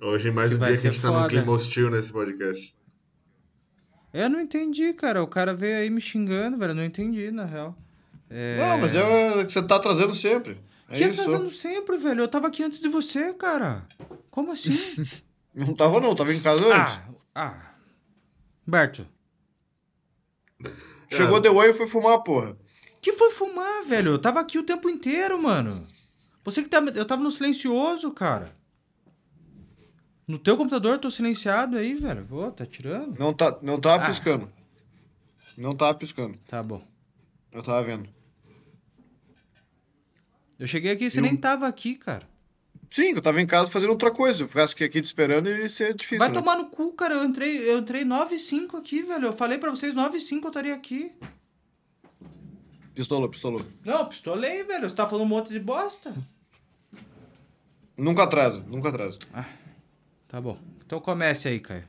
Hoje mais Que um dia que a gente tá num foda. clima hostil nesse podcast. Eu não entendi, cara. O cara veio aí me xingando, velho. Eu não entendi, na real. É... Não, mas é o que você tá trazendo sempre. É Que isso. atrasando sempre, velho. Eu tava aqui antes de você, cara. Como assim? Não tava não, tava em casa antes. ah, ah. Berto, Chegou The Way e foi fumar, porra. que foi fumar, velho? Eu tava aqui o tempo inteiro, mano. Você que tá. Eu tava no silencioso, cara. No teu computador eu tô silenciado aí, velho. Pô, tá tirando? Não, tá, não tava Ah. piscando. Não tava piscando. Tá bom. Eu tava vendo. Eu cheguei aqui e você Eu- nem tava aqui, cara. Sim, eu tava em casa fazendo outra coisa. Eu ficasse aqui te esperando, ia ser difícil. Vai né? tomar no cu, cara. Eu entrei, eu entrei 9 e 5 aqui, velho. Eu falei pra vocês 9 e 5 eu estaria aqui. Pistolou, pistolou. Não, pistolei, velho. Você tá falando um monte de bosta. Nunca atrasa, nunca atrasa. Tá bom. Então comece aí, Caio.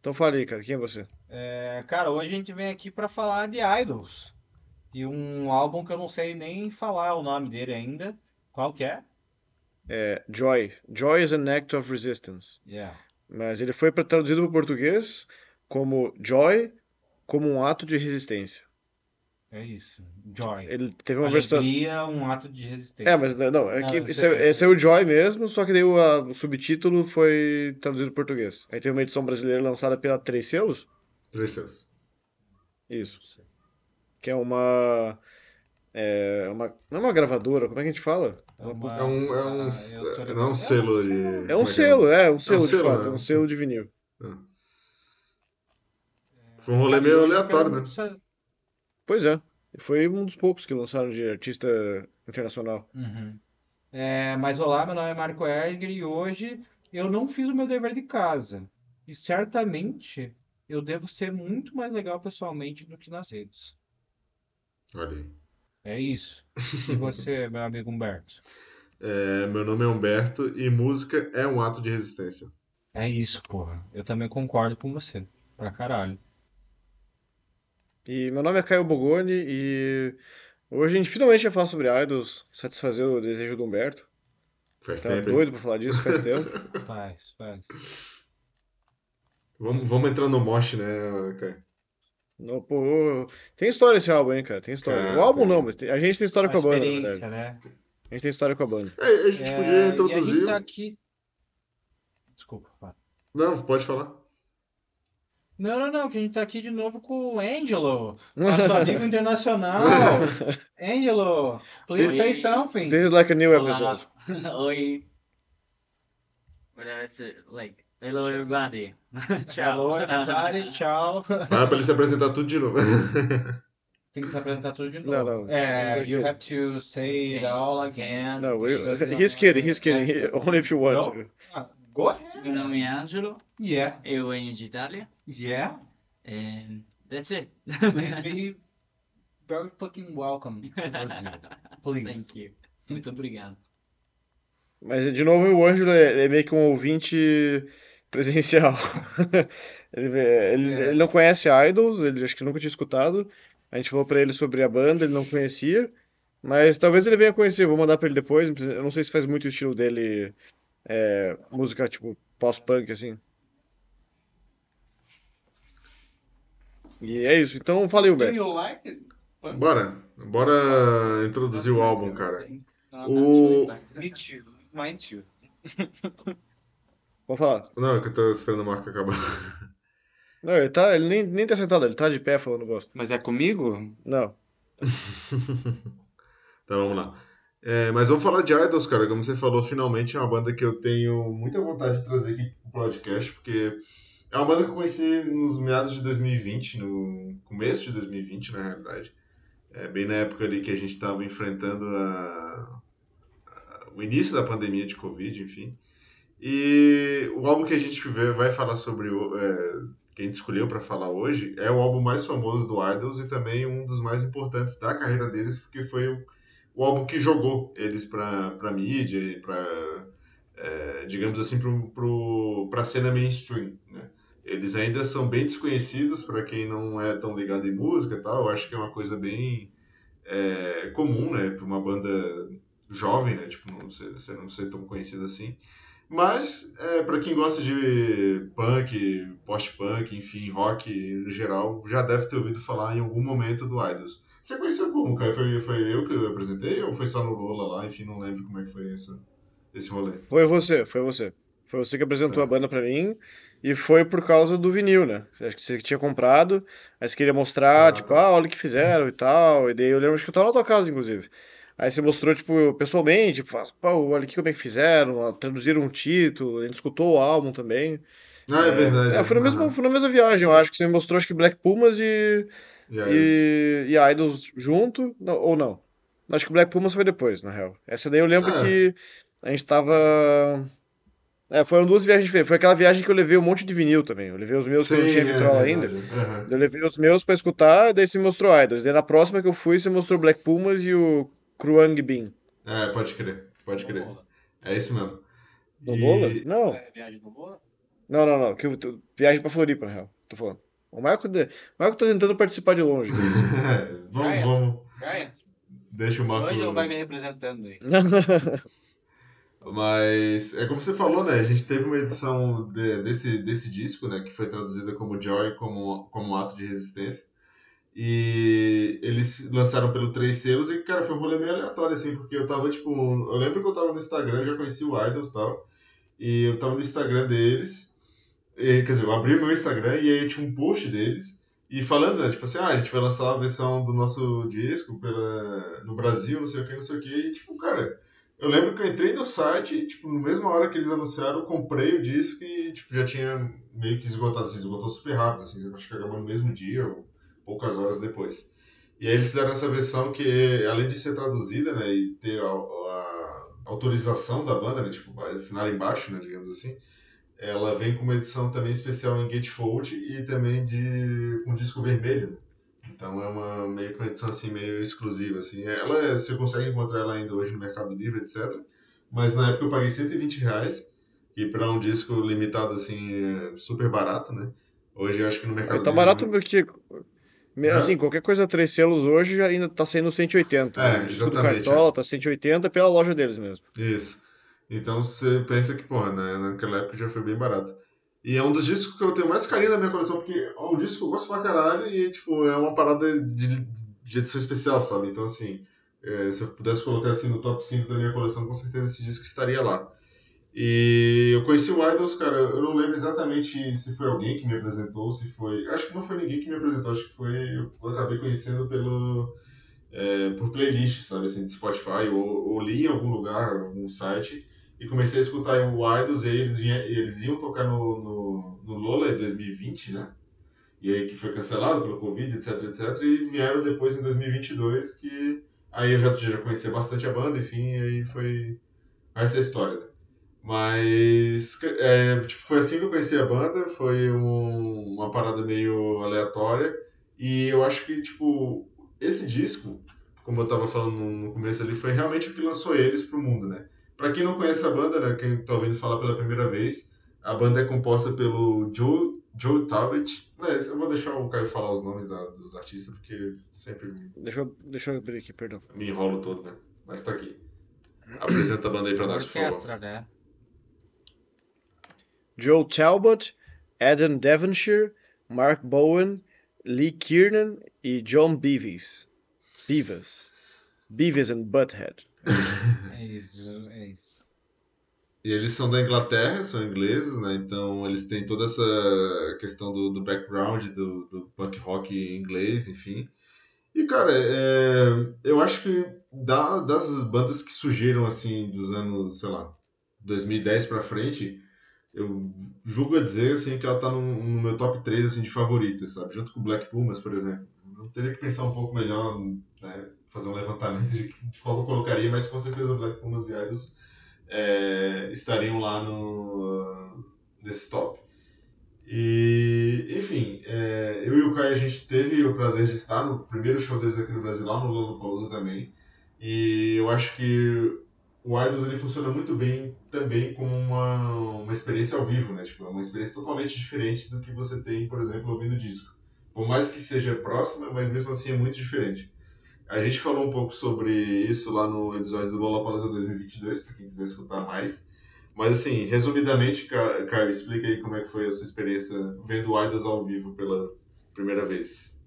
Então fale aí, cara, quem é você? É, cara, hoje a gente vem aqui pra falar de Idols. De um álbum que eu não sei nem falar o nome dele ainda. Qual que é? É Joy. Joy is an act of resistance. Yeah. Mas ele foi traduzido para o português como Joy, como um ato de resistência. É isso. Joy. Ele teve uma versão. Alegria, um ato de resistência. É, mas não, é que Não, esse, é, esse- é o Joy mesmo, só que daí o, a- o subtítulo foi traduzido para português. Aí tem uma edição brasileira lançada pela Três Selos. Três seus. Isso. Que é uma. É uma. Não é uma gravadora, como é que a gente fala? É uma- É um, é um, Ah, não é um selo de... É um que selo, é, um selo de selo, fato, é um selo de vinil. Foi um rolê meio aleatório, né? Pois é. Foi um dos poucos que lançaram de artista internacional. Uhum. É, mas olá, meu nome é Marco Erger e hoje eu não fiz o meu dever de casa. E certamente eu devo ser muito mais legal pessoalmente do que nas redes. Olha aí. É isso. E você, meu amigo Humberto? É, meu nome é Humberto e música é um ato de resistência. É isso, porra. Eu também concordo com você. Pra caralho. E meu nome é Caio Bogoni e hoje a gente finalmente vai falar sobre idols, satisfazer o desejo do Humberto. Faz tempo, hein? doido pra falar disso faz tempo. Faz, faz. Vamos, vamos entrar no mosh, né, Caio? Não, pô, tem história esse álbum, hein, cara? Tem história. Cara, O álbum tem. não, mas tem- a gente tem história Uma com a banda, verdade. né? A gente tem história com a banda. É, a gente É, podia e a introduzir. gente tá aqui. Desculpa, fala. Não, pode falar. Não, não, não, que a gente tá aqui de novo com o Angelo, nosso amigo internacional. Angelo, please say something. This is like a new episode. Oi. It's uh, like. Hello everybody. Hello, everybody, tchau. Fala pra ele se apresentar tudo de novo. Tem que se apresentar tudo de novo. Não, não. É, you have to say it all again. No, we, he's kidding, he's kidding. He- only if you want No. to. Ah, Go ahead. Meu nome é Angelo. Yeah, Eu venho de Itália. yeah. And that's it. Please be very fucking welcome to Brazil. Please. Thank you. Muito obrigado. Mas, de novo, o Ângelo é, é meio que um ouvinte presencial. Ele, ele, É. ele não conhece Idols, ele acho que nunca tinha escutado. A gente falou pra ele sobre a banda, ele não conhecia. Mas talvez ele venha conhecer, vou mandar pra ele depois. Eu não sei se faz muito o estilo dele, é, música tipo pós-punk, assim. E é isso, então falei, you like? Bora. Bora introduzir o álbum, cara. No, O- really, Pode falar. Não, é que eu tô esperando o Marco acabar. Não, ele tá, ele nem, nem tá sentado, ele tá de pé falando bosta. Mas é comigo? Não. Então vamos lá. É, mas vamos falar de Idols, cara. Como você falou, finalmente é uma banda que eu tenho muita vontade de trazer aqui pro podcast, porque é uma banda que eu conheci nos meados de 2020, no começo de 2020, na realidade. É, bem na época ali que a gente estava enfrentando a- a- o início da pandemia de Covid, enfim. E o álbum que a gente vai falar sobre, é, que a gente escolheu para falar hoje, é o álbum mais famoso do Idols e também um dos mais importantes da carreira deles, porque foi o, o álbum que jogou eles para mídia e pra, é, digamos assim, pro, pra cena mainstream, né? eles ainda são bem desconhecidos para quem não é tão ligado em música e tal. Eu acho que é uma coisa bem é, comum, né, para uma banda jovem, né, tipo, não ser, não ser tão conhecida assim. Mas, é, para quem gosta de punk, post-punk, enfim, rock no geral, já deve ter ouvido falar em algum momento do Idols. Você conheceu como, Caio? Foi, foi eu que eu apresentei ou foi só no Lola lá? Enfim, não lembro como é que foi essa, esse rolê. Foi você, foi você. Foi você que apresentou Tá. a banda pra mim e foi por causa do vinil, né? Acho que você tinha comprado, aí você queria mostrar, Ah, tipo, tá. ah, olha o que fizeram e tal. E daí eu lembro que eu tava na tua casa, inclusive. Aí você mostrou, tipo, pessoalmente, tipo, ah, pô, olha aqui como é que fizeram, traduziram um título, a gente escutou o álbum também. Ah, é, verdade. É, foi na mesma, foi na mesma viagem, eu acho que você me mostrou, acho que Black Pumas e, E e, e Idols junto, não, ou não. Acho que o Black Pumas foi depois, na real. Essa daí eu lembro Ah. que a gente tava. É, foram duas viagens diferentes. Foi aquela viagem que eu levei um monte de vinil também. Eu levei os meus que eu não tinha é vitrola ainda. verdade. Aham. Eu levei os meus pra escutar, daí você mostrou Idols. Daí na próxima que eu fui, você mostrou Black Pumas e o Kruang Bean. É, pode crer, pode crer. É isso mesmo. No E- Bola? Não, É, viagem no Bola? não, não, não. Que eu, eu- viagem pra Floripa, na real. Tô falando. O Marco, de- o Marco tá tentando participar de longe. vamos, Já vamos. Deixa o O Marco. Ângelo vai me representando aí. Mas é como você falou, né? A gente teve uma edição de- desse, desse disco, né? Que foi traduzida como Joy, como, como um ato de resistência. E eles lançaram pelo Três Selos e, cara, foi um rolê meio aleatório, assim, porque eu tava, tipo... Eu lembro que eu tava no Instagram, já conheci o Idols e tal, e eu tava no Instagram deles, e, quer dizer, eu abri meu Instagram e aí tinha um post deles, e falando, né, tipo assim, ah, a gente vai lançar a versão do nosso disco pela, no Brasil, não sei o que, não sei o que, e, tipo, cara... Eu lembro que eu entrei no site e, tipo, na mesma hora que eles anunciaram, eu comprei o disco e, tipo, já tinha meio que esgotado, assim, esgotou super rápido, assim, acho que acabou no mesmo dia ou poucas horas depois. E aí eles fizeram essa versão que, além de ser traduzida, né, e ter a, a autorização da banda, né, tipo, assinar embaixo, né, digamos assim, ela vem com uma edição também especial em gatefold e também de com disco vermelho? Então é uma meio que uma edição assim meio exclusiva assim. Ela você consegue encontrar ela ainda hoje no Mercado Livre, etc. Mas na época eu paguei 120 reais e para um disco limitado assim é super barato, né? Hoje eu acho que no Mercado Tá Livre barato porque. É. Assim, qualquer coisa três selos hoje já ainda tá saindo 180. É, né? O exatamente, Cartola tá 180 pela loja deles mesmo. Isso. Então você pensa que, porra, né, naquela época já foi bem barato. E é um dos discos que eu tenho mais carinho na minha coleção, porque é um disco que eu gosto pra caralho e, tipo, é uma parada de, de edição especial, sabe? Então, assim, é, se eu pudesse colocar assim no top 5 da minha coleção, com certeza esse disco estaria lá. E eu conheci o Idols, cara, eu não lembro exatamente se foi alguém que me apresentou, se foi. Acho que não foi ninguém que me apresentou, acho que foi. Eu acabei conhecendo pelo. é, por playlist, sabe, assim, de Spotify, ou, ou li em algum lugar, algum site, e comecei a escutar o Idols, e aí eles, vinha, eles iam tocar no, no, no Lola em 2020, né? E aí que foi cancelado pelo Covid, etc, etc, e vieram depois em 2022, que aí eu já, já conhecia bastante a banda, enfim, e aí foi essa é a história, né? Mas é, tipo, foi assim que eu conheci a banda, foi um- uma parada meio aleatória, e eu acho que, tipo, esse disco, como eu tava falando no começo ali, foi realmente o que lançou eles pro mundo, né? Pra quem não conhece a banda, né, quem tá ouvindo falar pela primeira vez, a banda é composta pelo Joe, Joe Talbot. Mas eu vou deixar o Caio falar os nomes da- dos artistas, porque sempre me, Deixa eu, deixa eu abrir aqui, perdão. me enrolo todo, né? Mas tá aqui. Apresenta a banda aí pra nós, por favor. Orquestra, né? Joe Talbot, Adam Devonshire, Mark Bowen, Lee Kiernan e John Beavis. Beavis. Beavis and Butthead. É isso, é isso. E eles são da Inglaterra, são ingleses, né? Então eles têm toda essa questão do, do background do, do punk rock inglês, enfim. E, cara, é, eu acho que da, das bandas que surgiram, assim, dos anos, sei lá, 2010 pra frente, eu julgo a dizer, assim, que ela tá no, no meu top 3, assim, de favoritas, sabe? Junto com o Black Pumas, por exemplo. Eu teria que pensar um pouco melhor, né? Fazer um levantamento de, de qual eu colocaria, mas com certeza Black Pumas e Idols é, estariam lá no, nesse top. E, enfim, é, eu e o Caio, a gente teve o prazer de estar no primeiro show deles aqui no Brasil, lá no Lollapalooza também. E eu acho que o Idols ele funciona muito bem também como uma, uma experiência ao vivo, né? Tipo, é uma experiência totalmente diferente do que você tem, por exemplo, ouvindo disco. Por mais que seja próxima, mas mesmo assim é muito diferente. A gente falou um pouco sobre isso lá no episódio do Lollapalooza 2022, para quem quiser escutar mais. Mas assim, resumidamente, Ca- Caio, explica aí como é que foi a sua experiência vendo o Idols ao vivo pela primeira vez.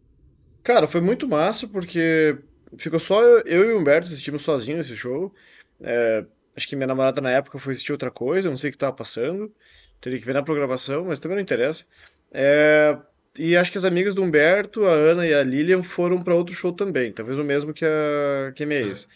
Cara, foi muito massa porque ficou só eu, eu e o Humberto assistimos sozinhos esse show. É, acho que minha namorada na época foi assistir outra coisa, não sei o que tava passando. Teria que ver na programação, mas também não interessa. É, e acho que as amigas do Humberto, a Ana e a Lilian foram pra outro show também, talvez o mesmo que a, que a minha ex.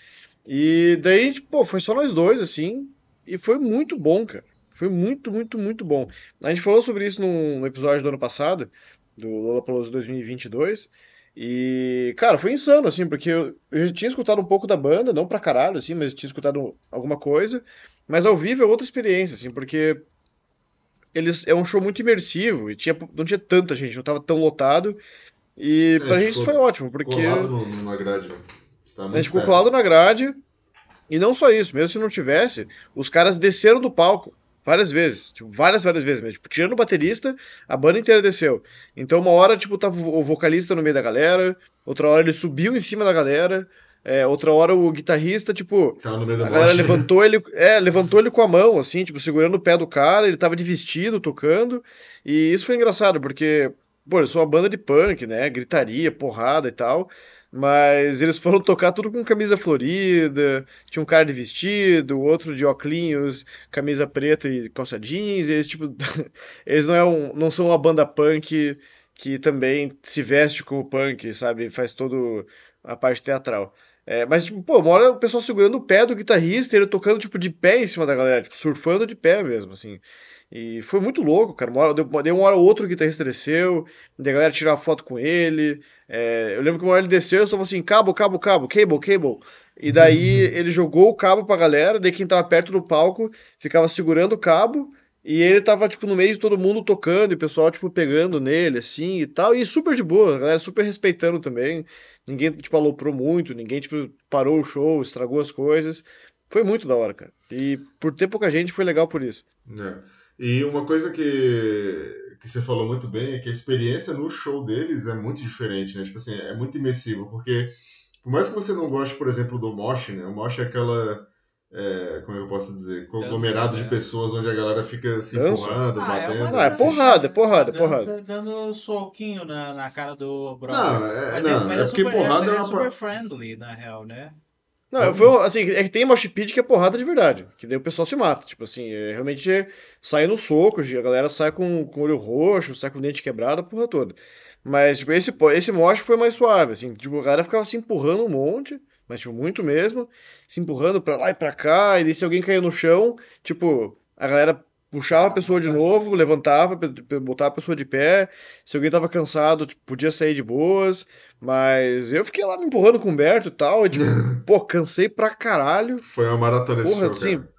E daí, pô, foi só nós dois, assim, e foi muito bom, cara. Foi muito, muito, muito bom. A gente falou sobre isso num, no episódio do ano passado, do Lollapalooza 2022, e, cara, foi insano, assim, porque eu, eu já tinha escutado um pouco da banda, não pra caralho, assim, mas tinha escutado alguma coisa, mas ao vivo é outra experiência, assim, porque eles é um show muito imersivo e tinha, não tinha tanta gente, não tava tão lotado, e É, pra a gente isso foi ótimo, porque... Colado numa grade, tava A gente ficou perto. colado na grade, e não só isso, mesmo se não tivesse, os caras desceram do palco várias vezes, tipo, várias, várias vezes mesmo. Tipo, tirando o baterista, a banda inteira desceu. Então, uma hora, tipo, tava o vocalista no meio da galera, outra hora ele subiu em cima da galera, é, outra hora o guitarrista, tipo, Tava no meio da a galera mosh. levantou ele, é, levantou ele com a mão, assim, tipo, segurando o pé do cara, ele tava de vestido, tocando, e isso foi engraçado, porque, pô, eles são uma banda de punk, né, gritaria, porrada e tal, mas eles foram tocar tudo com camisa florida, tinha um cara de vestido, outro de óculos, camisa preta e calça jeans, eles, tipo, eles não, é um, não são uma banda punk que também se veste como punk, sabe, faz todo a parte teatral. É, mas, tipo, pô, uma o pessoal segurando o pé do guitarrista, ele tocando, tipo, de pé em cima da galera, tipo, surfando de pé mesmo, assim. E foi muito louco, cara. Uma hora, deu, deu uma hora ou outra o guitarrista desceu, a galera tirou foto com ele. É, eu lembro que uma hora ele desceu, eu só falei assim, cabo, cabo, cabo, cable, cable. E daí ele jogou o cabo pra galera, daí quem tava perto do palco ficava segurando o cabo, e ele tava, tipo, no meio de todo mundo tocando, e o pessoal, tipo, pegando nele, assim, e tal, e super de boa, a galera super respeitando também. Ninguém, tipo, aloprou muito, ninguém, tipo, parou o show, estragou as coisas. Foi muito da hora, cara. E por ter pouca gente, foi legal por isso. É. E uma coisa que, que você falou muito bem é que a experiência no show deles é muito diferente, né? Tipo assim, é muito imersivo, porque por mais que você não goste, por exemplo, do mosh, né? O mosh é aquela, é, como eu posso dizer, conglomerado de né? pessoas onde a galera fica se Dança? empurrando, Ah, é batendo. Ah, é porrada, é porrada, é porrada. Dando, dando soquinho na, na cara do brother. Não, é, Mas não, mas é porque super, porrada é é uma super friendly, na real, né? Não, foi, um- assim, é que tem mosh pit que é porrada de verdade, que daí o pessoal se mata, tipo assim, é, realmente sai no soco, a galera sai com, com o olho roxo, sai com o dente quebrado, a porra toda. Mas, tipo, esse, esse mosh foi mais suave, assim, tipo, a galera ficava se empurrando um monte, mas, tipo, muito mesmo, se empurrando pra lá e pra cá, e daí se alguém caía no chão, tipo, a galera puxava a pessoa de novo, levantava, botava a pessoa de pé, se alguém tava cansado, tipo, podia sair de boas, mas eu fiquei lá me empurrando com o Humberto e tal, e, tipo, pô, cansei pra caralho. Foi uma maratona esse Porra, show, assim, cara.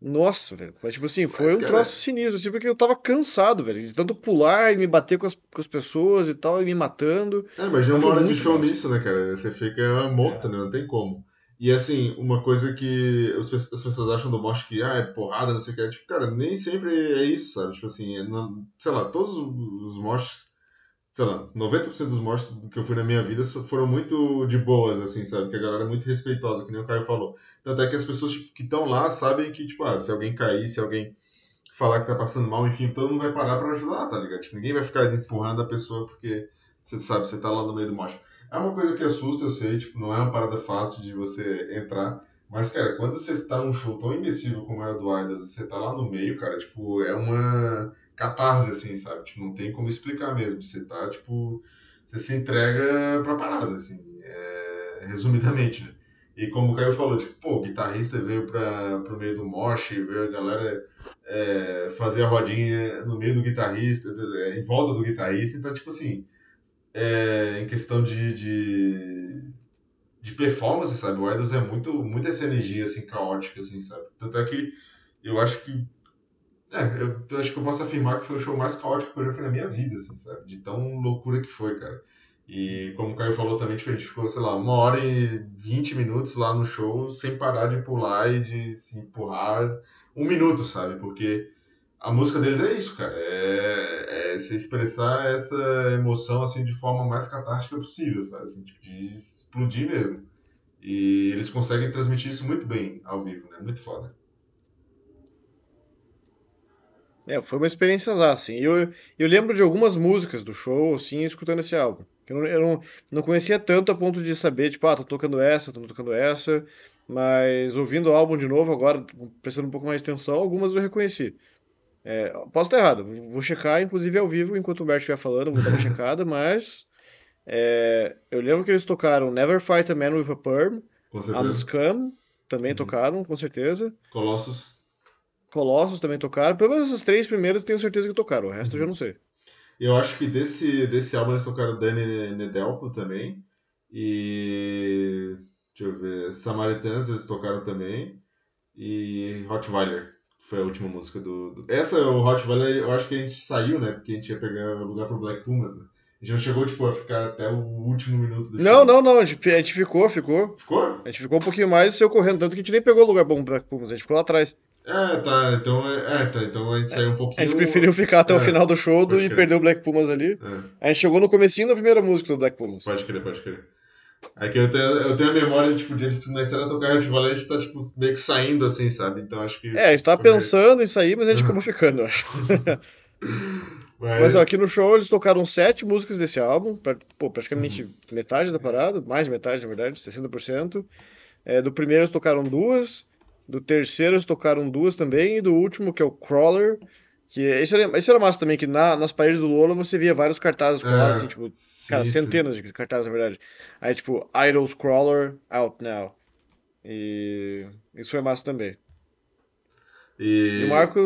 nossa, velho. Mas, tipo assim, foi Mas, um cara, troço sinistro, assim, porque eu tava cansado, velho. De tanto pular e me bater com as, com as pessoas e tal, e me matando. É, imagina uma hora de show massa. nisso, né, cara? Você fica morto, né? Não tem como. E assim, uma coisa que as pessoas acham do mosh que, ah, é porrada, não sei o que. é, Tipo, cara, nem sempre é isso, sabe? Tipo assim, é não- sei lá, todos os moshes, sei lá, 90% dos moshes que eu fui na minha vida foram muito de boas, assim, sabe? Que a galera é muito respeitosa, que nem o Caio falou. Tanto é que as pessoas tipo, que estão lá sabem que, tipo, ah, se alguém cair, se alguém falar que tá passando mal, enfim, todo mundo vai parar pra ajudar, tá ligado? Tipo, ninguém vai ficar empurrando a pessoa porque você sabe, você tá lá no meio do mosh. É uma coisa que assusta, eu sei, tipo, não é uma parada fácil de você entrar. Mas, cara, quando você tá num show tão imersivo como é o do Idols e você tá lá no meio, cara, tipo, é uma catarse, assim, sabe? Tipo, não tem como explicar mesmo. Você tá, tipo, você se entrega pra parada, assim, é, resumidamente, né? E como o Caio falou, tipo, pô, o guitarrista veio pra, pro meio do mosh, veio a galera é, fazer a rodinha no meio do guitarrista, em volta do guitarrista, então, tipo assim, é, em questão de, de, de performance, sabe? O Idols é muito, muito essa energia, assim, caótica, assim, sabe? Tanto é que eu acho que é, eu, acho que eu posso afirmar que foi o show mais caótico que eu já fui na minha vida, assim, sabe? De tão loucura que foi, cara. E como o Caio falou também, tipo, a gente ficou, sei lá, uma hora e vinte minutos lá no show sem parar de pular e de se empurrar um minuto, sabe? Porque a música deles é isso, cara. É, é se expressar essa emoção assim de forma mais catártica possível, sabe? Assim, tipo, de explodir mesmo. E eles conseguem transmitir isso muito bem ao vivo, né? Muito foda. É, foi uma experiência assim. Eu, eu lembro de algumas músicas do show, assim, escutando esse álbum. Eu não, eu não, não conhecia tanto a ponto de saber, tipo, ah, tô tocando essa, tô tocando essa. Mas ouvindo o álbum de novo, agora, prestando um pouco mais atenção, algumas eu reconheci. É, posso estar errado, vou checar, inclusive ao vivo, enquanto o Bert estiver falando, vou dar uma checada, mas é, eu lembro que eles tocaram Never Fight a Man with a Perm. Scum, também Uhum. tocaram, com certeza. Colossus. Colossus também tocaram. Pelo menos essas três primeiras eu tenho certeza que tocaram, o resto eu já não sei. Eu acho que desse, desse álbum eles tocaram Danny Nedelko também. E. Deixa eu ver. Samaritans eles tocaram também. E Rottweiler, foi a última música do. do- Essa, o Rottweiler, eu acho que a gente saiu, né? Porque a gente ia pegar lugar pro Black Pumas, né? A gente não chegou, tipo, a ficar até o último minuto do Não, show. não, não, a gente, a gente ficou, ficou. Ficou? A gente ficou um pouquinho mais e saiu correndo, tanto que a gente nem pegou lugar bom pro Black Pumas, a gente ficou lá atrás. É, tá. Então, é, tá, então a gente saiu um pouquinho. A gente preferiu ficar até o É, final do show do, e crer. perder o Black Pumas ali. É. A gente chegou no comecinho da primeira música do Black Pumas. Pode crer, pode crer. É que eu tenho, eu tenho a memória, tipo, de eles começarem a tocar Rottweiler, a gente tá, tipo, meio que saindo, assim, sabe? Então acho que... É, a gente tava meio- pensando em sair, mas a gente Uhum. acabou ficando, eu acho. Mas, Mas ó, aqui no show eles tocaram sete músicas desse álbum, pra- pô, praticamente metade da parada, mais de metade, na verdade, 60%. É, do primeiro eles tocaram duas, do terceiro eles tocaram duas também, e do último, que é o Crawler, que esse era, esse era massa também, que na- nas paredes do Lola você via vários cartazes colados, É, assim, tipo, sim, cara, sim. centenas de cartazes, na verdade. Aí, tipo, Idols Crawler, out now. E isso foi massa também. E... E o Marco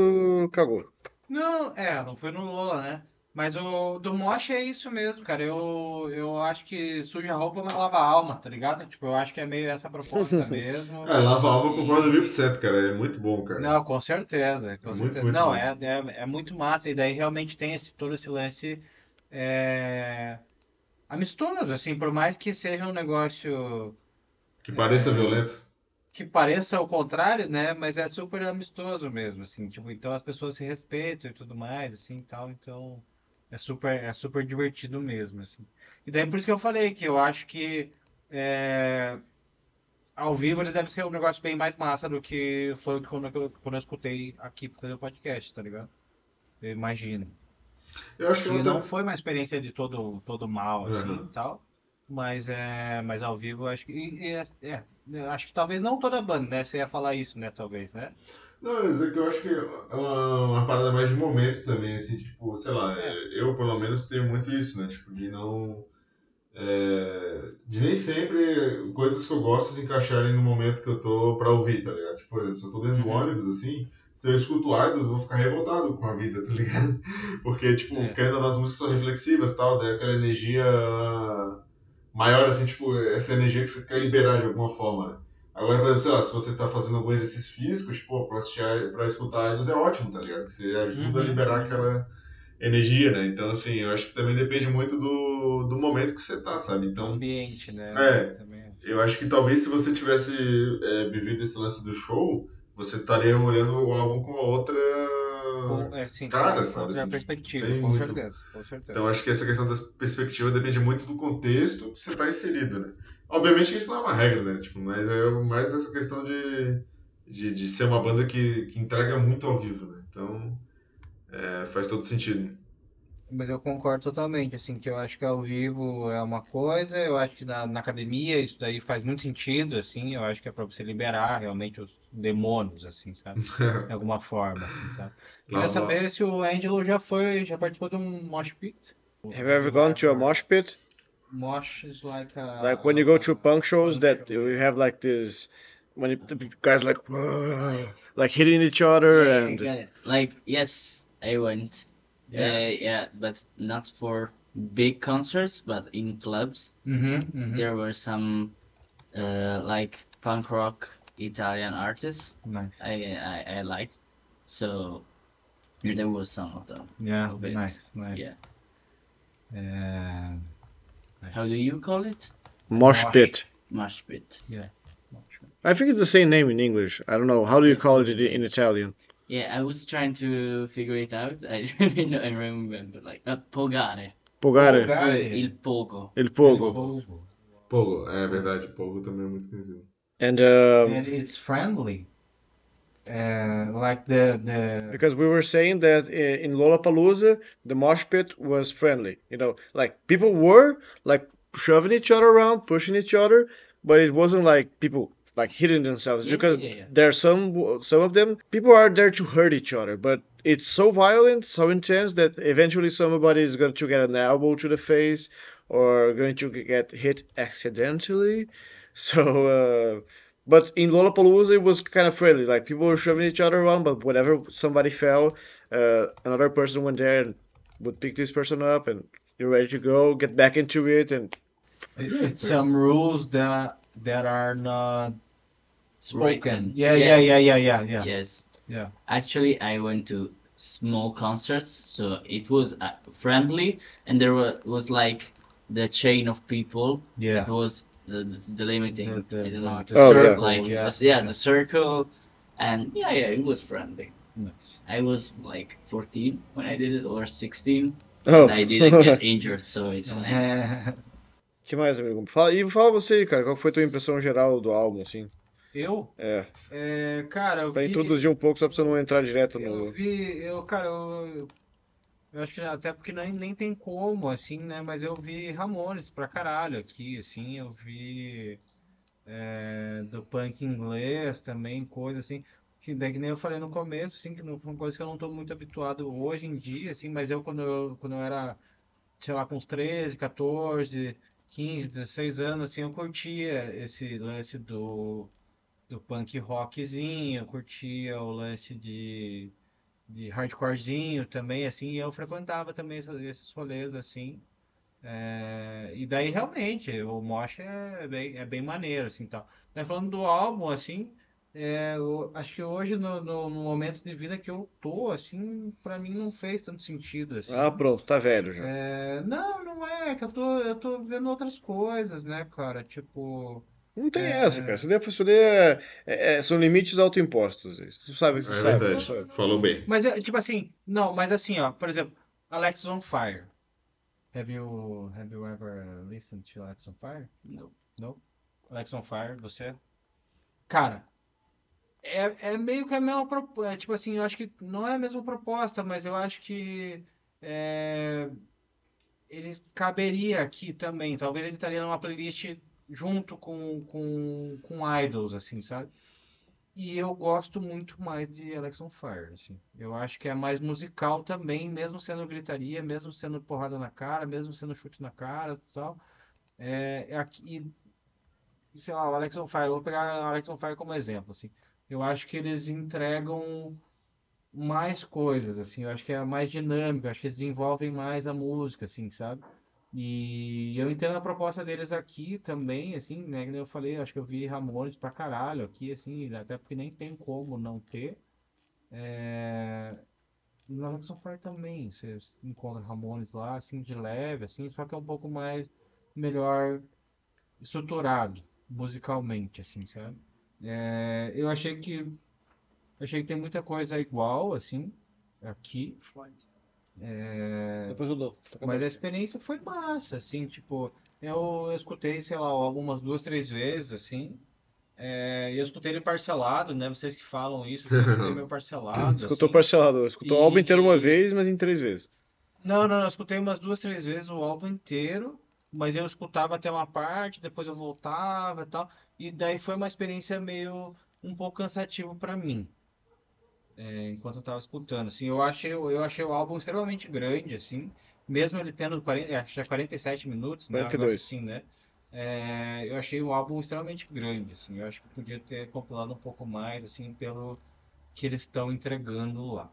cagou. Não, é, não foi no Lola, né? Mas o do Mosh é isso mesmo, cara. Eu, eu acho que suja a roupa, mas lava a alma, tá ligado? Tipo, eu acho que é meio essa proposta mesmo. É, Lava a Alma E- concordo mil por cento, cara. É muito bom, cara. Não, com certeza, com Muito, certeza. muito Não, é, é, é muito massa. E daí realmente tem esse, todo esse lance é, amistoso, assim, por mais que seja um negócio Que pareça É. violento. que pareça o contrário, né? Mas é super amistoso mesmo, assim, tipo, então as pessoas se respeitam e tudo mais, assim, e tal, então é super, é super divertido mesmo, assim. E daí por isso que eu falei que eu acho que é, ao vivo eles devem ser um negócio bem mais massa do que foi quando eu, quando eu escutei aqui pra fazer o podcast, tá ligado? Eu imagino. Eu acho que E não tem... foi uma experiência de todo, todo mal, assim, Uhum. e tal. Mas, é, mas ao vivo, eu acho que... e- e é, é, eu acho que talvez não toda banda, né? Você ia falar isso, né? Talvez, né? Não, mas é que eu acho que é uma, uma parada mais de momento também, assim, tipo, sei lá, É. eu pelo menos tenho muito isso, né? Tipo, de não. é, de nem sempre coisas que eu gosto se encaixarem no momento que eu tô pra ouvir, tá ligado? Tipo, por exemplo, se eu tô dentro do Uhum. ônibus, assim, se eu escuto Idols, eu vou ficar revoltado com a vida, tá ligado? Porque, tipo, É. querendo ou não, as músicas são reflexivas e tal, daí aquela energia maior, assim, tipo, essa energia que você quer liberar de alguma forma, né? Agora, por exemplo, sei lá, se você tá fazendo algum exercício físico, tipo, pra, assistir, pra escutar Idols é ótimo, tá ligado? Que você ajuda a Uhum. liberar aquela energia, né? Então, assim, eu acho que também depende muito do, do momento que você tá, sabe? O Então, ambiente, né? É. Também. eu acho que talvez se você tivesse é, vivido esse lance do show, você estaria olhando o álbum com outra... Com- é, sim, Cara, sabe, outra assim, perspectiva, tem com muito- certeza, com certeza. Então acho que essa questão da perspectiva depende muito do contexto que você está inserido, né? Obviamente que isso não é uma regra, né? Tipo, mas é mais essa questão de, de, de ser uma banda que, que entrega muito ao vivo, né? Então é, faz todo sentido. Mas eu concordo totalmente, assim, que eu acho que ao vivo é uma coisa, eu acho que na, na academia isso daí faz muito sentido, assim, eu acho que é pra você liberar realmente os demônios, assim, sabe? De alguma forma, assim, sabe? Queria saber se o Angelo já foi, já participou de um mosh pit. Have you ever gone to a mosh pit? Mosh is like a... Like when you go to punk shows that you have like this when it, the guys like like hitting each other Yeah, I and it. Like, yes, I went. Yeah. Uh, yeah, but not for big concerts, but in clubs. Uhum, uhum. There were some uh, like punk rock Italian artists Nice. I, I, I liked. So there was some of them. Yeah, Of it. nice, nice. Yeah. É... How do you call it? Mosh Mosh. pit. Mosh pit. Yeah. I think it's the same name in English. I don't know. How do you call it in, in Italian? Yeah, I was trying to figure it out. I don't know. I remember like uh, pogare. Pogare. Pogare. Il pogo. Il pogo. Pogo. Pogo, é verdade, Pogo também é muito conhecido. And um, And it's friendly. Uh, like the the because we were saying that i- in Lollapalooza, the mosh pit was friendly. You know, like people were like shoving each other around, pushing each other, but it wasn't like people like hitting themselves Yeah, because yeah, yeah. there are some some of them people are there to hurt each other, but it's so violent, so intense that eventually somebody is going to get an elbow to the face or going to get hit accidentally. So, uh, but in Lollapalooza, it was kind of friendly. Like people were shoving each other around, but whenever somebody fell, uh, another person went there and would pick this person up, and you're ready to go, get back into it, and it's some rules that that are not spoken. Written. Yeah, yeah, Yes. yeah, yeah, yeah, yeah. Yes. Yeah. Actually, I went to small concerts, so it was uh, friendly, and there was, was like the chain of people. Yeah. It was the the limiting. The- the- I don't know. the Oh, yeah. circle, like yeah. the- yeah, the circle, and yeah, yeah, it was friendly. Nice. I was like 14 when I did it, or 16, oh, and I didn't get injured, so it's fine. Que mais, amigo? Fala, e fala você, cara, qual foi a tua impressão geral do álbum, assim? eu, É, é, cara, eu pra vi, introduzir um pouco, só pra você não entrar direto eu no... vi, eu, cara, eu, eu acho que até porque nem, nem tem como, assim, né? Mas eu vi Ramones pra caralho aqui, assim, eu vi é, do punk inglês também, coisa assim. Que, daí que nem eu falei no começo, assim, que não, foi uma coisa que eu não tô muito habituado hoje em dia, assim, mas eu quando eu, quando eu era, sei lá, com uns 13, 14, 15, 16 anos, assim, eu curtia esse lance do, do punk rockzinho, eu curtia o lance de, de hardcorezinho também, assim, eu frequentava também esses, rolês, assim. É, e daí realmente o mosh é bem, é bem maneiro, assim, tal. Daí falando do álbum, assim, é, eu acho que hoje no, no, no momento de vida que eu tô, assim, pra mim não fez tanto sentido, assim. Ah, pronto, tá velho já. É, não, não é, que eu tô, eu tô vendo outras coisas, né, cara? Tipo, Não tem É. essa, cara. Isso daí, é- isso daí é- é- é- são limites autoimpostos. Isso. Tu sabe, tu É sabe, verdade, sabe. falou bem. mas é, tipo assim, não, mas assim, ó, por exemplo, Alexis on Fire. Have you, have you ever listened to Alexis on Fire? No. No? Alex on Fire, você? Cara, é, é meio que a mesma proposta. Tipo assim, eu acho que não é a mesma proposta, mas eu acho que é, ele caberia aqui também. Talvez ele estaria numa playlist junto com, com, com Idols, assim, sabe? E eu gosto muito mais de Alex on Fire, assim. Eu acho que é mais musical também, mesmo sendo gritaria, mesmo sendo porrada na cara, mesmo sendo chute na cara e tal. É, é aqui, sei lá, o Alex on Fire, vou pegar o Alex on Fire como exemplo, assim. Eu acho que eles entregam mais coisas, assim. Eu acho que é mais dinâmico, acho que eles desenvolvem mais a música, assim, sabe? E eu entendo a proposta deles aqui também, assim, né? Que eu falei, acho que eu vi Ramones pra caralho aqui, assim, até porque nem tem como não ter. É... No Alex on Fire também, você encontra Ramones lá, assim, de leve, assim, só que é um pouco mais melhor estruturado musicalmente, assim, sabe? É, eu achei que achei que tem muita coisa igual, assim, aqui. É, Depois eu dou. mas a experiência foi massa, assim, tipo, eu, eu escutei, sei lá, algumas duas, três vezes, assim. É, e eu escutei ele parcelado, né? Vocês que falam isso, eu escutei meio parcelado, Escutou assim. parcelado. Escutou o E- álbum inteiro uma vez, mas em três vezes. Não, não, eu escutei umas duas, três vezes o álbum inteiro, mas eu escutava até uma parte, depois eu voltava e tal, e daí foi uma experiência meio um pouco cansativa pra mim, é, enquanto eu tava escutando, assim, eu achei, eu achei o álbum extremamente grande, assim, mesmo ele tendo 40, acho que é 47 minutos, né, negócio 42. assim, né, é, eu achei o álbum extremamente grande, assim, eu acho que podia ter compilado um pouco mais, assim, pelo que eles estão entregando lá.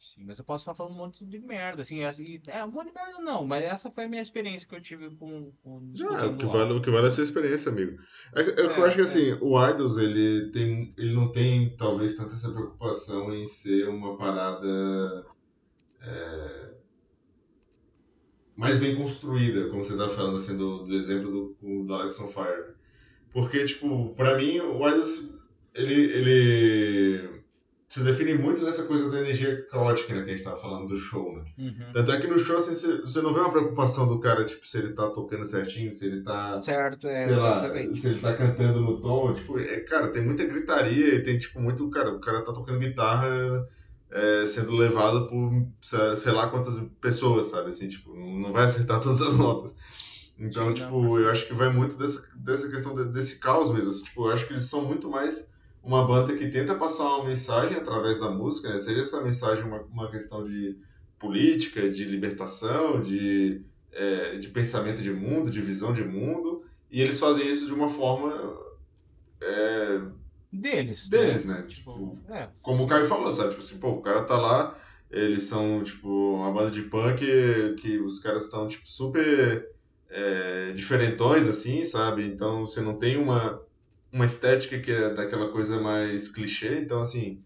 Sim, mas eu posso estar falando um monte de merda, assim, e- é um monte de merda não, mas essa foi a minha experiência que eu tive com, com Já, o que vale, o que vale é a sua experiência, amigo. É, é eu É, acho que é. assim, o Idols, ele, tem, ele não tem, talvez, tanta essa preocupação em ser uma parada é, mais bem construída, como você tá falando assim do, do exemplo do, do Alex on Fire. Porque, tipo, pra mim, o Idols, ele, ele se define muito nessa coisa da energia caótica, né, que a gente tava falando do show, né? Uhum. Tanto é que no show, assim, você- não vê uma preocupação do cara, tipo, se ele tá tocando certinho, se ele tá Certo, é, sei lá, exatamente. se ele tá cantando no tom, tipo, é, cara, tem muita gritaria e tem, tipo, muito, cara, o cara tá tocando guitarra é, sendo levado por, sei- lá quantas pessoas, sabe, assim, tipo, não vai acertar todas as notas. Então, Sim, tipo, não, eu acho que vai muito dessa, dessa questão de- desse caos mesmo, assim, tipo, eu acho que eles são muito mais uma banda que tenta passar uma mensagem através da música, né, seja essa mensagem uma, uma questão de política, de libertação, de, é, de pensamento de mundo, de visão de mundo, e eles fazem isso de uma forma é, Deles. deles, né? né? Tipo, É. como o Caio falou, sabe? Tipo assim, pô, o cara tá lá, eles são, tipo, uma banda de punk que os caras estão, tipo, super é, diferentões, assim, sabe? Então você não tem uma, uma estética que é daquela coisa mais clichê, então, assim,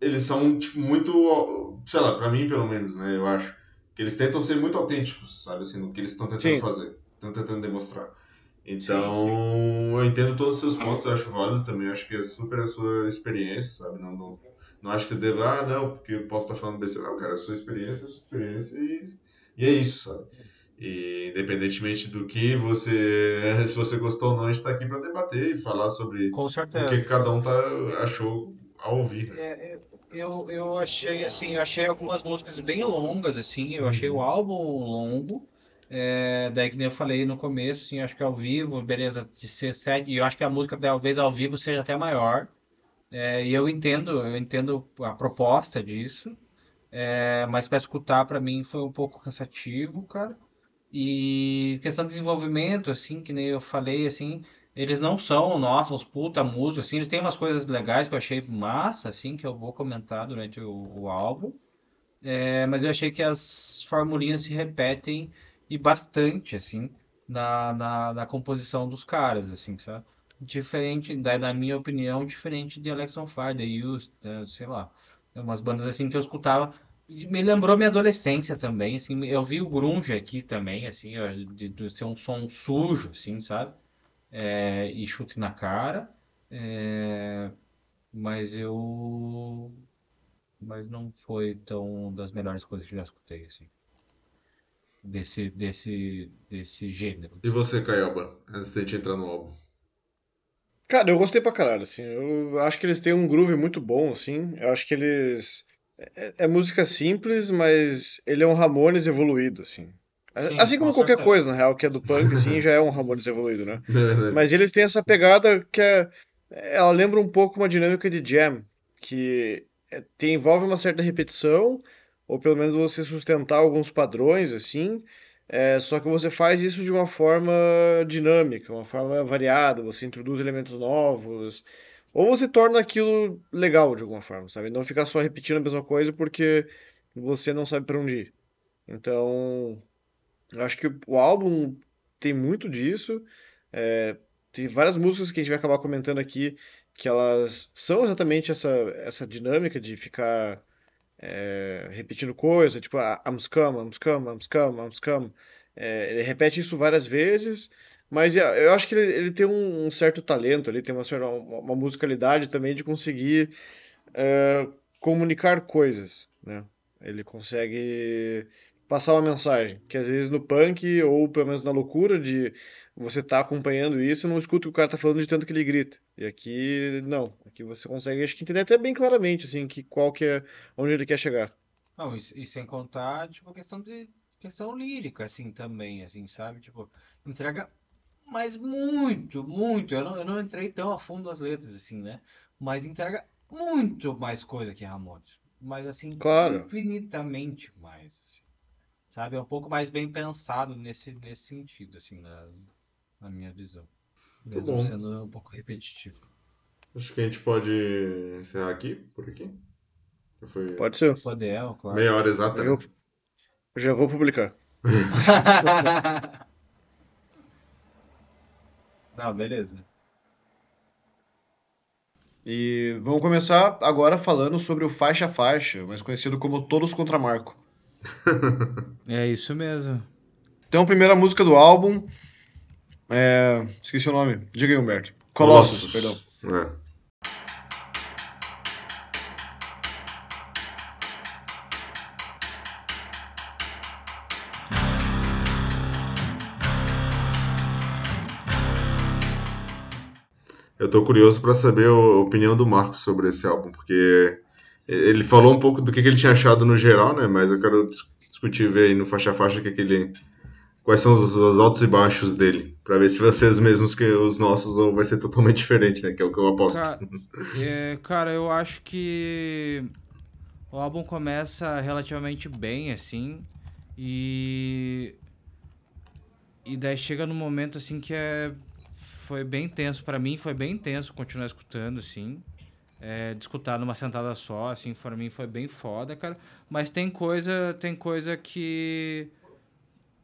eles são, tipo, muito, sei lá, pra mim, pelo menos, né? Eu acho que eles tentam ser muito autênticos, sabe? Assim, no que eles estão tentando Sim. fazer, estão tentando demonstrar. Então, eu entendo todos os seus pontos, eu acho válido também, eu acho que é super a sua experiência, sabe? Não, não, não acho que você deva, ah, não, porque eu posso estar falando besteira. Não, cara, a sua experiência é a sua experiência e, e é isso, sabe? E independentemente do que você, se você gostou ou não, a gente tá aqui para debater e falar sobre Com o que cada um tá, achou ao ouvir, né? É, é, eu, eu achei assim, eu achei algumas músicas bem longas, assim, eu achei o álbum longo. É, daí que nem eu falei no começo, assim, eu acho que ao vivo, beleza, de ser sete, e eu acho que a música talvez ao vivo seja até maior. É, e eu entendo, eu entendo a proposta disso. É, mas para escutar para mim foi um pouco cansativo, cara. E questão de desenvolvimento, assim, que nem eu falei, assim, eles não são, nossa, uns puta músicos, assim, eles têm umas coisas legais que eu achei massa, assim, que eu vou comentar durante o, o álbum. É, mas eu achei que as formulinhas se repetem e bastante, assim, na, na, na composição dos caras, assim, sabe? Diferente, da, na minha opinião, diferente de Alex on Fire, The Used, eh, sei lá. Umas bandas assim que eu escutava. Me lembrou minha adolescência também, assim, eu vi o grunge aqui também, assim, de, de ser um som sujo, assim, sabe? É, e chute na cara. É, mas eu. Mas não foi tão das melhores coisas que eu já escutei, assim. Desse, desse, desse gênero. E você, Caioba, antes de a gente entrar no álbum? Cara, eu gostei pra caralho, assim. Eu acho que eles têm um groove muito bom, assim. Eu acho que eles. É, é música simples, mas ele é um Ramones evoluído, assim. Sim, Assim como com qualquer certeza. coisa, na real, que é do punk, assim, já é um Ramones evoluído, né? É verdade. Mas eles têm essa pegada que é. Ela lembra um pouco uma dinâmica de jam, que é- tem, envolve uma certa repetição, ou pelo menos você sustentar alguns padrões, assim. é, só que você faz isso de uma forma dinâmica, uma forma variada, você introduz elementos novos, ou você torna aquilo legal de alguma forma, sabe? Não ficar só repetindo a mesma coisa porque você não sabe para onde ir. Então, eu acho que o álbum tem muito disso. É, tem várias músicas que a gente vai acabar comentando aqui que elas são exatamente essa, essa dinâmica de ficar é, repetindo coisa, tipo ah, I'm scum, I'm scum, I'm scum, I'm scum. É, ele repete isso várias vezes, mas é, eu acho que ele, ele tem um, um certo talento, ele tem uma, uma, musicalidade também de conseguir é, comunicar coisas, né? Ele consegue passar uma mensagem, que às vezes no punk, ou pelo menos na loucura de você tá acompanhando isso, não escuta o que o cara tá falando de tanto que ele grita. E aqui, não. Aqui você consegue, acho que entender até bem claramente, assim, que qual que é, onde ele quer chegar. Não, e, e sem contar, tipo, questão de questão lírica, assim, também, assim, sabe? Tipo, entrega, mas muito, muito. Eu não, eu não entrei tão a fundo nas letras, assim, né? Mas entrega muito mais coisa que Ramones. Mas, assim, Claro. infinitamente mais, assim. Sabe? É um pouco mais bem pensado nesse, nesse sentido, assim, na, na minha visão. Mesmo bom. sendo um pouco repetitivo. Acho que a gente pode encerrar aqui, por aqui. Foi Pode ser. Poder, claro. meia hora exata, né? Eu, eu já vou publicar. Não, beleza. E vamos começar agora falando sobre o Faixa a Faixa, mais conhecido como Todos contra Marco. É isso mesmo. Então, a primeira música do álbum. É... Esqueci o nome. Diga aí, Humberto. Colossus, perdão. É. Eu tô curioso para saber a opinião do Marcos sobre esse álbum, porque ele falou um pouco do que ele tinha achado no geral, né? Mas eu quero discutir ver aí no faixa a faixa que, que ele quais são os, os, altos e baixos dele, para ver se vai ser os mesmos que os nossos ou vai ser totalmente diferente, né? Que é o que eu aposto. Cara, é, cara eu acho que o álbum começa relativamente bem, assim, e e daí chega num momento assim que é foi bem tenso para mim, foi bem tenso continuar escutando, assim. É, de escutar numa sentada só, assim, para mim foi bem foda, cara. Mas tem coisa, tem coisa que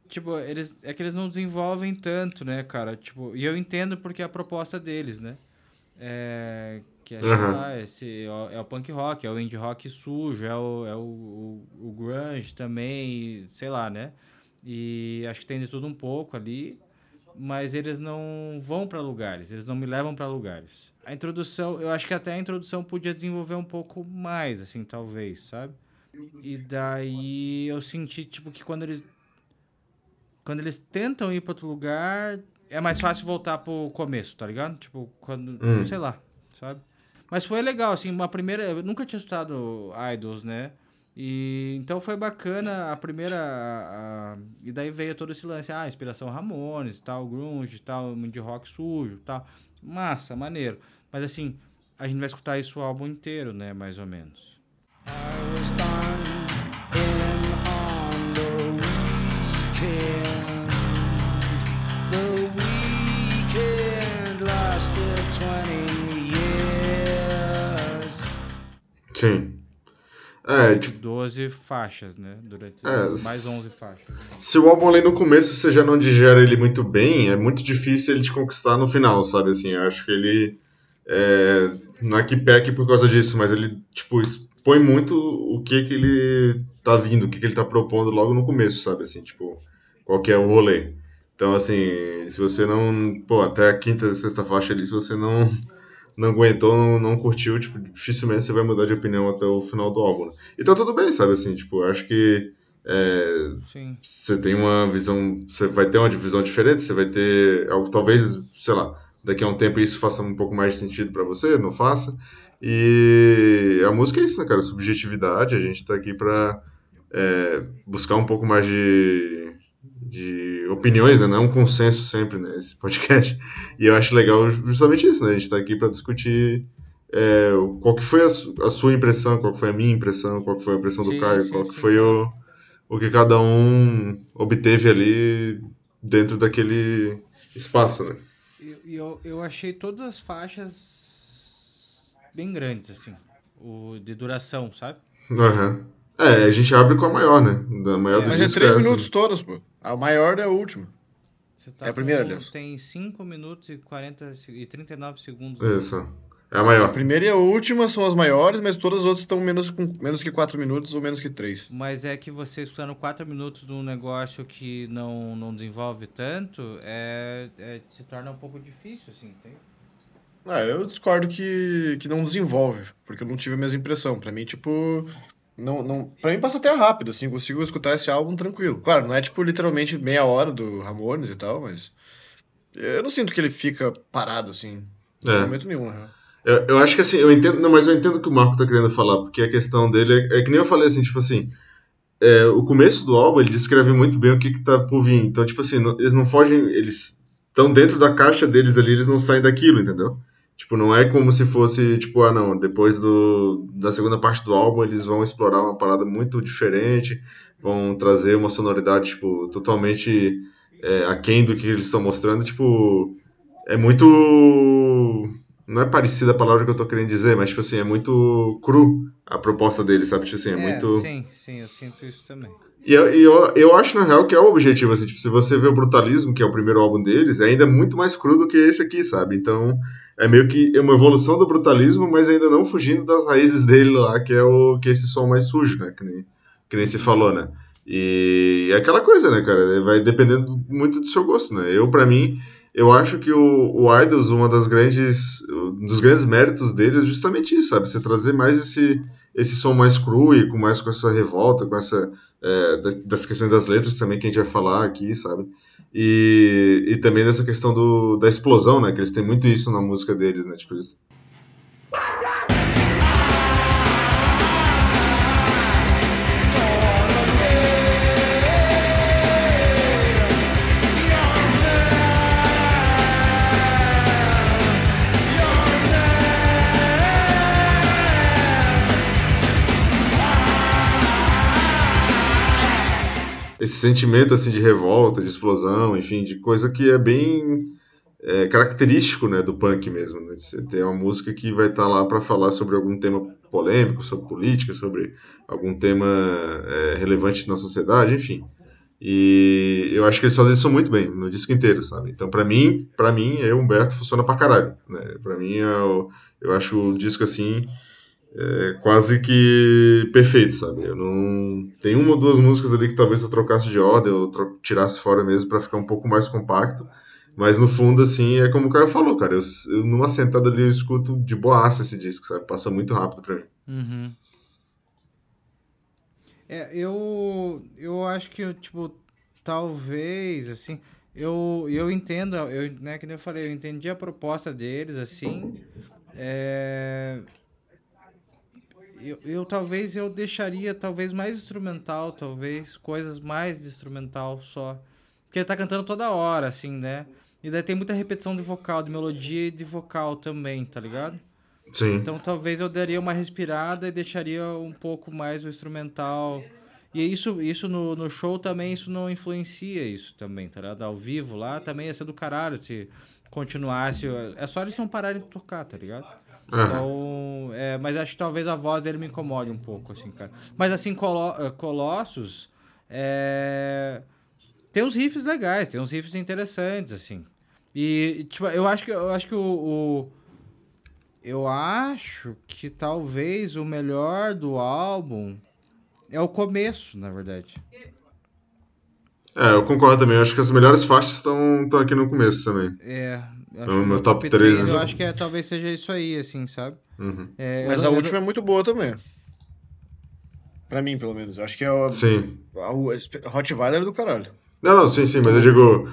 tipo, eles é que eles não desenvolvem tanto, né, cara? Tipo, e eu entendo porque é a proposta deles, né? É, que é, uhum. lá, esse, é o punk rock, é o indie rock sujo, é o, é o, o, o grunge também, sei lá, né? E acho que tem de tudo um pouco ali mas eles não vão para lugares, eles não me levam para lugares. A introdução, eu acho que até a introdução podia desenvolver um pouco mais, assim, talvez, sabe? E daí eu senti, tipo, que quando eles. Quando eles tentam ir para outro lugar, é mais fácil voltar pro começo, tá ligado? Tipo, quando. Hum. Sei lá, sabe? Mas foi legal, assim, uma primeira. Eu nunca tinha estudado Idols, né? E então foi bacana a primeira. A, a, e daí veio todo esse lance, ah, inspiração Ramones, tal, grunge, tal, indie rock sujo, tal. Massa, maneiro. Mas assim, a gente vai escutar isso o álbum inteiro, né, mais ou menos. I was Sim. É, tipo... 12 faixas, né? Durante é, mais 11 faixas. Se o álbum ali no começo você já não digere ele muito bem, é muito difícil ele te conquistar no final, sabe? Assim, eu acho que ele. É, não é que peque por causa disso, mas ele, tipo, expõe muito o que que ele tá vindo, o que que ele tá propondo logo no começo, sabe? Assim, tipo, qual que é o rolê. Então, assim, se você não. Pô, até a quinta, sexta faixa ali, se você não não aguentou, não, não curtiu, tipo, dificilmente você vai mudar de opinião até o final do álbum. Né? E tá tudo bem, sabe, assim, tipo, acho que é, você tem uma visão, você vai ter uma visão diferente, você vai ter, talvez, sei lá, daqui a um tempo isso faça um pouco mais de sentido para você, não faça. E a música é isso, né, cara, subjetividade, a gente tá aqui pra é, buscar um pouco mais de de opiniões, né? Não é um consenso sempre nesse né, podcast. E eu acho legal justamente isso, né? A gente está aqui para discutir é, qual que foi a, sua impressão, qual que foi a minha impressão, qual que foi a impressão sim, do Caio, sim, qual que sim, foi o, o que cada um obteve ali dentro daquele espaço, né? Eu, eu, eu achei todas as faixas bem grandes, assim, o de duração, sabe? Aham. Uhum. É, a gente abre com a maior, né? Da maior é, do Mas é três minutos todas, pô. A maior é a última. Tá é a primeira, com, aliás. Tem 5 minutos e, 40, e 39 segundos. Isso. É a maior. A primeira e a última são as maiores, mas todas as outras estão menos, com, menos que 4 minutos ou menos que 3. Mas é que você escutando 4 minutos de um negócio que não, não desenvolve tanto, é, é, se torna um pouco difícil, assim, tem? Ah, eu discordo que, que não desenvolve, porque eu não tive a mesma impressão. Pra mim, tipo, não, não, pra mim passa até rápido, assim, consigo escutar esse álbum tranquilo. Claro, não é tipo literalmente meia hora do Ramones e tal, mas eu não sinto que ele fica parado, assim, em é. momento nenhum, né? Eu, eu, acho que assim, eu entendo, não, mas eu entendo o que o Marco tá querendo falar, porque a questão dele é, é que nem eu falei assim, tipo assim, é, o começo do álbum ele descreve muito bem o que, que tá por vir. Então, tipo assim, não, eles não fogem, eles estão dentro da caixa deles ali, eles não saem daquilo, entendeu? Tipo, não é como se fosse, tipo, ah, não, depois do, da segunda parte do álbum eles vão explorar uma parada muito diferente, vão trazer uma sonoridade, tipo, totalmente é, aquém do que eles estão mostrando. Tipo, é muito. Não é parecida a palavra que eu tô querendo dizer, mas, tipo assim, é muito cru a proposta deles, sabe? Tipo assim, é, é muito. Sim, sim, eu sinto isso também. E eu, eu, eu acho, na real, que é o objetivo, assim, tipo, se você vê o Brutalismo, que é o primeiro álbum deles, é ainda muito mais cru do que esse aqui, sabe? Então, é meio que uma evolução do Brutalismo, mas ainda não fugindo das raízes dele lá, que é o que é esse som mais sujo, né? Que nem, que nem se falou, né? E é aquela coisa, né, cara? Vai dependendo muito do seu gosto, né? Eu, para mim, eu acho que o, o Idols, uma das grandes, um dos grandes méritos dele é justamente isso, sabe? Você trazer mais esse, esse som mais cru e com mais com essa revolta, com essa é, das questões das letras também que a gente vai falar aqui, sabe? E, e também dessa questão do, da explosão, né? Que eles têm muito isso na música deles, né? Tipo, eles esse sentimento assim de revolta, de explosão, enfim, de coisa que é bem é, característico, né, do punk mesmo. Né? Você tem uma música que vai estar tá lá para falar sobre algum tema polêmico, sobre política, sobre algum tema é, relevante na sociedade, enfim. E eu acho que eles fazem isso muito bem no disco inteiro, sabe? Então, para mim, para mim, eu, Humberto, funciona pra caralho, né? Para mim, eu, é eu acho o disco assim é, quase que perfeito, sabe? Eu não. Tem uma ou duas músicas ali que talvez eu trocasse de ordem, eu tro... tirasse fora mesmo para ficar um pouco mais compacto. Mas no fundo, assim, é como o cara falou, cara. Eu, eu numa sentada ali eu escuto de boaça esse disco, sabe? Passa muito rápido pra mim. Uhum. É, eu. Eu acho que, tipo, talvez, assim. Eu, eu entendo, eu, né, que eu falei, eu entendi a proposta deles, assim. É eu, eu talvez eu deixaria talvez mais instrumental, talvez coisas mais de instrumental só. Porque ele tá cantando toda hora, assim, né? E daí tem muita repetição de vocal, de melodia e de vocal também, tá ligado? Sim. Então talvez eu daria uma respirada e deixaria um pouco mais o instrumental. E isso, isso no, no show também, isso não influencia isso também, tá ligado? Ao vivo lá também ia ser do caralho se continuasse. É só eles não pararem de tocar, tá ligado? Então, é, mas acho que talvez a voz dele me incomode um pouco, assim, cara. Mas assim, Colo eh, Colossus é... tem uns riffs legais, tem uns riffs interessantes, assim. E, tipo, eu acho que eu acho que o, o, eu acho que talvez o melhor do álbum é o começo, na verdade. É, eu concordo também. Eu acho que as melhores faixas estão aqui no começo também. É, no meu, meu top, top 3. 3 eu acho que é, talvez seja isso aí, assim, sabe? Uhum. É, Mas a última é muito boa também. Pra mim, pelo menos. Eu acho que é o. Sim. A, a Rottweiler do caralho. Não, não, sim, sim, mas eu digo.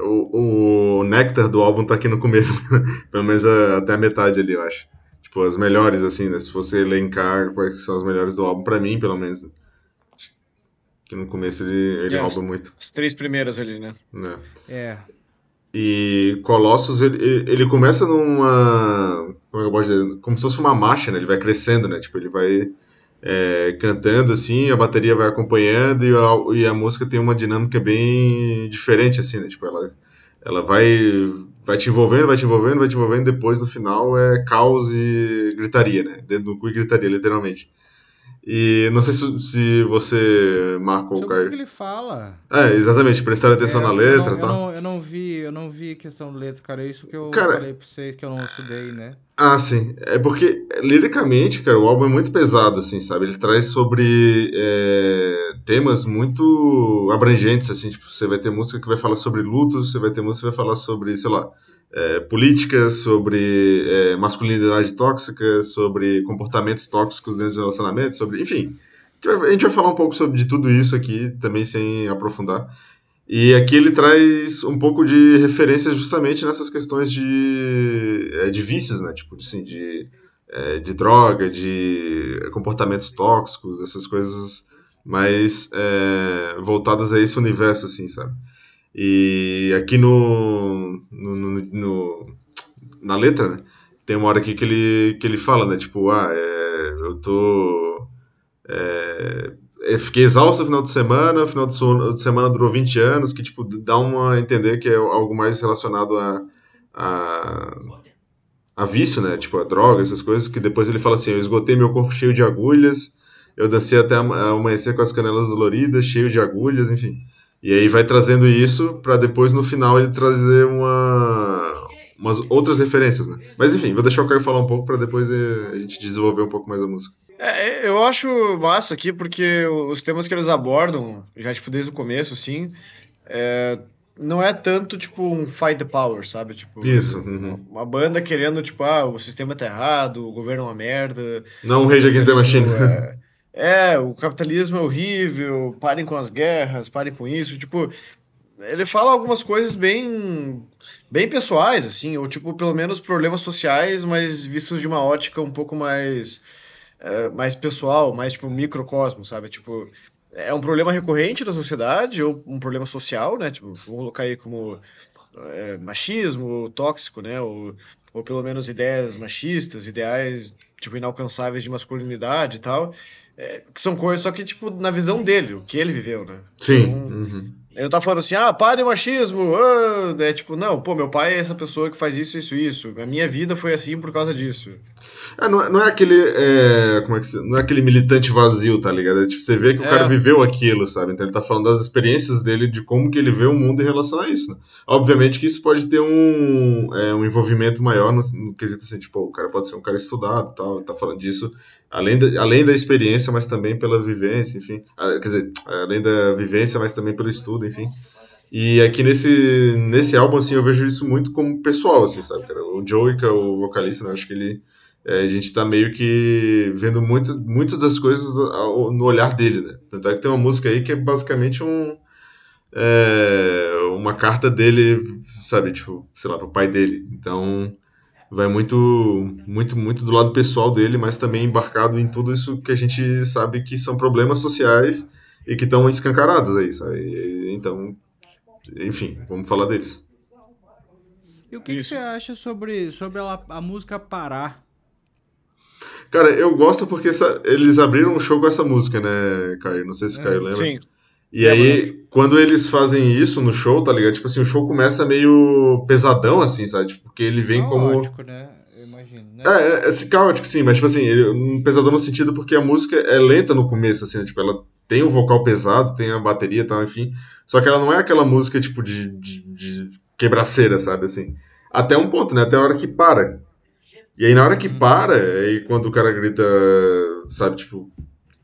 O, o néctar do álbum tá aqui no começo. pelo menos até a metade ali, eu acho. Tipo, as melhores, assim, né? Se você elencar quais são as melhores do álbum, pra mim, pelo menos. Que no começo ele, ele é, rouba muito. As três primeiras ali, né? É. é. E Colossus, ele, ele começa numa. Como é que eu posso dizer? Como se fosse uma marcha, né? Ele vai crescendo, né? Tipo, ele vai é, cantando assim, a bateria vai acompanhando e a, e a música tem uma dinâmica bem diferente, assim, né? Tipo, ela, ela vai, vai te envolvendo, vai te envolvendo, vai te envolvendo, depois no final é caos e gritaria, né? Dedo no cu e gritaria, literalmente. E não sei se, se você marcou o Caio. O que ele fala? É, exatamente, prestar atenção é, na letra e tal. Eu não, eu não vi, eu não vi questão de letra, cara. É isso que eu cara, falei pra vocês que eu não estudei, né? Ah, sim. É porque, liricamente, cara, o álbum é muito pesado, assim, sabe? Ele traz sobre é, temas muito abrangentes, assim. Tipo, você vai ter música que vai falar sobre luto, você vai ter música que vai falar sobre, sei lá, é, política, sobre é, masculinidade tóxica, sobre comportamentos tóxicos dentro do relacionamento, sobre, enfim, a gente vai falar um pouco sobre de tudo isso aqui, também sem aprofundar. E aqui ele traz um pouco de referência justamente nessas questões de, é, de vícios, né? Tipo, assim, de, é, de droga, de comportamentos tóxicos, essas coisas mais é, voltadas a esse universo, assim, sabe? E aqui no, no, no, no, na letra, né, tem uma hora aqui que ele, que ele fala, né? Tipo, ah, é, eu tô. É, eu fiquei exausto no final de semana, o final de semana durou 20 anos, que tipo, dá uma a entender que é algo mais relacionado a, a, a vício, né? Tipo, a droga, essas coisas, que depois ele fala assim, eu esgotei meu corpo cheio de agulhas, eu dancei até amanhecer com as canelas doloridas, cheio de agulhas, enfim. E aí vai trazendo isso para depois no final ele trazer uma umas outras referências, né? Mas enfim, vou deixar o Caio falar um pouco para depois eh, a gente desenvolver um pouco mais a música. É, eu acho massa aqui porque os temas que eles abordam, já tipo desde o começo, assim, é, não é tanto tipo um fight the power, sabe? Tipo, Isso. uhum. uma banda querendo, tipo, ah, o sistema tá errado, o governo é uma merda. Não um Rage Against the Machine. É, é, o capitalismo é horrível, parem com as guerras, parem com isso. Tipo, ele fala algumas coisas bem, bem pessoais, assim, ou tipo, pelo menos problemas sociais, mas vistos de uma ótica um pouco mais, é, mais pessoal, mais tipo microcosmo, sabe? Tipo, é um problema recorrente da sociedade, ou um problema social, né? Tipo, vamos colocar aí como é, machismo tóxico, né? Ou, ou pelo menos ideias machistas, ideais, tipo, inalcançáveis de masculinidade e tal. É, que são coisas só que, tipo, na visão dele, o que ele viveu, né? Sim. Então, uhum. ele não tá falando assim, ah, pare o machismo, ah, é tipo, não, pô, meu pai é essa pessoa que faz isso, isso, isso. A minha vida foi assim por causa disso. É, não, é- não é aquele. é, como é que se, Não é aquele militante vazio, tá ligado? É, tipo, você vê que o É. cara viveu aquilo, sabe? Então ele tá falando das experiências dele, de como que ele vê o mundo em relação a isso. né? Obviamente que isso pode ter um, é, um envolvimento maior no, no quesito assim, tipo, o cara pode ser um cara estudado e tal, tá falando disso. Além da, além da experiência, mas também pela vivência, enfim. Ah, Quer dizer, além da vivência, mas também pelo estudo, enfim. E aqui nesse, nesse álbum, assim, eu vejo isso muito como pessoal, assim, sabe? O Joey, que é o vocalista, né, acho que ele... é, a gente tá meio que vendo muitas, muitas das coisas no olhar dele, né? Tanto é que tem uma música aí que é basicamente um... é, uma carta dele, sabe, tipo, sei lá, pro pai dele. Então, vai muito, muito, muito do lado pessoal dele, mas também embarcado em tudo isso que a gente sabe que são problemas sociais e que estão escancarados aí, sabe? Então, enfim, vamos falar deles. E o que, que você acha sobre, sobre ela- a música parar? Cara, eu gosto porque essa- eles abriram um show com essa música, né, Caio? Não sei se o Caio lembra. Sim. E aí, quando eles fazem isso no show, tá ligado? Tipo assim, o show começa meio pesadão, assim, sabe? Tipo, Porque ele vem como. Caótico, né? Eu imagino, né? É, é, é caótico, sim, mas tipo assim, ele, um pesadão no sentido porque a música é lenta no começo, assim, né? tipo, ela tem o vocal pesado, tem a bateria e tal, enfim. Só que ela não é aquela música, tipo, de, de, de quebraceira, sabe, assim. Até um ponto, né? Até a hora que para. E aí na hora que para, aí quando o cara grita, sabe, tipo,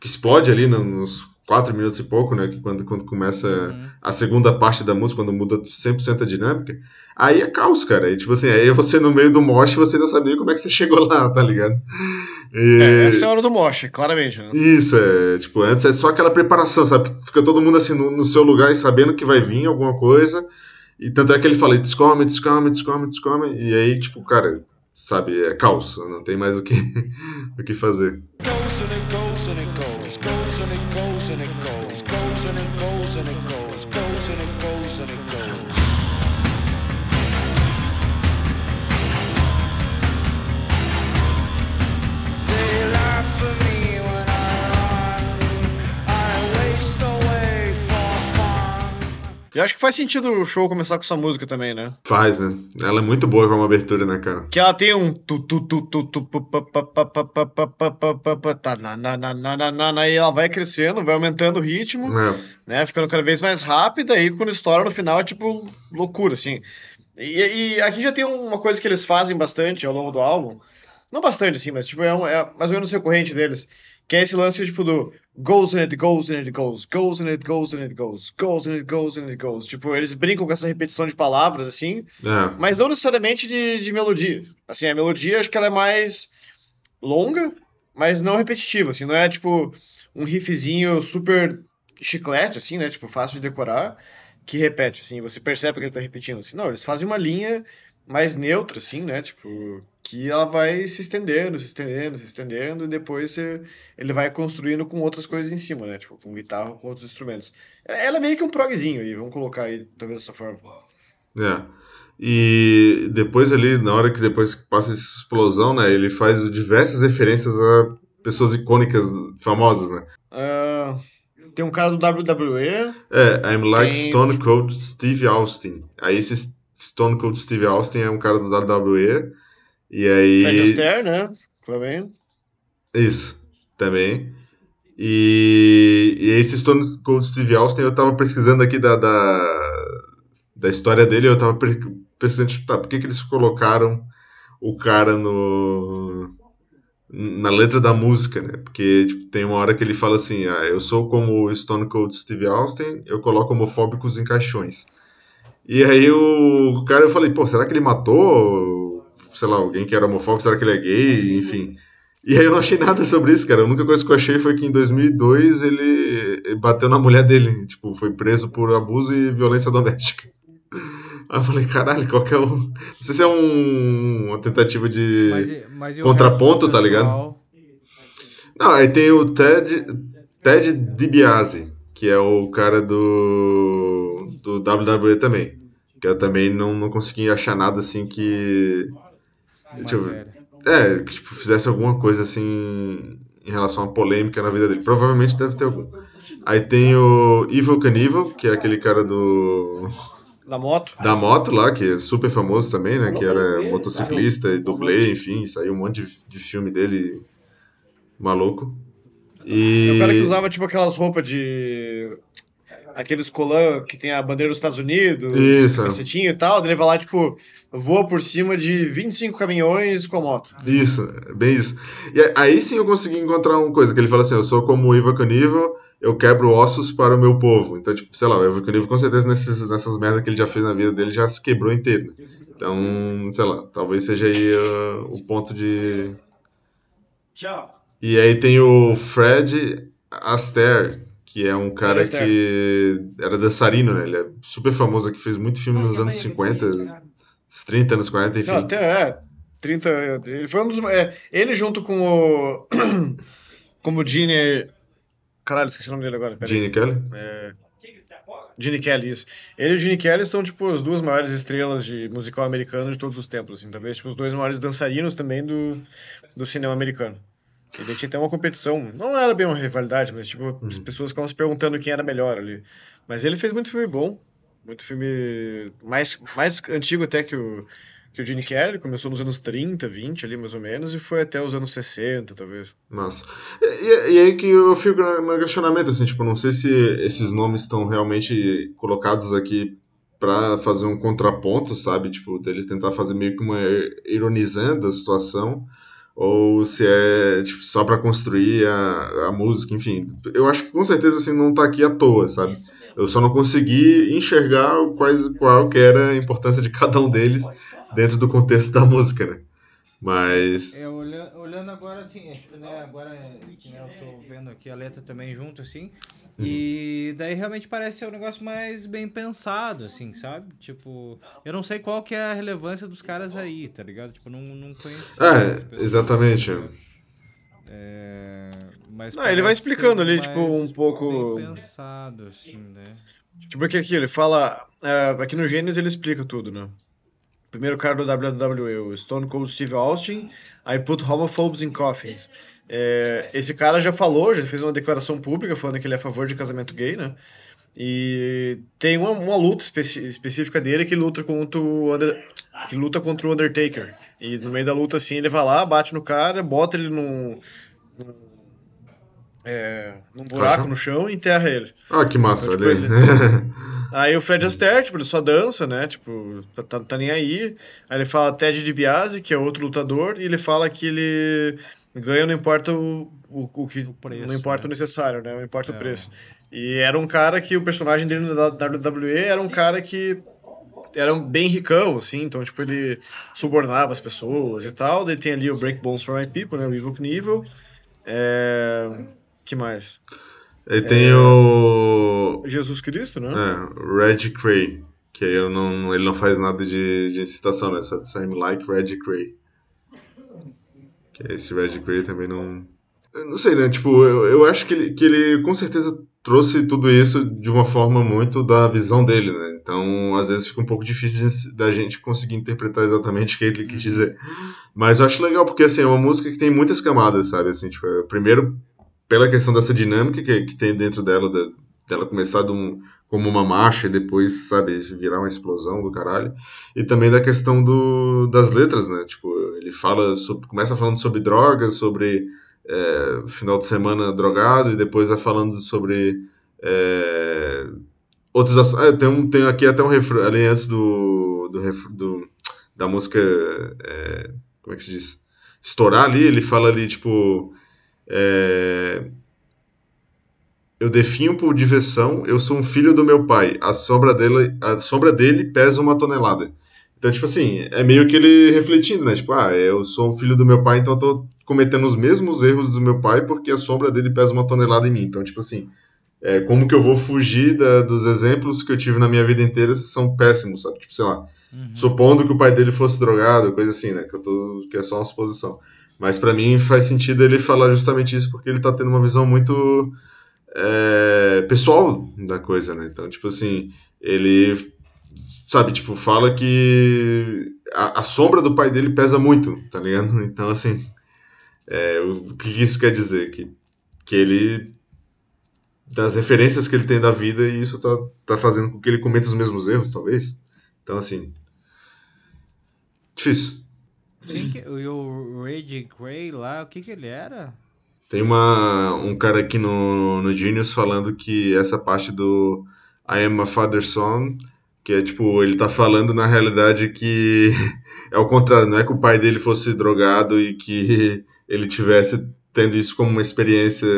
que explode ali no- nos quatro minutos e pouco, né? Que quando, quando começa Uhum. a segunda parte da música, quando muda 100% a dinâmica, aí é caos, cara. Aí, tipo assim, aí você no meio do mosh, você não sabia como é que você chegou lá, tá ligado? E- É, essa é a hora do moche, claramente. Né? Isso, é, tipo, antes é só aquela preparação, sabe? Fica todo mundo assim no, no seu lugar e sabendo que vai vir alguma coisa. E tanto é que ele fala, descome, descome, descome, descome. E aí, tipo, cara, sabe, é caos. Não tem mais o que, o que fazer. goes and Eu acho que faz sentido o show começar com essa música também, né? Faz, né? Ela é muito boa como abertura, né, cara? Que ela tem um tu tu tu tu tu e ela vai crescendo, vai aumentando o ritmo, é. né? Ficando cada vez mais rápida e quando estoura no final é tipo loucura, assim. E, e aqui já tem uma coisa que eles fazem bastante ao longo do álbum. Não bastante, assim, mas tipo, é, um, é mais ou menos recorrente deles. Que é esse lance, tipo, do goes and it goes and it goes, goes and it goes and it goes, goes and it goes and it goes. Tipo, eles brincam com essa repetição de palavras, assim, É. mas não necessariamente de, de melodia. Assim, a melodia acho que ela é mais longa, mas não repetitiva, assim, não é tipo um riffzinho super chiclete, assim, né? Tipo, fácil de decorar, que repete, assim, você percebe que ele tá repetindo, assim. Não, eles fazem uma linha mais neutra, assim, né? Tipo, que ela vai se estendendo, se estendendo, se estendendo, e depois você- ele vai construindo com outras coisas em cima, né? Tipo, com guitarra, com outros instrumentos. Ela é meio que um progzinho aí, vamos colocar aí, talvez dessa forma. É. E depois ali, na hora que depois passa essa explosão, né, ele faz diversas referências a pessoas icônicas, famosas, né? Ah, tem um cara do WWE, É, I'm like Tem- Stone Cold Steve Austin. Aí esse Stone Cold Steve Austin é um cara do WWE. E aí. Fred Astaire, né? Também. Isso, também. E, e esse Stone Cold Steve Austin, eu tava pesquisando aqui da, da, da história dele, eu tava pesquisando, tipo, tá, por que, que eles colocaram o cara no, na letra da música, né? Porque tipo, tem uma hora que ele fala assim: ah, eu sou como o Stone Cold Steve Austin, eu coloco homofóbicos em caixões. E aí o cara, eu falei, pô, será que ele matou, sei lá, alguém que era homofóbico? Será que ele é gay? Enfim. E aí eu não achei nada sobre isso, cara. A única coisa que eu achei foi que em 2002 ele bateu na mulher dele, tipo, foi preso por abuso e violência doméstica. Aí eu falei, caralho, qual que é o... Não sei se é um... uma tentativa de Mas mas contraponto, tá ligado? Não, aí tem o Ted, Ted DiBiase, que é o cara do, do WWE também. Que eu também não, não consegui achar nada assim que. Deixa eu ver. Matéria. É, que tipo, fizesse alguma coisa assim em relação a polêmica na vida dele. Provavelmente deve ter algum. Aí tem o Evil Knievel, que é aquele cara do. Da moto. da moto lá, que é super famoso também, né? Que era motociclista e dublê, enfim, saiu um monte de, de filme dele maluco. E. É o cara que usava, tipo, aquelas roupas de. Aqueles colã que tem a bandeira dos Estados Unidos, Isso. capacetinho e tal, ele vai lá, tipo, voa por cima de 25 caminhões com a moto. Isso, bem isso. E aí sim eu consegui encontrar uma coisa, que ele fala assim, eu sou como o Ivo Canível, eu quebro ossos para o meu povo. Então, tipo, sei lá, o Ivo Canível com certeza nesses, nessas merdas que ele já fez na vida dele já se quebrou inteiro. né? Então, sei lá, talvez seja aí uh, o ponto de... E aí tem o Fred Astaire, que é um cara Astaire. que era dançarino, né? Ele é super famoso aqui, fez muito filme nos anos 50, 30, anos 40, enfim. Não, até é. 30. Ele foi um dos. É, ele junto com o. como o Gene. Caralho, esqueci o nome dele agora. Gene Kelly? Gene Kelly, isso. Ele e o Gene Kelly são, tipo, as duas maiores estrelas de musical americano de todos os tempos, assim. Talvez, tipo, os dois maiores dançarinos também do, do cinema americano. E daí tinha até uma competição. Não era bem uma rivalidade, mas, tipo, as pessoas ficavam se perguntando quem era melhor ali. Mas ele fez muito filme bom. Muito filme mais, mais antigo até que o, que o Gene Kelly. Começou nos anos 30, 20 ali, mais ou menos, e foi até os anos 60, talvez. Massa. E, e aí que eu fico no questionamento, assim, tipo, não sei se esses nomes estão realmente colocados aqui pra fazer um contraponto, sabe? Tipo, dele tentar fazer meio que uma ironizando a situação, ou se é, tipo, só pra construir a, a música, enfim. Eu acho que com certeza, assim, não tá aqui à toa, sabe? Eu só não consegui enxergar quais, qual que era a importância de cada um deles dentro do contexto da música, né? Mas... É, olhando, olhando agora, assim, é, tipo, né, agora é, que, né, eu tô vendo aqui a letra também junto, assim, e daí realmente parece ser um negócio mais bem pensado, assim, sabe? Tipo, eu não sei qual que é a relevância dos caras aí, tá ligado? Tipo, não, não conhecia É, pessoas, exatamente. É, mas Ah, ele vai explicando ali, tipo, um pouco- Bem pensado, assim, né? Tipo, porque aqui ele fala. é, aqui no Gênesis ele explica tudo, né? Primeiro cara do WWE, o Stone Cold Steve Austin, I put homophobes in coffins. É, esse cara já falou, já fez uma declaração pública falando que ele é a favor de casamento gay, né? E tem uma, uma luta específica dele que luta contra o Under- que luta contra o Undertaker. E no meio da luta, assim, ele vai lá, bate no cara, bota ele num, num, é, num buraco no chão e enterra ele. Ah, que massa, Então, tipo, aí. Aí o Fred Astaire, tipo, ele só dança, né? Tipo, tá, tá, tá nem aí. Aí ele fala Ted DiBiase, que é outro lutador, e ele fala que ele ganha não importa o, o, o que O preço, não importa né? o necessário, né? Não importa É. o preço. E era um cara que o personagem dele no WWE era um cara que era bem ricão, assim, então, tipo, ele subornava as pessoas e tal. Daí tem ali o Break Bones for My People, né? O Evil Knievel. É... que mais? Aí tem o. Jesus Cristo, né? É, o Red Cray. Que aí eu não, ele não faz nada de, de citação, né? Só de I'm like Red Cray. Que esse Red Cray também não. Eu não sei, né? Tipo, eu, eu acho que ele, que ele com certeza trouxe tudo isso de uma forma muito da visão dele, né? Então, às vezes fica um pouco difícil da gente conseguir interpretar exatamente o que ele quis dizer. Mas eu acho legal porque, assim, é uma música que tem muitas camadas, sabe? Assim, tipo, é, primeiro, pela questão dessa dinâmica que, que tem dentro dela, da- dela começar de um- como uma marcha e depois, sabe, virar uma explosão do caralho. E também da questão do, das letras, né? Tipo, ele fala, sobre, começa falando sobre drogas, sobre é, final de semana drogado, e depois vai falando sobre é, outros. Ah, tem, um, tem aqui até um refrão, ali antes do, do, do- da música, é, como é que se diz? estourar ali, ele fala ali, tipo. é, Eu definho por diversão, eu sou um filho do meu pai. A sombra dele, a sombra dele pesa uma tonelada. Então, tipo assim, é meio que ele refletindo, né? Tipo, ah, eu sou um filho do meu pai, então eu tô cometendo os mesmos erros do meu pai porque a sombra dele pesa uma tonelada em mim. Então, tipo assim, é, como que eu vou fugir da- dos exemplos que eu tive na minha vida inteira se são péssimos, sabe? Tipo, sei lá, Uhum. supondo que o pai dele fosse drogado, coisa assim, né? Que, eu tô, que é só uma suposição. Mas pra mim faz sentido ele falar justamente isso porque ele tá tendo uma visão muito é, pessoal da coisa, né? Então, tipo assim, ele, sabe, tipo, fala que a, a sombra do pai dele pesa muito, tá ligado? Então, assim, é, o que isso quer dizer? Que, que ele, das referências que ele tem da vida, e isso tá, tá fazendo com que ele cometa os mesmos erros, talvez. Então, assim, difícil. Que, e o Ray Gray lá, o que que ele era? Tem uma, um cara aqui no, no Genius falando que essa parte do I am a father son, que é tipo, ele tá falando na realidade que é o contrário, não é que o pai dele fosse drogado e que ele tivesse tendo isso como uma experiência,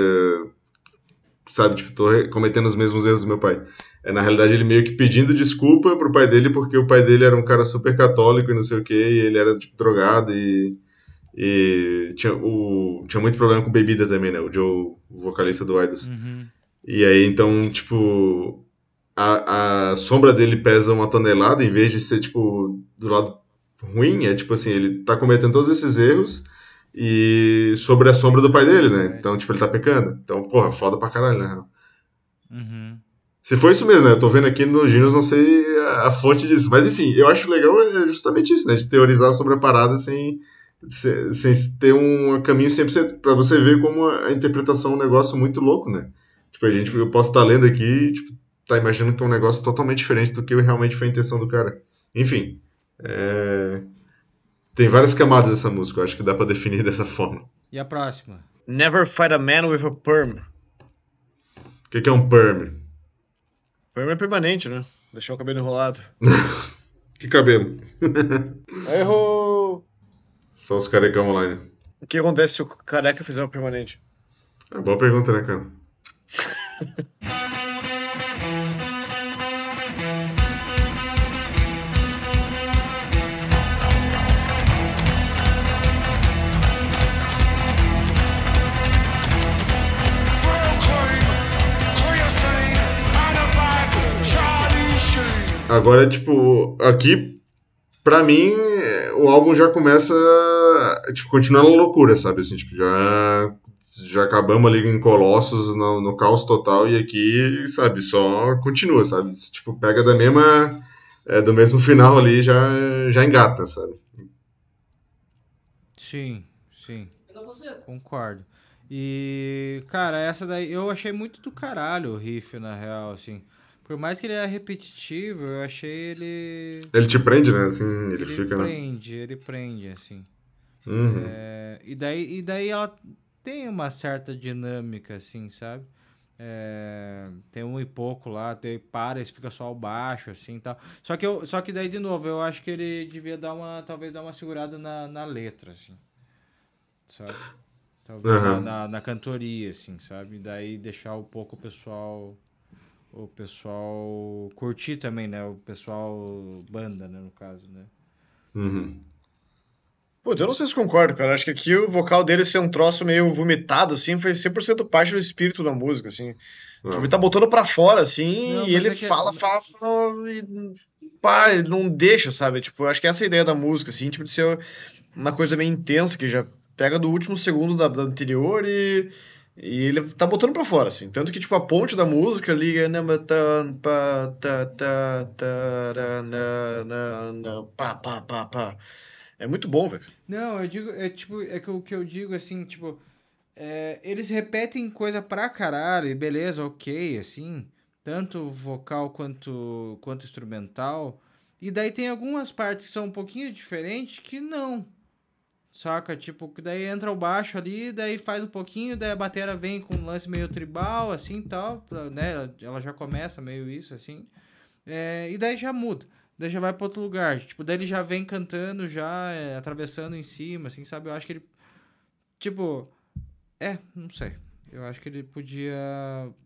sabe, tipo, tô cometendo os mesmos erros do meu pai. É na realidade ele meio que pedindo desculpa pro pai dele porque o pai dele era um cara super católico e não sei o que, e ele era tipo drogado e e tinha, o, tinha muito problema com bebida também, né? O Joe, o vocalista do Idols. Uhum. E aí, então, tipo, a, a sombra dele pesa uma tonelada, em vez de ser, tipo, do lado ruim, é tipo assim, ele tá cometendo todos esses erros e sobre a sombra do pai dele, né? Então, tipo, ele tá pecando. Então, porra, foda pra caralho, né? Uhum. Se for isso mesmo, né? Eu tô vendo aqui no Genius, não sei a, a fonte disso. Mas enfim, eu acho legal é justamente isso, né? De teorizar sobre a parada sem, sem, sem ter um caminho 100%. Pra você ver como a, interpretação é um negócio muito louco, né? Tipo, a gente, eu posso estar lendo aqui tipo, tá imaginando que é um negócio totalmente diferente do que realmente foi a intenção do cara. Enfim, é... tem várias camadas essa música, eu acho que dá pra definir dessa forma. E a próxima? Never fight a man with a perm. O que, que é um perm? Perm é permanente, né? Deixar o cabelo enrolado. Que cabelo? Errou! Só os carecão online. O que acontece se o careca fizer uma permanente? É boa pergunta, né, cara? Agora, tipo, aqui, pra mim, o álbum já começa, tipo, continuando a loucura, sabe? Assim, tipo, já, já acabamos ali em Colossos, no, no caos total, e aqui, sabe, só continua, sabe? Tipo, pega da mesma, é, do mesmo final ali, já, já engata, sabe? Sim, sim. Concordo. E, cara, essa daí eu achei muito do caralho o riff, na real, assim. Por mais que ele é repetitivo, eu achei ele. Ele te prende, né? Assim, ele, Ele fica... né? prende, ele prende, assim. Uhum. É, e, daí, e daí ela tem uma certa dinâmica, assim, sabe? É, tem um e pouco lá, daí para e fica só o baixo, assim, tal. Só que, eu, só que daí, de novo, eu acho que ele devia dar uma, talvez dar uma segurada na, na letra, assim. Sabe? Talvez na, Aham. na, na cantoria, assim, sabe? Daí deixar um pouco o pessoal... O pessoal curtir também, né? O pessoal banda, né? No caso, né? Uhum. Pô, eu não sei se concordo, cara. Acho que aqui o vocal dele ser um troço meio vomitado, assim, foi 100% parte do espírito da música, assim. Tipo, ele tá botando pra fora, assim, Não, e ele é que- fala, fala, fala, e pá, ele não deixa, sabe? Tipo, acho que essa é a ideia da música, assim, tipo, de ser uma coisa meio intensa, que já pega do último segundo da, da anterior e, e ele tá botando pra fora, assim. Tanto que, tipo, a ponte da música pá. É muito bom, velho. Não, eu digo, é tipo, é que o que eu digo assim, tipo, é, eles repetem coisa pra caralho, e beleza, ok, assim, tanto vocal quanto, quanto instrumental, e daí tem algumas partes que são um pouquinho diferentes que não, saca? Tipo, daí entra o baixo ali, daí faz um pouquinho, daí a bateria vem com um lance meio tribal, assim, tal, pra- né, ela já começa meio isso, assim, é, e daí já muda. daí já vai pra outro lugar. Tipo, daí ele já vem cantando, já é, atravessando em cima, assim, sabe? Eu acho que ele. Tipo. É, não sei. Eu acho que ele podia,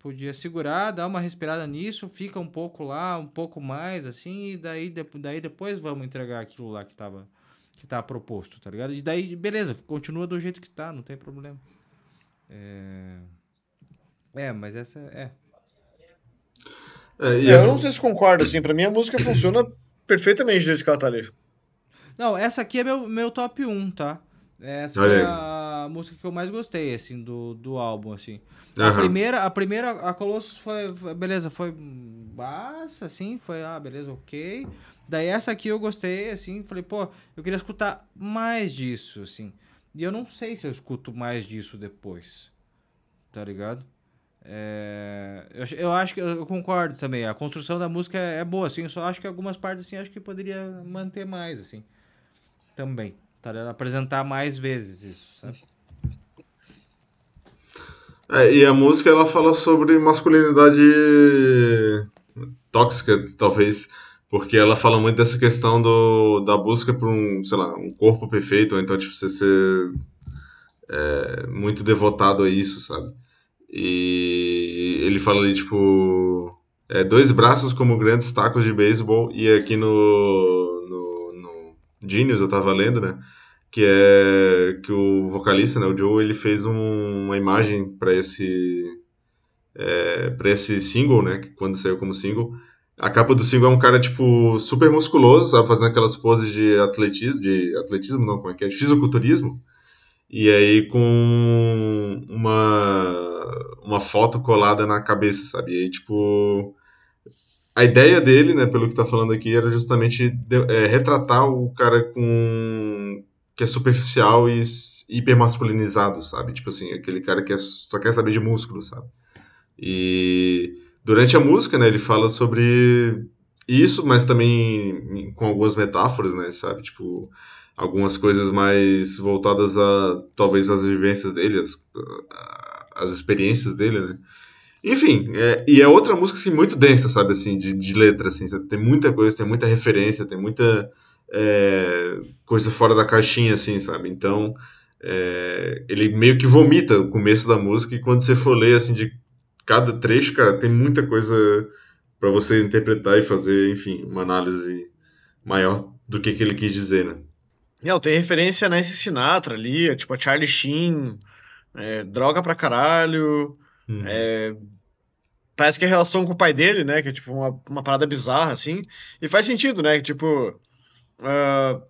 podia segurar, dar uma respirada nisso, fica um pouco lá, um pouco mais, assim, e daí, daí depois vamos entregar aquilo lá que tava, que tá proposto, tá ligado? E daí, beleza, continua do jeito que tá, não tem problema. É, é mas essa é. É, e É, eu essa- não sei se concordo, assim, pra mim a música funciona perfeitamente desde que ela tá ali. Não, essa aqui é meu, meu top 1, tá? Essa Olha foi aí. A música que eu mais gostei, assim, do, do álbum, assim. A Aham. primeira, a primeira, a Colossus foi, foi- beleza, foi baixa, assim, foi, ah, beleza, ok. Daí essa aqui eu gostei, assim, falei, pô, eu queria escutar mais disso, assim. E eu não sei se eu escuto mais disso depois, tá ligado? É, eu, eu acho que, eu concordo também, a construção da música é, é boa, assim, eu só acho que algumas partes, assim, acho que poderia manter mais, assim, também, tá? Apresentar mais vezes isso, sabe? É, e a música ela fala sobre masculinidade tóxica, talvez, porque ela fala muito dessa questão do, da busca por um, sei lá, um corpo perfeito, ou então tipo, você ser é, muito devotado a isso, sabe? E ele fala ali, tipo, é, dois braços como grandes tacos de beisebol, e aqui no, no, no Genius eu tava lendo, né? Que é que o vocalista, né, o Joe, ele fez um- uma imagem para esse é, para esse single, né, que quando saiu como single. A capa do single é um cara tipo super musculoso, sabe, fazendo aquelas poses de atletismo, de atletismo não, como é que é, fisiculturismo. E aí com uma uma foto colada na cabeça, sabe? E aí tipo a ideia dele, né, pelo que tá falando aqui, era justamente de- é, retratar o cara com que é superficial e hipermasculinizado, sabe? Tipo assim, aquele cara que é- só quer saber de músculo, sabe? E durante a música, né, ele fala sobre isso, mas também com algumas metáforas, né, sabe? Tipo, algumas coisas mais voltadas a talvez as vivências dele, as, as experiências dele, né? Enfim, é- e é outra música assim, muito densa, sabe, assim, de, de letra, assim, sabe? tem muita coisa, tem muita referência, tem muita é, coisa fora da caixinha, assim, sabe? Então, é, ele meio que vomita o começo da música e quando você for ler, assim, de cada trecho, cara, tem muita coisa pra você interpretar e fazer, enfim, uma análise maior do que, que ele quis dizer, né? Não, tem referência a Nancy Sinatra ali, tipo a Charlie Sheen, é, droga pra caralho. Uhum. É, parece que a relação com o pai dele, né? Que é tipo uma, uma parada bizarra, assim. E faz sentido, né? Que tipo. Ah,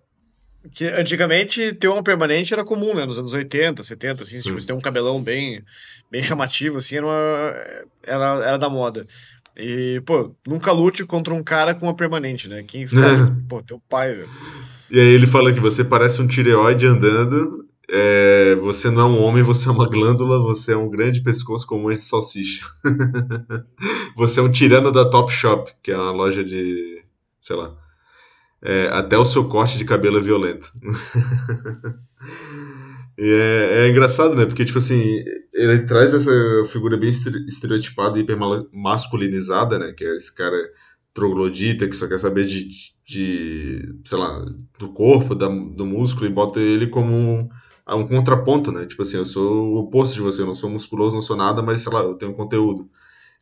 que antigamente ter uma permanente era comum, né? Nos anos 80, 70, assim. Sim. Tipo, você ter um cabelão bem, bem chamativo, assim, era, uma- era, era da moda. E, pô, nunca lute contra um cara com uma permanente, né? Quem escolhe? Pô, teu pai, velho. E aí ele fala que você parece um tireoide andando, é, você não é um homem, você é uma glândula, você é um grande pescoço com mães de salsicha. você é um tirano da Top Shop, que é uma loja de, sei lá, é, até o seu corte de cabelo é violento. É, é engraçado, né? Porque, tipo assim, ele traz essa figura bem estere- estereotipada e hipermasculinizada, né? Que é esse cara troglodita que só quer saber de, de sei lá, do corpo, da, do músculo e bota ele como um, um contraponto, né? Tipo assim, eu sou o oposto de você, eu não sou musculoso, não sou nada, mas sei lá, eu tenho conteúdo.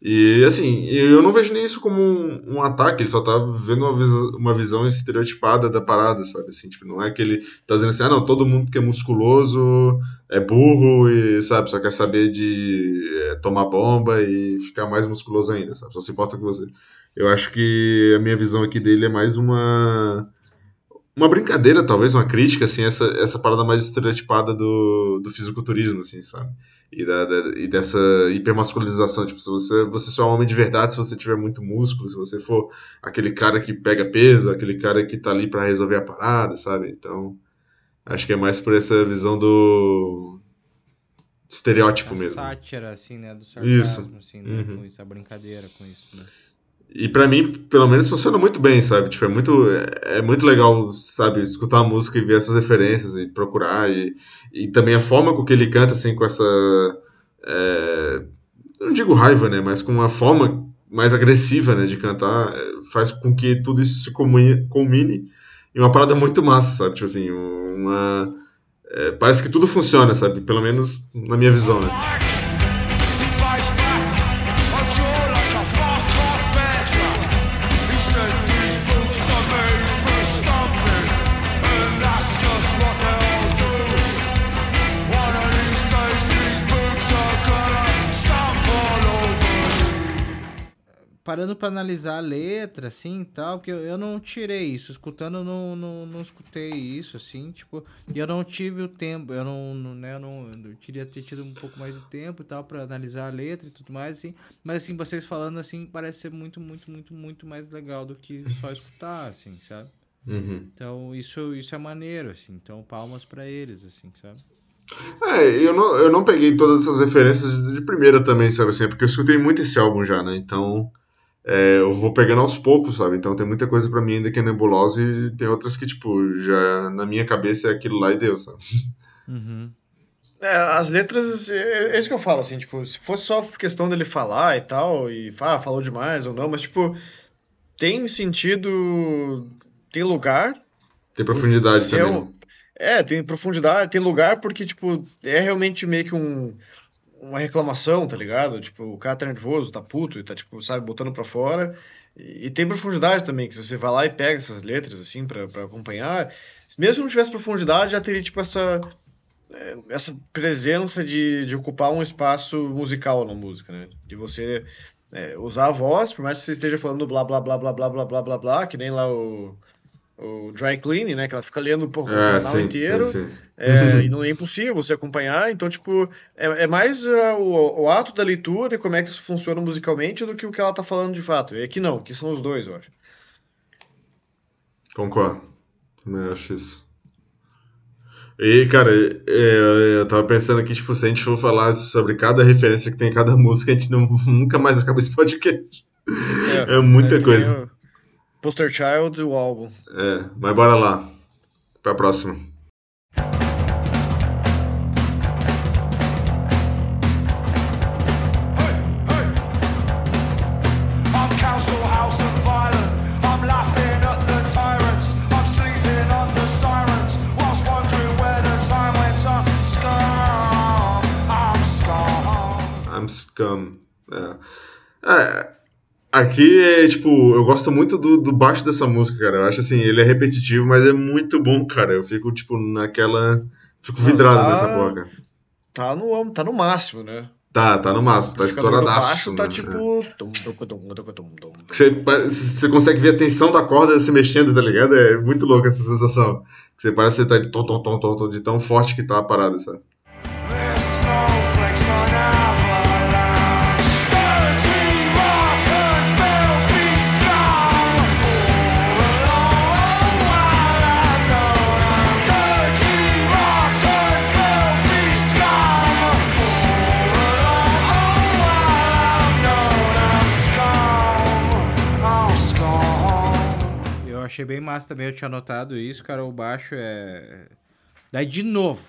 E assim, eu não vejo nem isso como um, um ataque, ele só tá vendo uma, vis- uma visão estereotipada da parada, sabe? Assim, tipo, não é que ele tá dizendo assim, ah, não, todo mundo que é musculoso é burro e, sabe, só quer saber de é, tomar bomba e ficar mais musculoso ainda, sabe? Só se importa com você. Eu acho que a minha visão aqui dele é mais uma uma brincadeira, talvez, uma crítica, assim, essa, essa parada mais estereotipada do, do fisiculturismo, assim, sabe? E, da, da- e dessa hipermasculinização, tipo, se você, você só é um homem de verdade se você tiver muito músculo, se você for aquele cara que pega peso, aquele cara que tá ali pra resolver a parada, sabe? Então, acho que é mais por essa visão do estereótipo a mesmo. sátira, assim, né? Do Isso. sarcasmo, assim, né? Uhum. Com isso, a brincadeira com isso, né? E pra mim, pelo menos, funciona muito bem, sabe? Tipo, é muito, é, é muito legal, sabe, escutar a música e ver essas referências e procurar. E, e também a forma com que ele canta, assim, com essa. é, não digo raiva, né? Mas com uma forma mais agressiva, né, de cantar, é, faz com que tudo isso se combine em uma parada muito massa, sabe? Tipo assim, uma... é, parece que tudo funciona, sabe? Pelo menos na minha visão, né? Parando pra analisar a letra, assim, e tal, porque eu, eu não tirei isso. Escutando, eu não, não, não escutei isso, assim, tipo... E eu não tive o tempo, eu não, não, né, eu não... Eu queria ter tido um pouco mais de tempo e tal pra analisar a letra e tudo mais, assim. Mas, assim, vocês falando, assim, parece ser muito, muito, muito, muito mais legal do que só escutar, assim, sabe? Uhum. Então, isso, isso é maneiro, assim. Então, palmas pra eles, assim, sabe? É, eu não, eu não peguei todas essas referências de, de primeira também, sabe assim, porque eu escutei muito esse álbum já, né? Então, é, eu vou pegando aos poucos, sabe? Então tem muita coisa pra mim ainda que é nebulosa e tem outras que, tipo, já na minha cabeça é aquilo lá e deu, sabe? Uhum. É, as letras, é, é isso que eu falo, assim, tipo, se fosse só questão dele falar e tal, e ah, falou demais ou não, mas, tipo, tem sentido, tem lugar, Tem profundidade é, também. um- né? é, tem profundidade, tem lugar porque, tipo, é realmente meio que um, uma reclamação, tá ligado? Tipo, o cara tá nervoso, tá puto e tá, tipo, sabe, botando pra fora. E, e tem profundidade também, que se você vai lá e pega essas letras, assim, pra, acompanhar, mesmo não tivesse profundidade, já teria, tipo, essa, é, essa presença de, de ocupar um espaço musical na música, né? De você é, usar a voz, por mais que você esteja falando blá, blá, blá, blá, blá, blá, blá, blá, blá, que nem lá o, o Dry Clean, né? Que ela fica lendo porra, o É, jornal sim, inteiro. sim, sim. É, e não é impossível você acompanhar, então, tipo, é, é mais ah, o, o ato da leitura e como é que isso funciona musicalmente do que o que ela tá falando de fato. E aqui não, aqui são os dois, eu acho. Concordo. Também acho isso. E, cara, é, eu tava pensando aqui, tipo, se a gente for falar sobre cada referência que tem em cada música, a gente não, nunca mais acaba esse podcast. É muita que coisa. o Poster Child, o álbum. É, mas bora lá. Pra próxima. I'm scum. É. É, aqui é tipo, eu gosto muito do, do baixo dessa música, cara. Eu acho assim, ele é repetitivo, mas é muito bom, cara. Eu fico, tipo, naquela. Fico vidrado tá- nessa porra, cara. Tá no, tá no máximo, né? Tá, tá no máximo, tá estouradaço. baixo tá né? tipo. Você, você consegue ver a tensão da corda se mexendo, tá ligado? É muito louco essa sensação. Você parece que você tá de tom, tom, tom, tom, tom, de tão forte que tá a parada, sabe? Achei bem massa também, eu tinha notado isso, cara. O baixo é. Daí, de novo,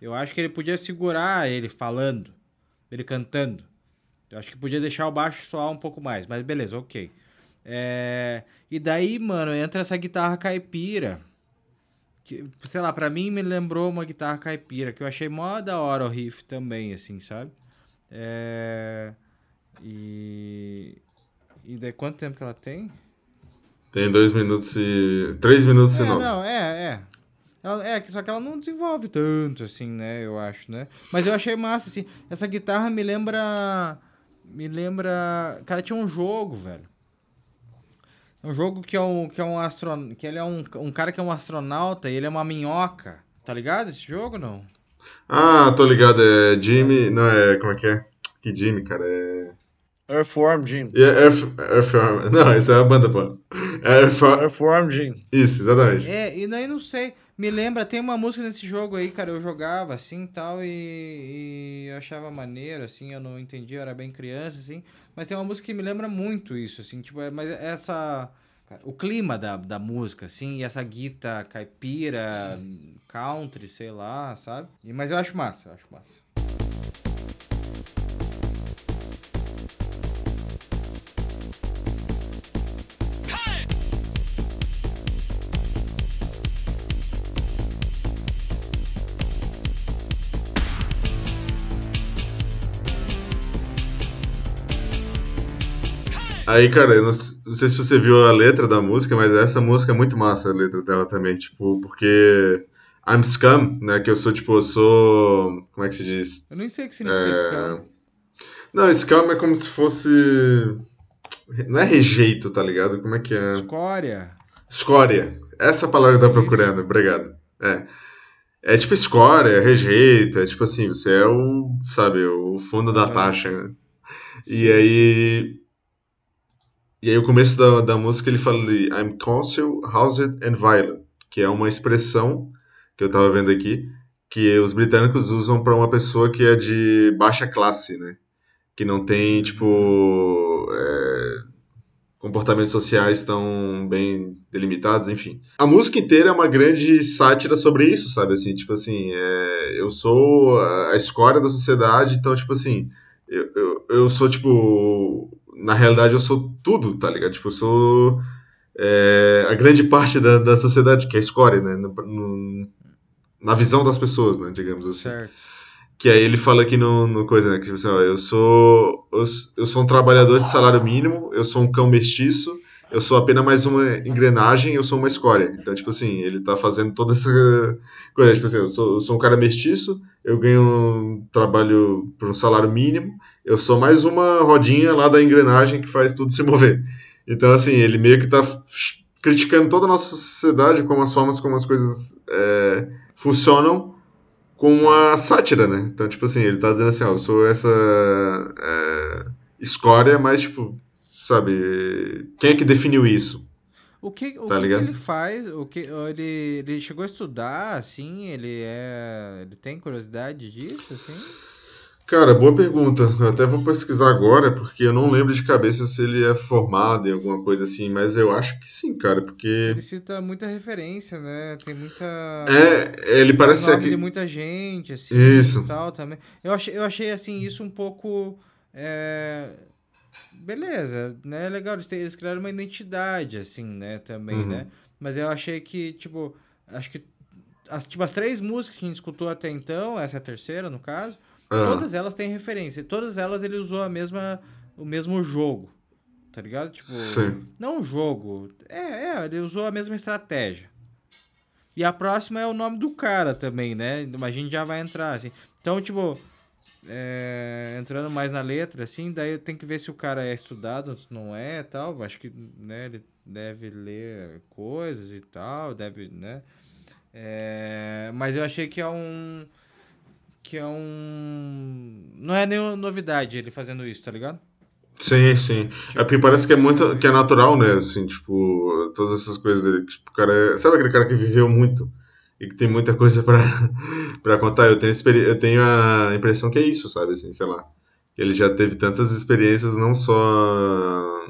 eu acho que ele podia segurar ele falando, ele cantando. Eu acho que podia deixar o baixo soar um pouco mais, mas beleza, ok. É, E daí, mano, entra essa guitarra caipira. Que, sei lá, pra mim me lembrou uma guitarra caipira, que eu achei mó da hora o riff também, assim, sabe? É... E. E daí quanto tempo que ela tem? Tem dois minutos e. três minutos e É, nove. não, é, é. Ela- é, só que ela não desenvolve tanto, assim, né? Eu acho, né? Mas eu achei massa, assim. Essa guitarra me lembra. Me lembra. Cara, tinha um jogo, velho. Um jogo que é um, que é um astron... que ele é um, um cara que é um astronauta e ele é uma minhoca. Tá ligado esse jogo, não? Ah, tô ligado, é Jimmy. Não, é. Como é que é? Que Jimmy, cara? É. Earthworm Jim. É Earth, Earthworm. Não, essa é a banda, pô. Earthworm. Earthworm Jim. Isso, exatamente. É, e daí não sei. Me lembra, tem uma música nesse jogo aí, cara, eu jogava assim tal, e, e eu achava maneiro, assim, eu não entendia, eu era bem criança, assim. Mas tem uma música que me lembra muito isso, assim, tipo, é- mas essa. O clima da, da música, assim, e essa guita caipira, country, sei lá, sabe? E, mas eu acho massa, eu acho massa. Aí, cara, eu não, não sei se você viu a letra da música, mas essa música é muito massa, a letra dela também, tipo, porque I'm scum, né, que eu sou, tipo, eu sou, como é que se diz? Eu nem sei o que significa É, scam. Não, scum é como se fosse, não é rejeito, tá ligado? Como é que é? Escória. Escória. Essa palavra que eu tô Isso. procurando, obrigado. É. É tipo escória, é rejeito, é tipo assim, você é o, sabe, o fundo da Aham. taxa, né? E aí. E aí o começo da, da música ele fala ali, I'm counsel, housed and violent, que é uma expressão que eu tava vendo aqui, que os britânicos usam pra uma pessoa que é de baixa classe, né? Que não tem, tipo. é, comportamentos sociais tão bem delimitados, enfim. A música inteira é uma grande sátira sobre isso, sabe? Assim, tipo assim, é, eu sou a escória da sociedade, então, tipo assim, eu, eu, eu sou, tipo. Na realidade, eu sou tudo, tá ligado? Tipo, eu sou é, a grande parte da, da sociedade, que é a escória, né? No- no- na visão das pessoas, né? Digamos assim. Certo. Que aí ele fala aqui no, no coisa, né? Que tipo assim, ó, eu sou. Eu, eu sou um trabalhador de salário mínimo, eu sou um cão mestiço, eu sou apenas mais uma engrenagem, eu sou uma escória. Então, tipo assim, ele tá fazendo toda essa coisa. Tipo assim, eu sou, eu sou um cara mestiço, eu ganho um trabalho por um salário mínimo, eu sou mais uma rodinha lá da engrenagem que faz tudo se mover. Então, assim, ele meio que tá f- criticando toda a nossa sociedade, como as formas como as coisas é, funcionam com a sátira, né? Então, tipo assim, ele tá dizendo assim, ó, eu sou essa é, escória, mas, tipo, sabe, quem é que definiu isso? O que, o Tá que, que ele faz? O que, ele, ele chegou a estudar, assim? Ele é. Ele tem curiosidade disso, assim? Cara, boa pergunta. Eu até vou pesquisar agora, porque eu não lembro de cabeça se ele é formado em alguma coisa assim, mas eu acho que sim, cara, porque... Ele cita muita referência, né? Tem muita. É, ele parece ser nome de que... muita gente, assim, Isso. tal também. Eu achei, eu achei assim, isso um pouco. é, Beleza, né? Legal, eles, eles criaram uma identidade, assim, né? Também, Uhum. né? Mas eu achei que, tipo, acho que as, tipo, as três músicas que a gente escutou até então, essa é a terceira, no caso, Ah, todas elas têm referência. Todas elas ele usou a mesma, o mesmo jogo, tá ligado? Tipo, sim. não um jogo. É, é, ele usou a mesma estratégia. E a próxima é o nome do cara também, né? Mas a gente já vai entrar, assim. Então, tipo, é, entrando mais na letra, assim, daí tem que ver se o cara é estudado, se não é tal. Acho que, né, ele deve ler coisas e tal, deve, né? É, mas eu achei que é um. Que é um. Não é nenhuma novidade ele fazendo isso, tá ligado? Sim, sim. É porque parece que é muito, que é natural, né? Assim, tipo, todas essas coisas dele. Tipo, o cara, é- sabe aquele cara que viveu muito e que tem muita coisa pra, pra contar? Eu tenho, experi- eu tenho a impressão que é isso, sabe? Assim, sei lá. Ele já teve tantas experiências, não só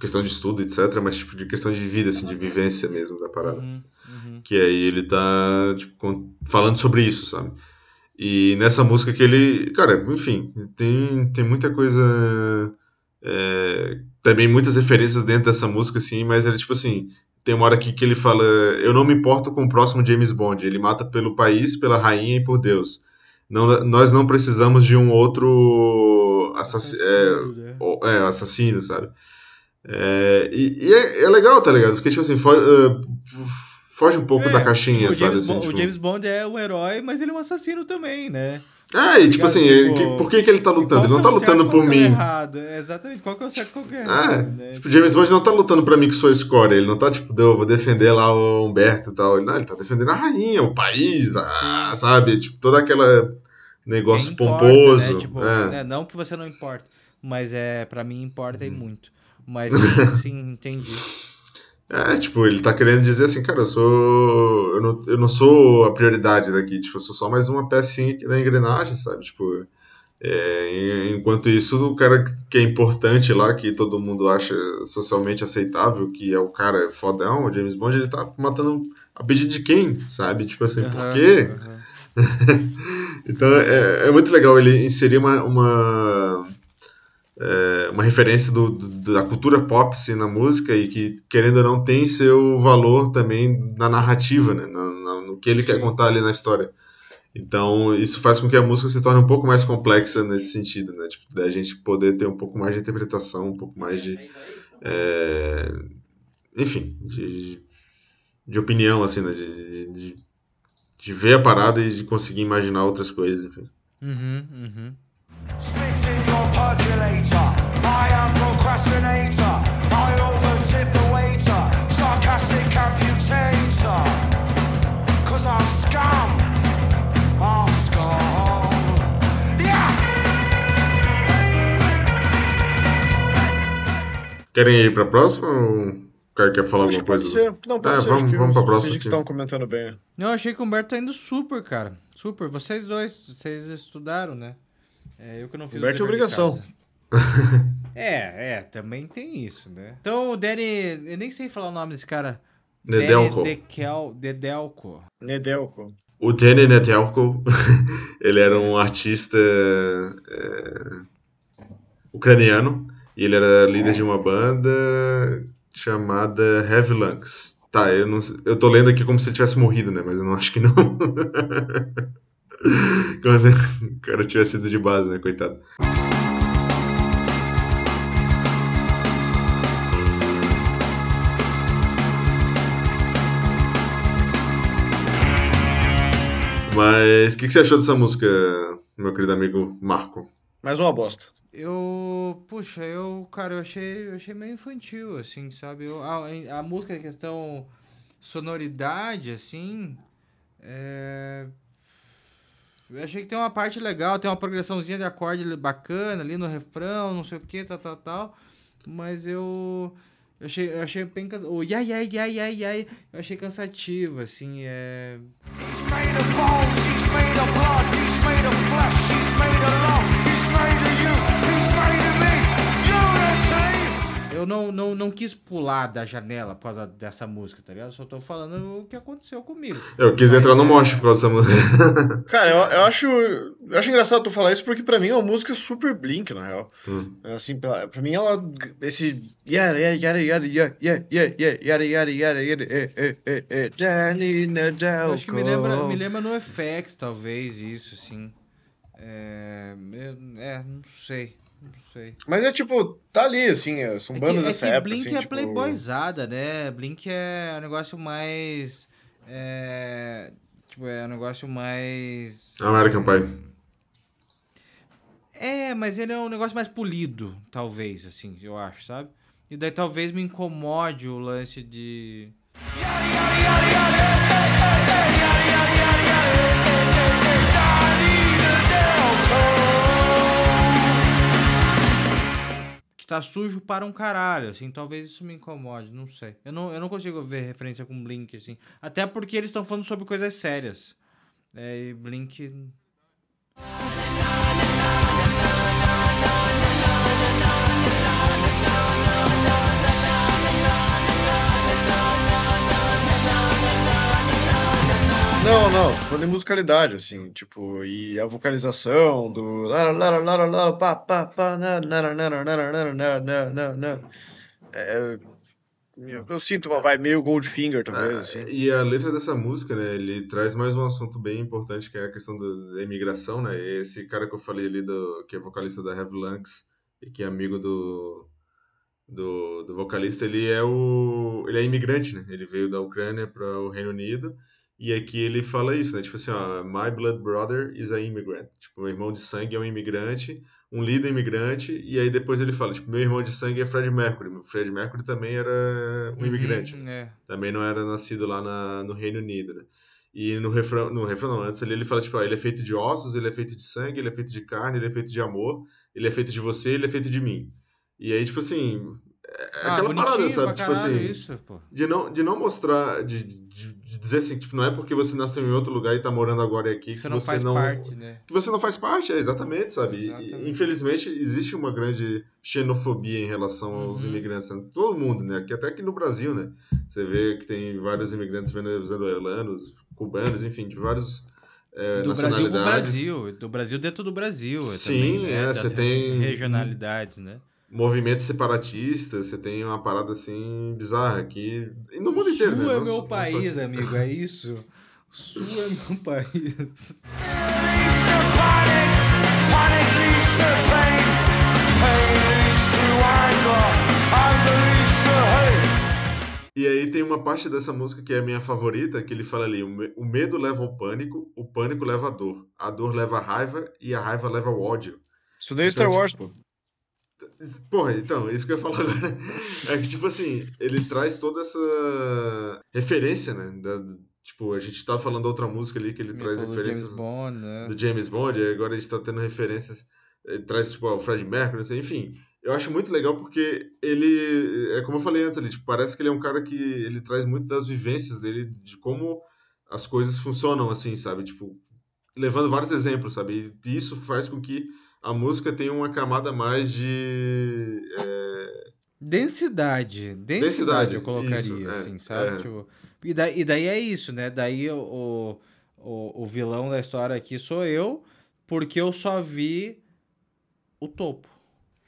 questão de estudo, etc., mas tipo de questão de vida, assim, de vivência mesmo da parada. Uhum, uhum. Que aí ele tá, tipo, falando sobre isso, sabe? E nessa música que ele. Cara, enfim, tem, tem muita coisa. é, também muitas referências dentro dessa música, assim, mas ele, tipo assim. Tem uma hora aqui que ele fala: Eu não me importo com o próximo James Bond. Ele mata pelo país, pela rainha e por Deus. Não, nós não precisamos de um outro assassino. Assassino, o- é, assassino, sabe? É, e e é, é legal, tá ligado? Porque, tipo assim, fo- eh, foge um pouco É, da caixinha, sabe? James, Assim, Bond, tipo... o James Bond é um herói, mas ele é um assassino também, né? É, e tipo ligado? assim, Tipo, que- por que, que ele tá lutando? Ele não tá é lutando certo, por é mim. errado? É, exatamente, qual que é o certo, qual que é o errado, É, né? tipo, James Bond não tá lutando pra mim que sou a escória. Ele não tá, tipo, eu vou defender lá o Humberto e tal. Ele, não, ele tá defendendo a rainha, o país, a- sabe? Tipo, todo aquele negócio importa, pomposo. né? Tipo, é. né, Não que você não importa, mas é, pra mim importa Uhum. e muito. Mas sim, entendi. É, tipo, ele tá querendo dizer assim, cara, eu sou. Eu não, eu não sou a prioridade daqui, tipo, eu sou só mais uma pecinha aqui da engrenagem, sabe? Tipo. é, en- enquanto isso, o cara que é importante lá, que todo mundo acha socialmente aceitável, que é o cara fodão, o James Bond, ele tá matando a pedido de quem, sabe? Tipo assim, por Aham, quê? aham. Então é, é muito legal ele inserir uma, uma, é, uma referência do, do- da cultura pop assim, na música e que, querendo ou não, tem seu valor também na narrativa, né? Na- na- no que ele quer contar ali na história. Então, isso faz com que a música se torne um pouco mais complexa nesse sentido, né? Tipo, da gente poder ter um pouco mais de interpretação, um pouco mais de. é, enfim, de, de opinião, assim, né? De, de, de ver a parada e de conseguir imaginar outras coisas, enfim. Uhum, uhum. Querem ir para a próxima ou quer, quer falar Acho alguma coisa? Ser. Não, pode é, ser. Vamos, vamos para a próxima. que estão comentando bem. Eu achei que o Humberto tá indo super, cara. Super. Vocês dois, vocês estudaram, né? É, eu que não fiz o é obrigação. É, é, também tem isso, né? Então o Danny, eu nem sei falar o nome desse cara. Nedelko. Dekel, Dedelko. Nedelko. O Danny Nedelko, ele era um artista é, ucraniano e ele era líder de uma banda chamada Heavy Lungs. Tá, eu, não, eu tô lendo aqui como se ele tivesse morrido, né? Mas eu não acho que não. como se o cara tivesse sido de base, né? Coitado. Mas o que, que você achou dessa música, meu querido amigo Marco? Mais uma bosta. Eu, puxa, eu, cara, eu achei, eu achei meio infantil, assim, sabe? Eu, a, a música, a questão sonoridade, assim, é... Eu achei que tem uma parte legal, tem uma progressãozinha de acorde bacana ali no refrão, não sei o que, tal, tal, tal. Mas eu. Eu achei, eu achei bem cansativo. O yai, yai, yai, yai. Eu achei cansativo, assim, é. He's made of bones, he's made of blood, he's made of flesh, he's made of love, he's made of you, Eu não, não, não quis pular da janela por causa dessa música, tá ligado? Só tô falando o que aconteceu comigo. Eu quis Mas entrar no é- mosh por causa dessa música. Cara, eu, eu acho. Eu acho engraçado tu falar isso porque pra mim é uma música super Blink, na real. Hum. Assim, pra, pra mim ela. Esse. Yada, yada, yada, yada, yada, yada, yada, yada, yada, eh, eh, eh, eh, Danny Eu acho que me lembra, me lembra no FX, talvez, isso, assim. É, é, não sei, não sei. Mas é tipo, tá ali, assim, é, são É bandas que, é dessa que época, Blink assim, é tipo... playboyzada, né? Blink é um negócio mais... É, tipo, é um negócio mais... American Pie. É, mas ele é um negócio mais polido, talvez, assim, eu acho, sabe? E daí talvez me incomode o lance de... Que tá sujo para um caralho, assim, talvez isso me incomode, não sei. Eu não, eu não consigo ver referência com Blink, assim. Até porque eles estão falando sobre coisas sérias. É, e Blink... não, falando em musicalidade, assim, tipo, e a vocalização do. Eu sinto uma vibe meio Goldfinger, talvez. Assim. E a letra dessa música, né? Ele traz mais um assunto bem importante, que é a questão da imigração, né? Esse cara que eu falei ali, do, que é vocalista da Heavy Lunks e que é amigo do, do, do vocalista, ele é o. ele é imigrante, né? Ele veio da Ucrânia para o Reino Unido e aqui ele fala isso, né? Tipo assim, ó, my blood brother is a immigrant. Tipo, meu irmão de sangue é um imigrante, um líder imigrante, e aí depois ele fala, tipo, meu irmão de sangue é Fred Mercury. O Fred Mercury também era um imigrante. Uhum, é. Também não era nascido lá na, no Reino Unido, né? E no refrão, no refrão não, antes ali ele fala, tipo, ó, ele é feito de ossos, ele é feito de sangue, ele é feito de carne, ele é feito de amor, ele é feito de você, ele é feito de mim. E aí, tipo assim, é Ah, aquela parada, sabe? Tipo assim, isso, de não, de não mostrar, de, de, dizer assim, tipo, não é porque você nasceu em outro lugar e tá morando agora aqui que Você não você faz não... parte, né? Que você não faz parte, é, exatamente, sabe? Exatamente. E, infelizmente, existe uma grande xenofobia em relação aos Uhum. imigrantes, né? todo mundo, né? Que até aqui no Brasil, né? Você vê que tem vários imigrantes venezuelanos, cubanos, enfim, de vários é, do Brasil pro. Brasil, do Brasil dentro do Brasil Sim, também, né? é, você tem- regionalidades, né? Movimentos separatistas, você tem uma parada assim bizarra aqui. E no mundo Sul inteiro, né? é Não meu só país, amigo, é isso. Sul é meu país. E aí tem uma parte dessa música que é a minha favorita, que ele fala ali, o me- o medo leva ao pânico, o pânico leva à dor, a dor leva à raiva e a raiva leva ao ódio. Estudei Então, Star Wars, pô. Porra, então, isso que eu ia falar agora. É que, tipo assim, ele traz toda essa referência, né? da- tipo, a gente tava falando outra música ali que ele traz Falou do referências James Bond, né? do James Bond, e agora a gente tá tendo referências, ele traz, tipo, o Fred Mercury, sei, enfim. Eu acho muito legal porque ele, é como eu falei antes ali, tipo, parece que ele é um cara que ele traz muito das vivências dele, de como as coisas funcionam, assim, sabe? Tipo, levando vários exemplos, sabe? E isso faz com que a música tenha uma camada mais de... é, Densidade, densidade, Densidade, eu colocaria, isso, é, assim, sabe? é. Tipo, e, daí, e daí é isso, né? Daí o, o, o vilão da história aqui sou eu, porque eu só vi o topo.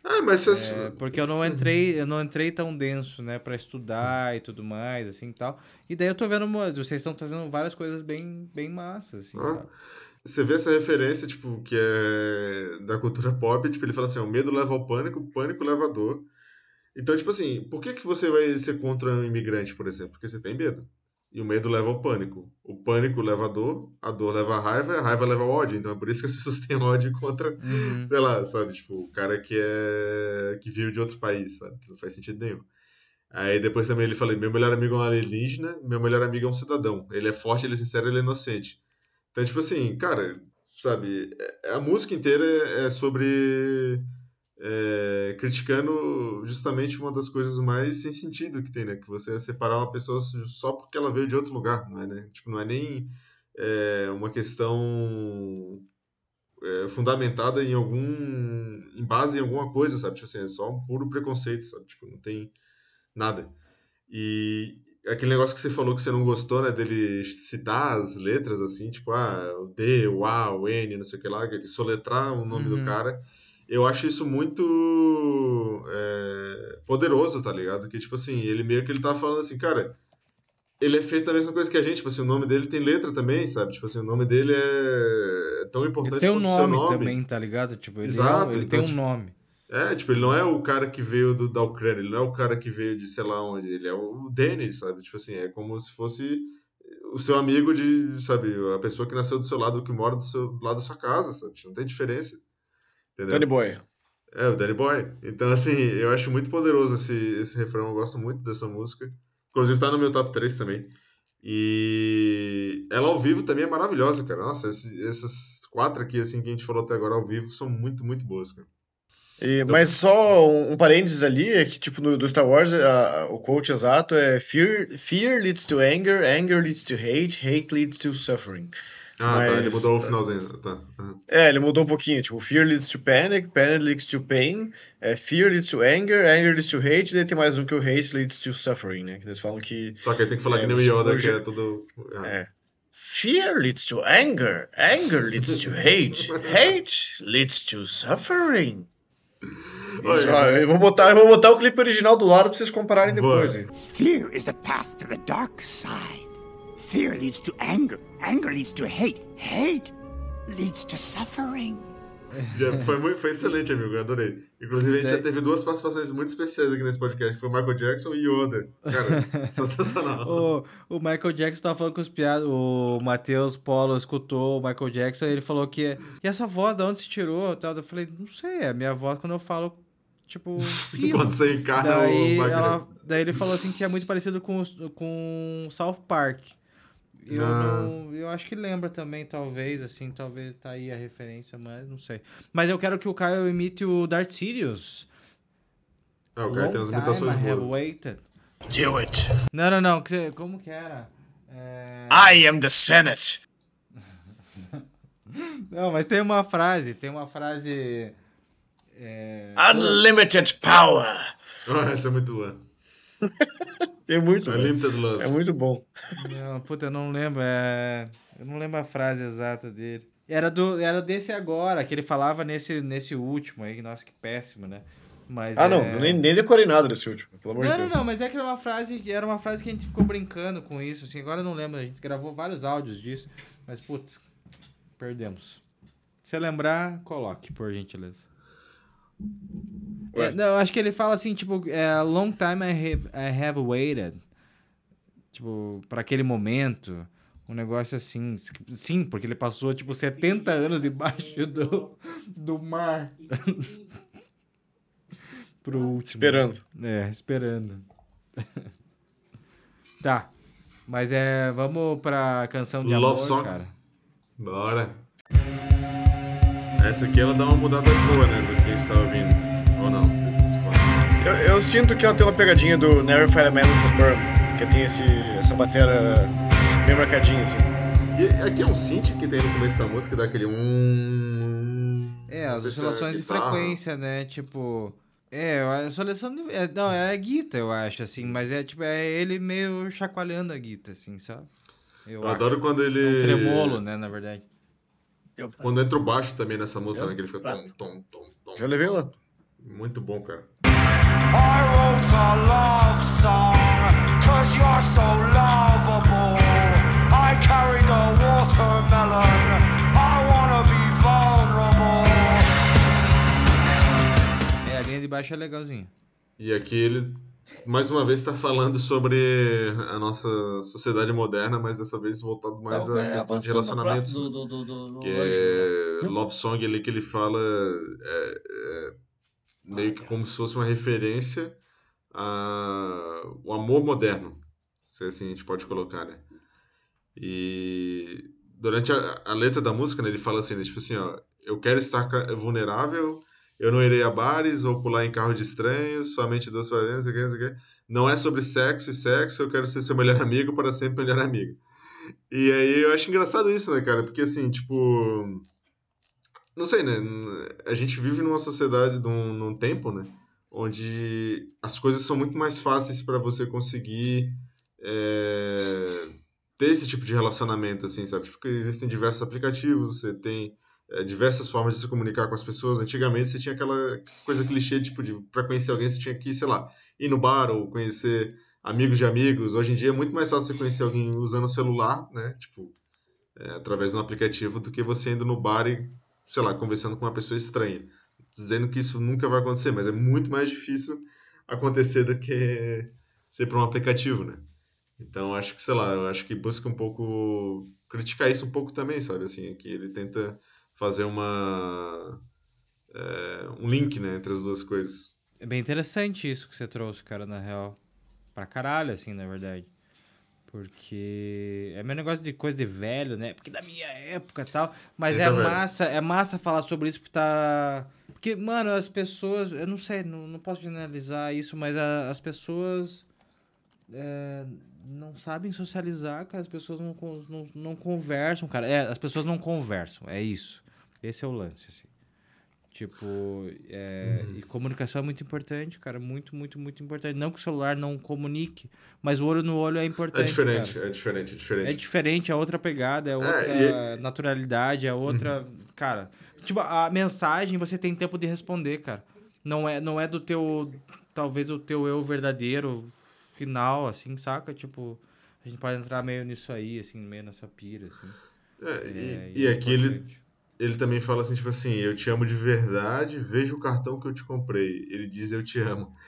Ah, mas se- É, porque eu não entrei, eu não entrei tão denso, né, Pra estudar e tudo mais, assim, e tal. E daí eu tô vendo, vocês estão trazendo várias coisas bem, bem massas, assim, Ah. Você vê essa referência, tipo, que é da cultura pop, tipo, ele fala assim, o medo leva ao pânico, o pânico leva à dor. Então, tipo assim, por que que você vai ser contra um imigrante, por exemplo? Porque você tem medo. E o medo leva ao pânico. O pânico leva à dor, a dor leva à raiva, a raiva leva ao ódio. Então é por isso que as pessoas têm ódio contra, Uhum. sei lá, sabe, tipo, o cara que é que vive de outro país, sabe? Que não faz sentido nenhum. Aí depois também ele fala, meu melhor amigo é um alienígena, meu melhor amigo é um cidadão. Ele é forte, ele é sincero, ele é inocente. Então, tipo assim, cara, sabe, é- a música inteira é sobre é, criticando justamente uma das coisas mais sem sentido que tem, né? Que você é separar uma pessoa só porque ela veio de outro lugar, não é, né? Tipo, não é nem é, uma questão é, fundamentada em algum em base em alguma coisa, sabe? Tipo assim, é só um puro preconceito, sabe? Tipo, não tem nada. E aquele negócio que você falou que você não gostou, né, dele citar as letras assim, tipo, ah, o D, o A, o N, não sei o que lá, ele soletrar o nome do Uhum. cara. Eu acho isso muito é, poderoso, tá ligado? Que, tipo assim, ele meio que ele tá falando assim, cara, ele é feito a mesma coisa que a gente, tipo assim, o nome dele tem letra também, sabe? Tipo assim, o nome dele é tão importante tem um quanto o seu nome, nome. também, tá ligado? Tipo, ele, é- Exato, ele então, tem um tipo, nome. É, tipo, ele não é o cara que veio do, da Ucrânia, ele não é o cara que veio de sei lá onde, ele é o Denis, sabe? Tipo assim, é como se fosse o seu amigo de, sabe, a pessoa que nasceu do seu lado, que mora do, seu, do lado da sua casa, sabe? Não tem diferença. Entendeu? Danny Boy. É, o Danny Boy. Então, assim, eu acho muito poderoso esse, esse refrão, eu gosto muito dessa música. Inclusive, tá no meu top 3 também. E ela ao vivo também é maravilhosa, cara. Nossa, esse- essas quatro aqui, assim, que a gente falou até agora ao vivo, são muito, muito boas, cara. E- mas só um, um parênteses ali, é que tipo no do Star Wars a- o quote exato é fear, fear leads to anger, anger leads to hate, hate leads to suffering. Ah, tá, ele Mas- mudou o finalzinho. Tá. aham. É, ele mudou um pouquinho, tipo, fear leads to panic, panic leads to pain, é, fear leads to anger, anger leads to hate, e daí tem mais um que o hate leads to suffering, né? Que eles falam que Só que aí tem que falar É, que nem o Yoda, que é tudo. ah, É. Fear leads to anger, anger leads to hate, hate leads to suffering. Olha, ó, eu vou botar, eu vou botar o clipe original do lado pra vocês compararem depois. hein? Fear is the path to the dark side. Fear leads to anger. Anger leads to hate. Hate leads to suffering. Já foi, muito, foi excelente, amigo, eu adorei. Inclusive, a gente É. já teve duas participações muito especiais aqui nesse podcast. Foi o Michael Jackson e Yoda. Cara, sensacional. O, o Michael Jackson tava falando com os piados. O Matheus Polo escutou o Michael Jackson e ele falou que. E essa voz, da onde se tirou? Tal? Eu falei, não sei, é a minha voz quando eu falo, tipo, fino. Quando você encarna o daí, Michael ela, daí ele falou assim que é muito parecido com, com South Park. Eu, Ah. não, eu acho que lembra também, talvez, assim, talvez tá aí a referência, mas não sei. Mas eu quero que o Caio imite o Darth Sirius. Ah, o cara tem Long imitações time I have boas. waited. Do it. Não, não, não. Como que era? É... I am the Senate. Não, mas tem uma frase, tem uma frase. É... Unlimited power. Ah, essa é muito boa. É muito, Unlimited Love. é muito bom. Não, puta, eu não lembro. É... Eu não lembro a frase exata dele. Era, do, era desse agora, que ele falava nesse, nesse último aí. Nossa, que péssimo, né? Mas, Ah, não, é... nem, nem decorei nada desse último, pelo amor Não, de não, Deus. não, mas é que era uma frase, era uma frase que a gente ficou brincando com isso, assim, agora eu não lembro, a gente gravou vários áudios disso, mas putz, perdemos. Se lembrar, coloque, por gentileza. É, não, eu acho que ele fala assim, tipo, é, long time I have, I have waited. Tipo, pra aquele momento. Um negócio assim. Sim, porque ele passou, tipo, 70 anos debaixo do, do mar. Pro último. Esperando. É, esperando. tá. Mas é. Vamos pra canção de Love amor, song. cara. Bora. Essa aqui ela dá uma mudada boa, né? Do que a gente tá ouvindo. Ou não, vocês discordam. Eu, eu sinto que ela tem uma pegadinha do Never Fight a Man with a Perm, que tem esse, essa bateria bem marcadinha, assim. E aqui é um synth que tem no começo da música, dá aquele um. É, as se oscilações de frequência, né? Tipo. É, a oscilação de. É, não, é a guita, eu acho, assim. Mas é tipo, é ele meio chacoalhando a guita, assim, sabe? Eu acho. adoro quando ele. É um tremolo, né, na verdade. Quando entra o baixo também nessa música, né? Que ele fica tom, tom, tom, tom. Já levei lá. Muito bom, cara. I wrote a love song, cause you're so lovable. I carry the watermelon, I wanna be vulnerable. É, a linha de baixo é legalzinha. E aqui ele, mais uma vez, está falando sobre a nossa sociedade moderna, mas dessa vez voltado mais à é, questão de relacionamentos. Do, do, do, do, do Que é Love Song ali que ele fala é, é, meio que como se fosse uma referência ao amor moderno, se assim a gente pode colocar, né? E durante a, a letra da música, né, ele fala assim, né, tipo assim, ó, eu quero estar vulnerável, eu não irei a bares ou pular em carro de estranhos, somente Deus para dentro, não sei o que, não sei o que. Não é sobre sexo e sexo, eu quero ser seu melhor amigo para sempre melhor amigo. E aí eu acho engraçado isso, né, cara? Porque assim, tipo. Não sei, né? A gente vive numa sociedade, num, num tempo, né? Onde as coisas são muito mais fáceis para você conseguir é, ter esse tipo de relacionamento, assim, sabe? Porque existem diversos aplicativos, você tem é, diversas formas de se comunicar com as pessoas. Antigamente você tinha aquela coisa clichê, tipo, de para conhecer alguém você tinha que, sei lá, ir no bar ou conhecer amigos de amigos. Hoje em dia é muito mais fácil você conhecer alguém usando o celular, né? Tipo, é, através de um aplicativo, do que você indo no bar e, sei lá, conversando com uma pessoa estranha. Dizendo que isso nunca vai acontecer, mas é muito mais difícil acontecer do que ser por um aplicativo, né? Então, acho que, sei lá, eu acho que busca um pouco criticar isso um pouco também, sabe? Assim, que ele tenta fazer uma é, um link, né, entre as duas coisas. É bem interessante isso que você trouxe, cara, na real. Pra caralho, assim, na verdade. Porque é meu negócio de coisa de velho, né? Porque da minha época e tal. Mas é massa, é massa falar sobre isso porque tá. Porque, mano, as pessoas. Eu não sei, não, não posso generalizar isso, mas a- as pessoas. é, não sabem socializar, cara. As pessoas não, não, não conversam, cara. É, as pessoas não conversam, é isso. Esse é o lance, assim. Tipo, é, Uhum. e comunicação é muito importante, cara. Muito, muito, muito importante. Não que o celular não comunique, mas o olho no olho é importante. É diferente, cara. é diferente, é diferente. É diferente, é outra pegada, é outra naturalidade, é outra. Cara, tipo, a mensagem você tem tempo de responder, cara. Não é, não é do teu. Talvez o teu eu verdadeiro final, assim, saca? Tipo, a gente pode entrar meio nisso aí, assim, meio nessa pira, assim. É, É, e, e é aqui ele. Ele também fala assim, tipo assim, eu te amo de verdade, veja o cartão que eu te comprei. Ele diz eu te amo.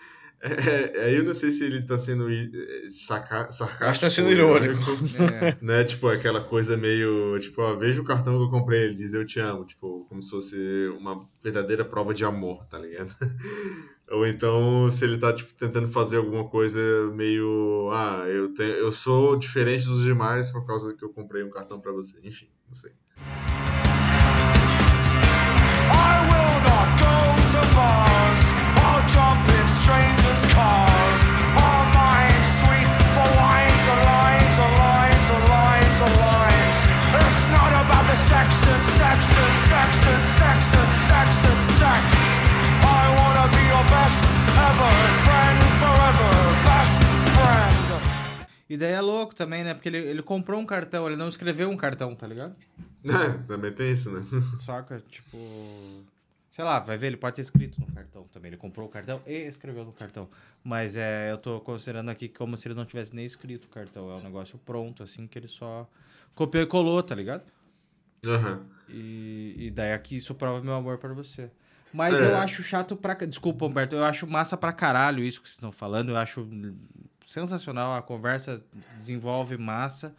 É, aí eu não sei se ele tá sendo é, saca, sarcástico. Acho que tá sendo irônico. É, Né, tipo, aquela coisa meio, tipo, ó, veja o cartão que eu comprei, ele diz eu te amo, tipo, como se fosse uma verdadeira prova de amor, tá ligado? Ou então, se ele tá, tipo, tentando fazer alguma coisa meio, ah, eu, tenho, eu sou diferente dos demais por causa que eu comprei um cartão pra você. Enfim, não sei. E daí é louco também, né? Porque ele, ele comprou um cartão, ele não escreveu um cartão, tá ligado? É, também tem isso, né? Saca? Tipo. Sei lá, vai ver, ele pode ter escrito no cartão também. Ele comprou o cartão e escreveu no cartão. Mas é, eu tô considerando aqui como se ele não tivesse nem escrito o cartão. É um negócio pronto, assim, que ele só copiou e colou, tá ligado? Aham. E, e daí aqui isso prova meu amor pra você. Mas É. eu acho chato pra. Desculpa, Humberto. Eu acho massa pra caralho isso que vocês estão falando. Eu acho sensacional. A conversa desenvolve massa.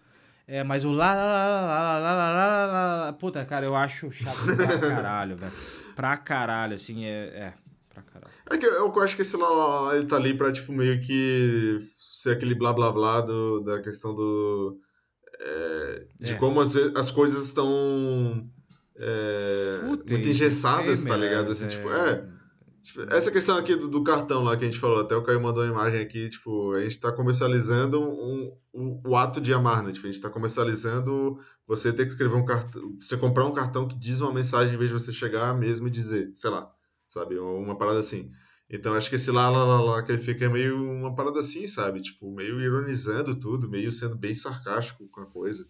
É, mas o lá, lá, lá, lá, lá, lá, lá, lá, lá, lá, Puta, cara, eu acho chato pra caralho, velho. Pra caralho, assim, é. É, pra caralho. É que eu, eu acho que esse lá, lá, ele tá ali pra, tipo, meio que ser aquele blá blá blá do, da questão do. é, de É. como as, as coisas estão. é, Fúteis, muito engessadas, tá ligado? Assim, tipo, é. Tipo, essa questão aqui do, do cartão lá que a gente falou, até o Caio mandou uma imagem aqui, tipo, a gente tá comercializando um, um- o ato de amar, né? Tipo, a gente tá comercializando você ter que escrever um cartão, você comprar um cartão que diz uma mensagem em vez de você chegar mesmo e dizer, sei lá, sabe? Uma parada assim. Então acho que esse lá, lá, lá, lá que ele fica meio uma parada assim, sabe? Tipo, meio ironizando tudo, meio sendo bem sarcástico com a coisa.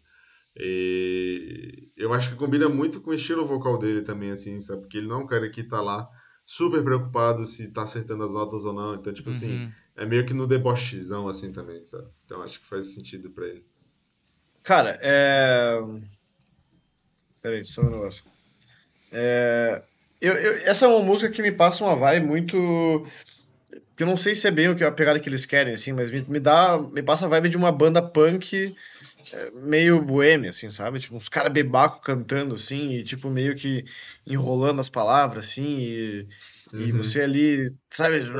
E eu acho que combina muito com o estilo vocal dele também, assim, sabe? Porque ele não é um cara que tá lá super preocupado se tá acertando as notas ou não. Então, tipo assim, Uhum. é meio que no debochezão, assim, também, sabe? Então acho que faz sentido pra ele. Cara, é. Peraí, só um negócio. É, eu, eu- essa é uma música que me passa uma vibe muito. Que eu não sei se é bem o que a pegada que eles querem, assim, mas me, me dá. Me passa a vibe de uma banda punk é, meio boêmio, assim, sabe? Tipo, uns caras bebaco cantando, assim, e tipo, meio que enrolando as palavras, assim, e, uhum. e você ali, sabe? Tipo,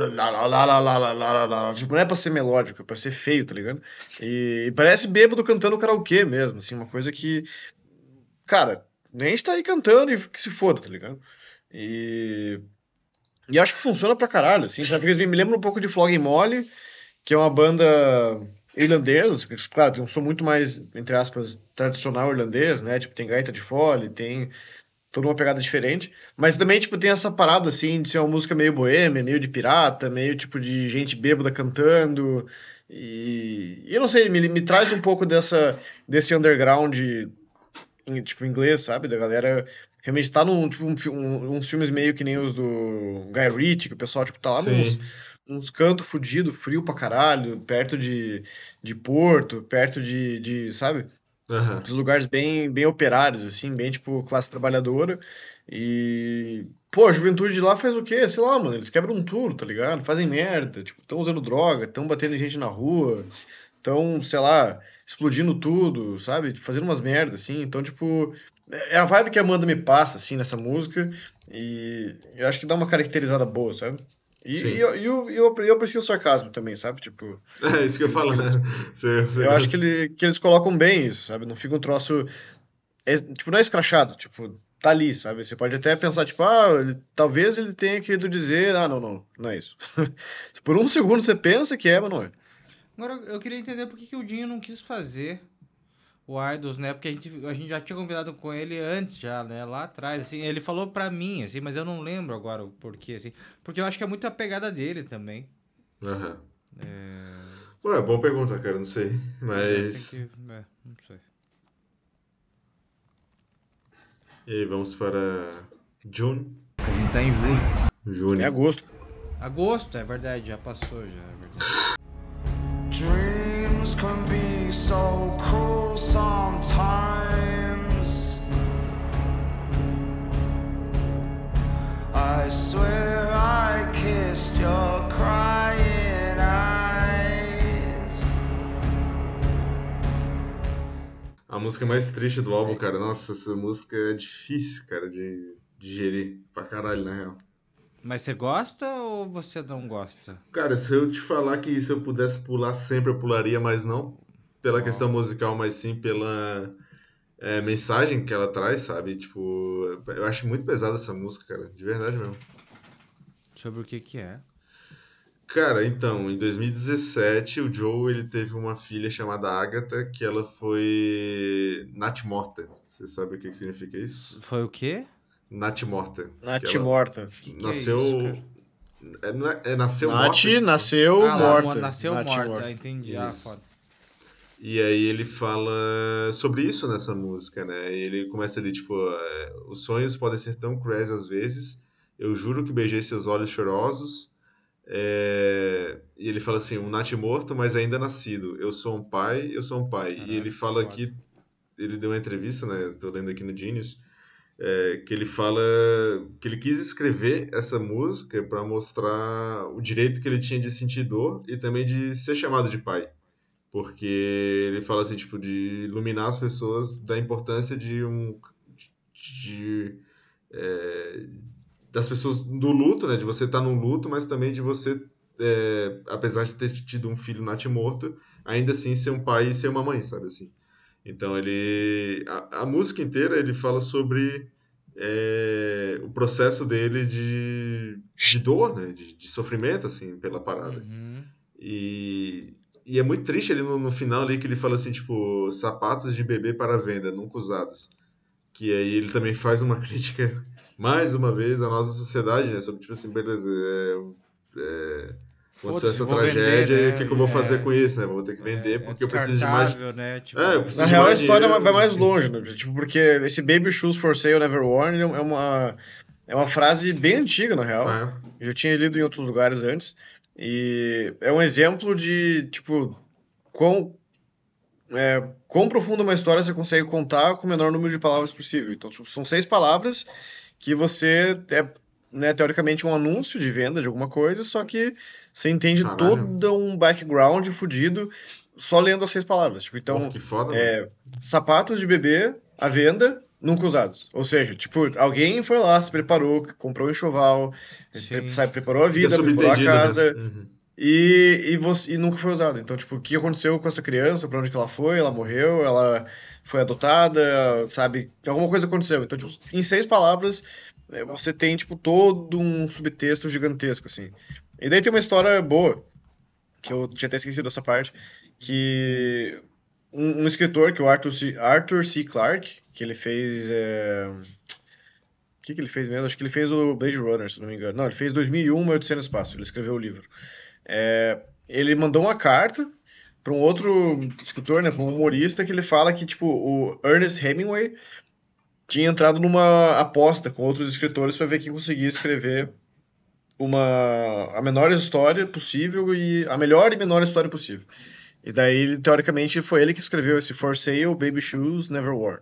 não é pra ser melódico, é pra ser feio, tá ligado? E, e parece bêbado cantando karaokê mesmo, assim, uma coisa que, cara, nem está aí cantando e que se foda, tá ligado? E. E acho que funciona pra caralho, assim, sabe? Porque me lembra um pouco de Flog Mole, que é uma banda irlandesa, que, claro, tem um som muito mais, entre aspas, tradicional irlandês, né? Tipo, tem gaita de fole, tem toda uma pegada diferente. Mas também, tipo, tem essa parada, assim, de ser uma música meio boêmia, meio de pirata, meio, tipo, de gente bêbada cantando. E, e eu não sei, me, me traz um pouco dessa, desse underground, em, tipo, inglês, sabe? Da galera realmente tá num, tipo, um, um- uns filmes meio que nem os do Guy Ritchie, que o pessoal, tipo, tá lá Sim. nos, uns cantos fudido, frio pra caralho, perto de, de Porto, perto de, de, sabe? Aham. Dos lugares bem, bem operários, assim, bem, tipo, classe trabalhadora. E, pô, a juventude de lá faz o quê? Sei lá, mano, eles quebram tudo, tá ligado? Fazem merda, tipo, estão usando droga, estão batendo gente na rua, estão, sei lá, explodindo tudo, sabe? Fazendo umas merdas, assim. Então, tipo, é a vibe que a Amanda me passa, assim, nessa música. E eu acho que dá uma caracterizada boa, sabe? E, Sim. e eu, e eu, e eu, eu aprecio o sarcasmo também, sabe? Tipo, É isso que eu ia falar, né? Você, você eu acho que, ele, que eles colocam bem isso, sabe? Não fica um troço. é, tipo, não é escrachado, tipo, tá ali, sabe? Você pode até pensar, tipo, ah, ele- talvez ele tenha querido dizer, ah, não, não, não é isso. Por um segundo você pensa que é, mas não é. Agora, eu queria entender por que, que o Dinho não quis fazer o Idols, né? Porque a gente, a gente já tinha convidado com ele antes, já, né? Lá atrás, assim. Ele falou pra mim, assim, mas eu não lembro agora o porquê, assim. Porque eu acho que é muito a pegada dele também. Aham. É... Ué, boa pergunta, cara, não sei. Mas. Tem que- é, não sei. E aí, vamos para. June. A gente tá em julho. June. É agosto. Agosto, é verdade, já passou, já, é verdade. Dreams can be so cruel sometimes. I swear I kissed your crying eyes. A música mais triste do álbum, cara. Nossa, essa música é difícil, cara, de digerir pra caralho, na real. Mas você gosta ou você não gosta? Cara, se eu te falar que se eu pudesse pular sempre, eu pularia, mas não pela questão musical, mas sim pela é, mensagem que ela traz, sabe? Tipo, eu acho muito pesada essa música, cara, de verdade mesmo. Sobre o que que é? Cara, então, em 2017, o Joe, ele teve uma filha chamada Agatha, que ela foi Nat Morta. Você sabe o que que significa isso? Foi o quê? Nat Morta. Nath morta. Que que nasceu... é isso, é, é, é nasceu Nath morta? nasceu Ah, lá, morta. Nasceu Nath morta, entendi. Ah, foda. E aí ele fala sobre isso nessa música, né? E ele começa ali, tipo, é, os sonhos podem ser tão cruéis às vezes. Eu juro que beijei seus olhos chorosos. É, E ele fala assim, um Nath morto, mas ainda nascido. Eu sou um pai, eu sou um pai. e Caralho, ele fala foda. que ele deu uma entrevista, né? Tô lendo aqui no Genius, é, que ele fala que ele quis escrever essa música para mostrar o direito que ele tinha de sentir dor e também de ser chamado de pai. Porque ele fala assim, tipo, de iluminar as pessoas da importância de um. de, é, das pessoas do luto, né? De você estar num luto, mas também de você, é, apesar de ter tido um filho natimorto, ainda assim ser um pai e ser uma mãe, sabe assim? Então ele. A, a música inteira ele fala sobre é, o processo dele de, de dor, né? De, de sofrimento, assim, pela parada. Uhum. E, e é muito triste ali no, no final ali que ele fala assim, tipo, sapatos de bebê para venda, nunca usados. Que aí ele também faz uma crítica, mais uma vez, à nossa sociedade, né? Sobre, tipo assim, beleza, é, é, aconteceu essa vou tragédia, vender, e o que, que eu vou né? fazer É. com isso, né? Vou ter que vender É, porque eu preciso de mais... Né? Tipo, É, eu preciso Na de real, a história dinheiro. vai mais longe, né? Tipo, porque esse Baby Shoes for Sale Never Worn é uma, é uma frase bem antiga, na real. É. Eu já tinha lido em outros lugares antes. E é um exemplo de, tipo, quão, é, quão profunda uma história você consegue contar com o menor número de palavras possível. Então, tipo, são seis palavras que você é, né, teoricamente, um anúncio de venda de alguma coisa, só que você entende Caralho. todo um background fudido só lendo as seis palavras. Tipo, então, Porra, foda, é, sapatos de bebê à venda, nunca usados. Ou seja, tipo, alguém foi lá, se preparou, comprou um enxoval, pre- sabe, preparou a vida, preparou a subentendido, casa né? Uhum. e, e, você, e nunca foi usado. Então, tipo, o que aconteceu com essa criança, pra onde que ela foi, ela morreu, ela foi adotada, sabe, alguma coisa aconteceu. Então, tipo, em seis palavras, é, você tem, tipo, todo um subtexto gigantesco, assim. E daí tem uma história boa, que eu tinha até esquecido essa parte, que um, um escritor, que é o Arthur C, Arthur C. Clarke, que ele fez... é, O que, que ele fez mesmo? Acho que ele fez o Blade Runner, se não me engano. Não, ele fez 2001, Uma Odisseia no Espaço. Ele escreveu o livro. É, ele mandou uma carta para um outro escritor, né, um humorista, que ele fala que, tipo, o Ernest Hemingway tinha entrado numa aposta com outros escritores para ver quem conseguia escrever uma a menor história possível e a melhor e menor história possível. E daí, teoricamente, foi ele que escreveu esse For Sale, Baby Shoes, Never Worn.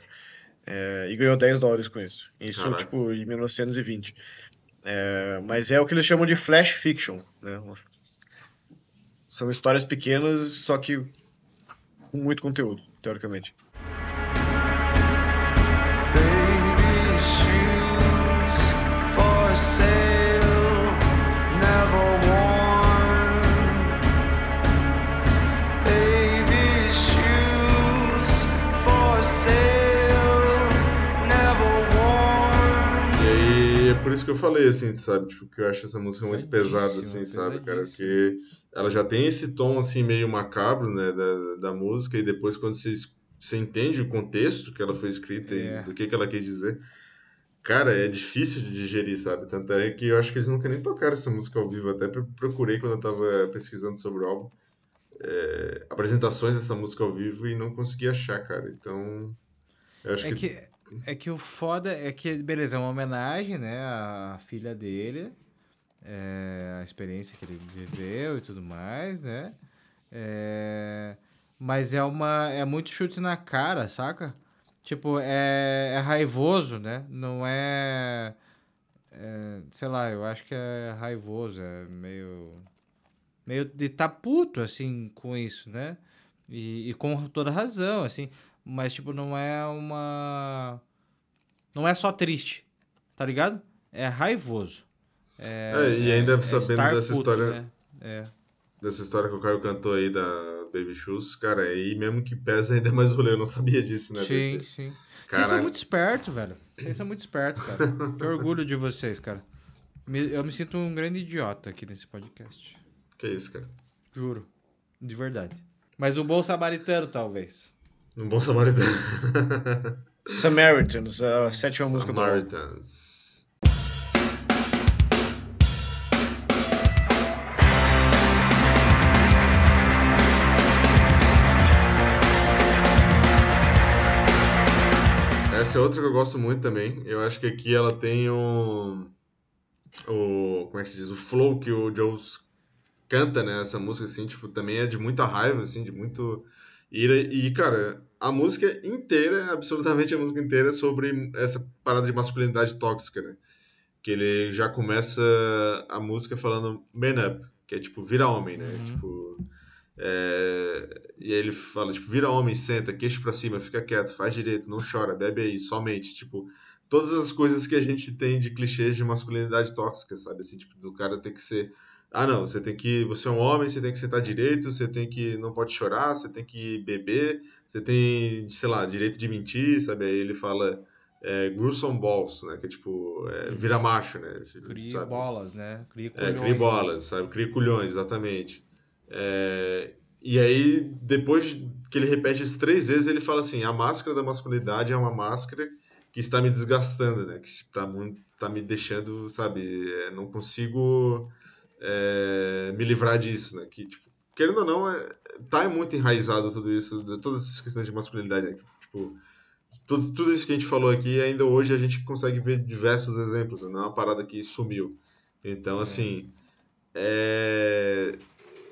É, e ganhou 10 dólares com isso. Isso, Caraca. tipo, em 1920. É, mas é o que eles chamam de flash fiction, né? São histórias pequenas, só que com muito conteúdo, teoricamente. Por isso que eu falei, assim, sabe? Tipo, que eu acho essa música muito pesada, assim, sabe, cara? Porque ela já tem esse tom, assim, meio macabro, né, da, da música, e depois quando você, você entende o contexto que ela foi escrita É. e do que, que ela quer dizer, cara, é difícil de digerir, sabe? Tanto é que eu acho que eles nunca nem tocaram essa música ao vivo, até pro- procurei quando eu tava pesquisando sobre o álbum, é, apresentações dessa música ao vivo e não consegui achar, cara. Então, eu acho É que... que, é que o foda é que, beleza, é uma homenagem, né, à filha dele, é, a experiência que ele viveu e tudo mais, né? É, mas é uma é muito chute na cara, saca? Tipo, é, é raivoso, né? Não é, é, sei lá, eu acho que é raivoso, é meio meio de tá puto assim com isso, né? E, e com toda razão, assim, mas tipo não é uma não é só triste, tá ligado? É raivoso. É, É, e ainda sabendo estar dessa puto, história- né? É. dessa história que o Caio cantou aí da Baby Shoes, cara, aí mesmo que pesa ainda mais o rolê, eu não sabia disso, né? Sim, desse- sim. Vocês Caraca. são muito espertos, velho. Vocês são muito espertos, cara. que orgulho de vocês, cara. Eu me sinto um grande idiota aqui nesse podcast. Que isso, cara. Juro. De verdade. Mas um bom samaritano, talvez. Um bom samaritano. Samaritans, a sétima música do. Samaritans. Essa é outra que eu gosto muito também. Eu acho que aqui ela tem o. O. Como é que se diz? O flow que o Joe canta, né? Essa música, assim, tipo, também é de muita raiva, assim, de muito. E, e, cara, a música inteira, absolutamente a música inteira, é sobre essa parada de masculinidade tóxica, né? Que ele já começa a música falando man up, que é tipo, vira homem, né? Uhum. Tipo. é, E aí ele fala, tipo, vira homem, senta, queixo pra cima, fica quieto, faz direito, não chora, bebe aí, somente. Tipo, todas as coisas que a gente tem de clichês de masculinidade tóxica, sabe? Assim, tipo, do cara ter que ser. Ah, não, você tem que. Você é um homem, você tem que sentar direito, você tem que. Não pode chorar, você tem que beber, você tem, sei lá, direito de mentir, sabe? Aí ele fala. É, gruesome balls, né? Que é tipo. É, vira macho, né? Cria sabe? bolas, né? Cria É, culhões. cria bolas, sabe? Cria culhões, exatamente. É, e aí, depois que ele repete isso três vezes, ele fala assim: a máscara da masculinidade é uma máscara que está me desgastando, né? Que está muito, tá me deixando, sabe? é, não consigo é, me livrar disso, né? Que, tipo, querendo ou não, é, tá muito enraizado tudo isso, de- todas essas questões de masculinidade, né? Tipo, tudo, tudo isso que a gente falou aqui, ainda hoje a gente consegue ver diversos exemplos, né? Não é uma parada que sumiu. Então, assim, é...